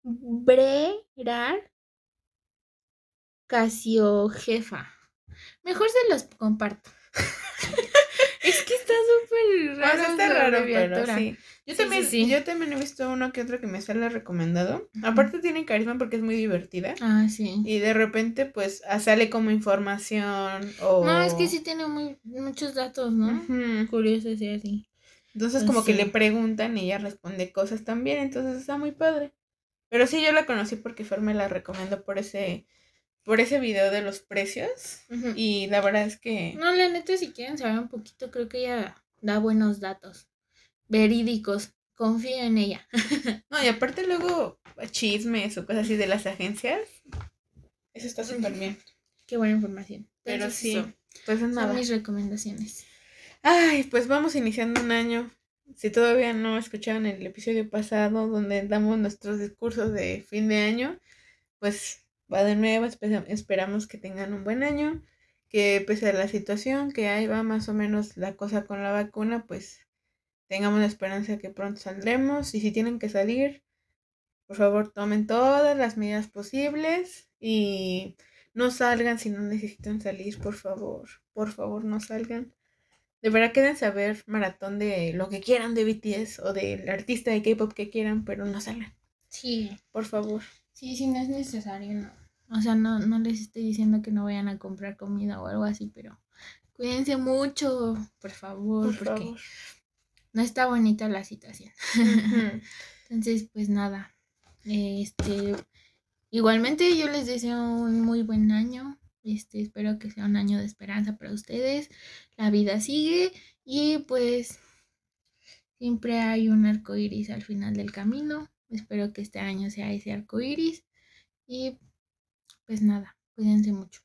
Brerar Casio Jefa. Mejor se los comparto. <laughs> es que está súper raro. está raro, pero sí. Yo, también, yo también he visto uno que otro que me sale recomendado. Aparte tiene carisma porque es muy divertida. Ah, sí. Y de repente, pues, ah, sale como información o... No, es que sí tiene muy, muchos datos, ¿no? Curiosos y así. Entonces, como que le preguntan y ella responde cosas también. Entonces, está muy padre. Pero sí, yo la conocí porque Fer me la recomendó por ese por ese video de los precios. Y la verdad es que. No, la neta, si quieren saber un poquito, creo que ella da buenos datos. Verídicos. Confío en ella. <laughs> no, y aparte luego chismes o cosas así de las agencias. Eso está súper bien. Qué buena información. Pero sí, pues nada. Son mis recomendaciones. Ay, pues vamos iniciando un año. Si todavía no escucharon el episodio pasado donde damos nuestros discursos de fin de año, pues va de nuevo, esperamos que tengan un buen año, que pese a la situación que ahí va más o menos la cosa con la vacuna, pues tengamos la esperanza que pronto saldremos y si tienen que salir, por favor tomen todas las medidas posibles y no salgan si no necesitan salir, por favor, por favor no salgan. De verdad quédense a ver maratón de lo que quieran de BTS o del artista de K-pop que quieran, pero no salgan. Sí. Por favor. Sí, si no es necesario, no. O sea, no, no les estoy diciendo que no vayan a comprar comida o algo así, pero cuídense mucho, por favor, porque no está bonita la situación. <laughs> Entonces, pues nada. Este, igualmente yo les deseo un muy buen año. Este, espero que sea un año de esperanza para ustedes. La vida sigue y pues siempre hay un arco iris al final del camino. Espero que este año sea ese arco iris. Y pues nada, cuídense mucho.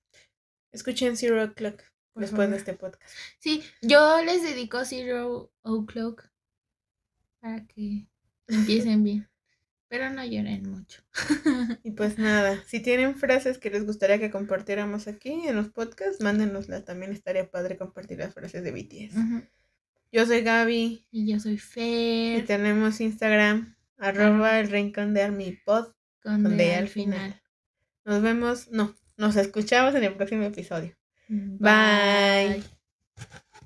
Escuchen Zero O'Clock después de este podcast. Sí, yo les dedico Zero O'Clock para que empiecen bien. Pero no lloren mucho. <laughs> y pues nada, si tienen frases que les gustaría que compartiéramos aquí en los podcasts, mándenoslas. También estaría padre compartir las frases de BTS. Yo soy Gaby. Y yo soy Fer. Y tenemos Instagram, arroba el rincón de Armipod, con D al final. Nos vemos, no, nos escuchamos en el próximo episodio. Bye.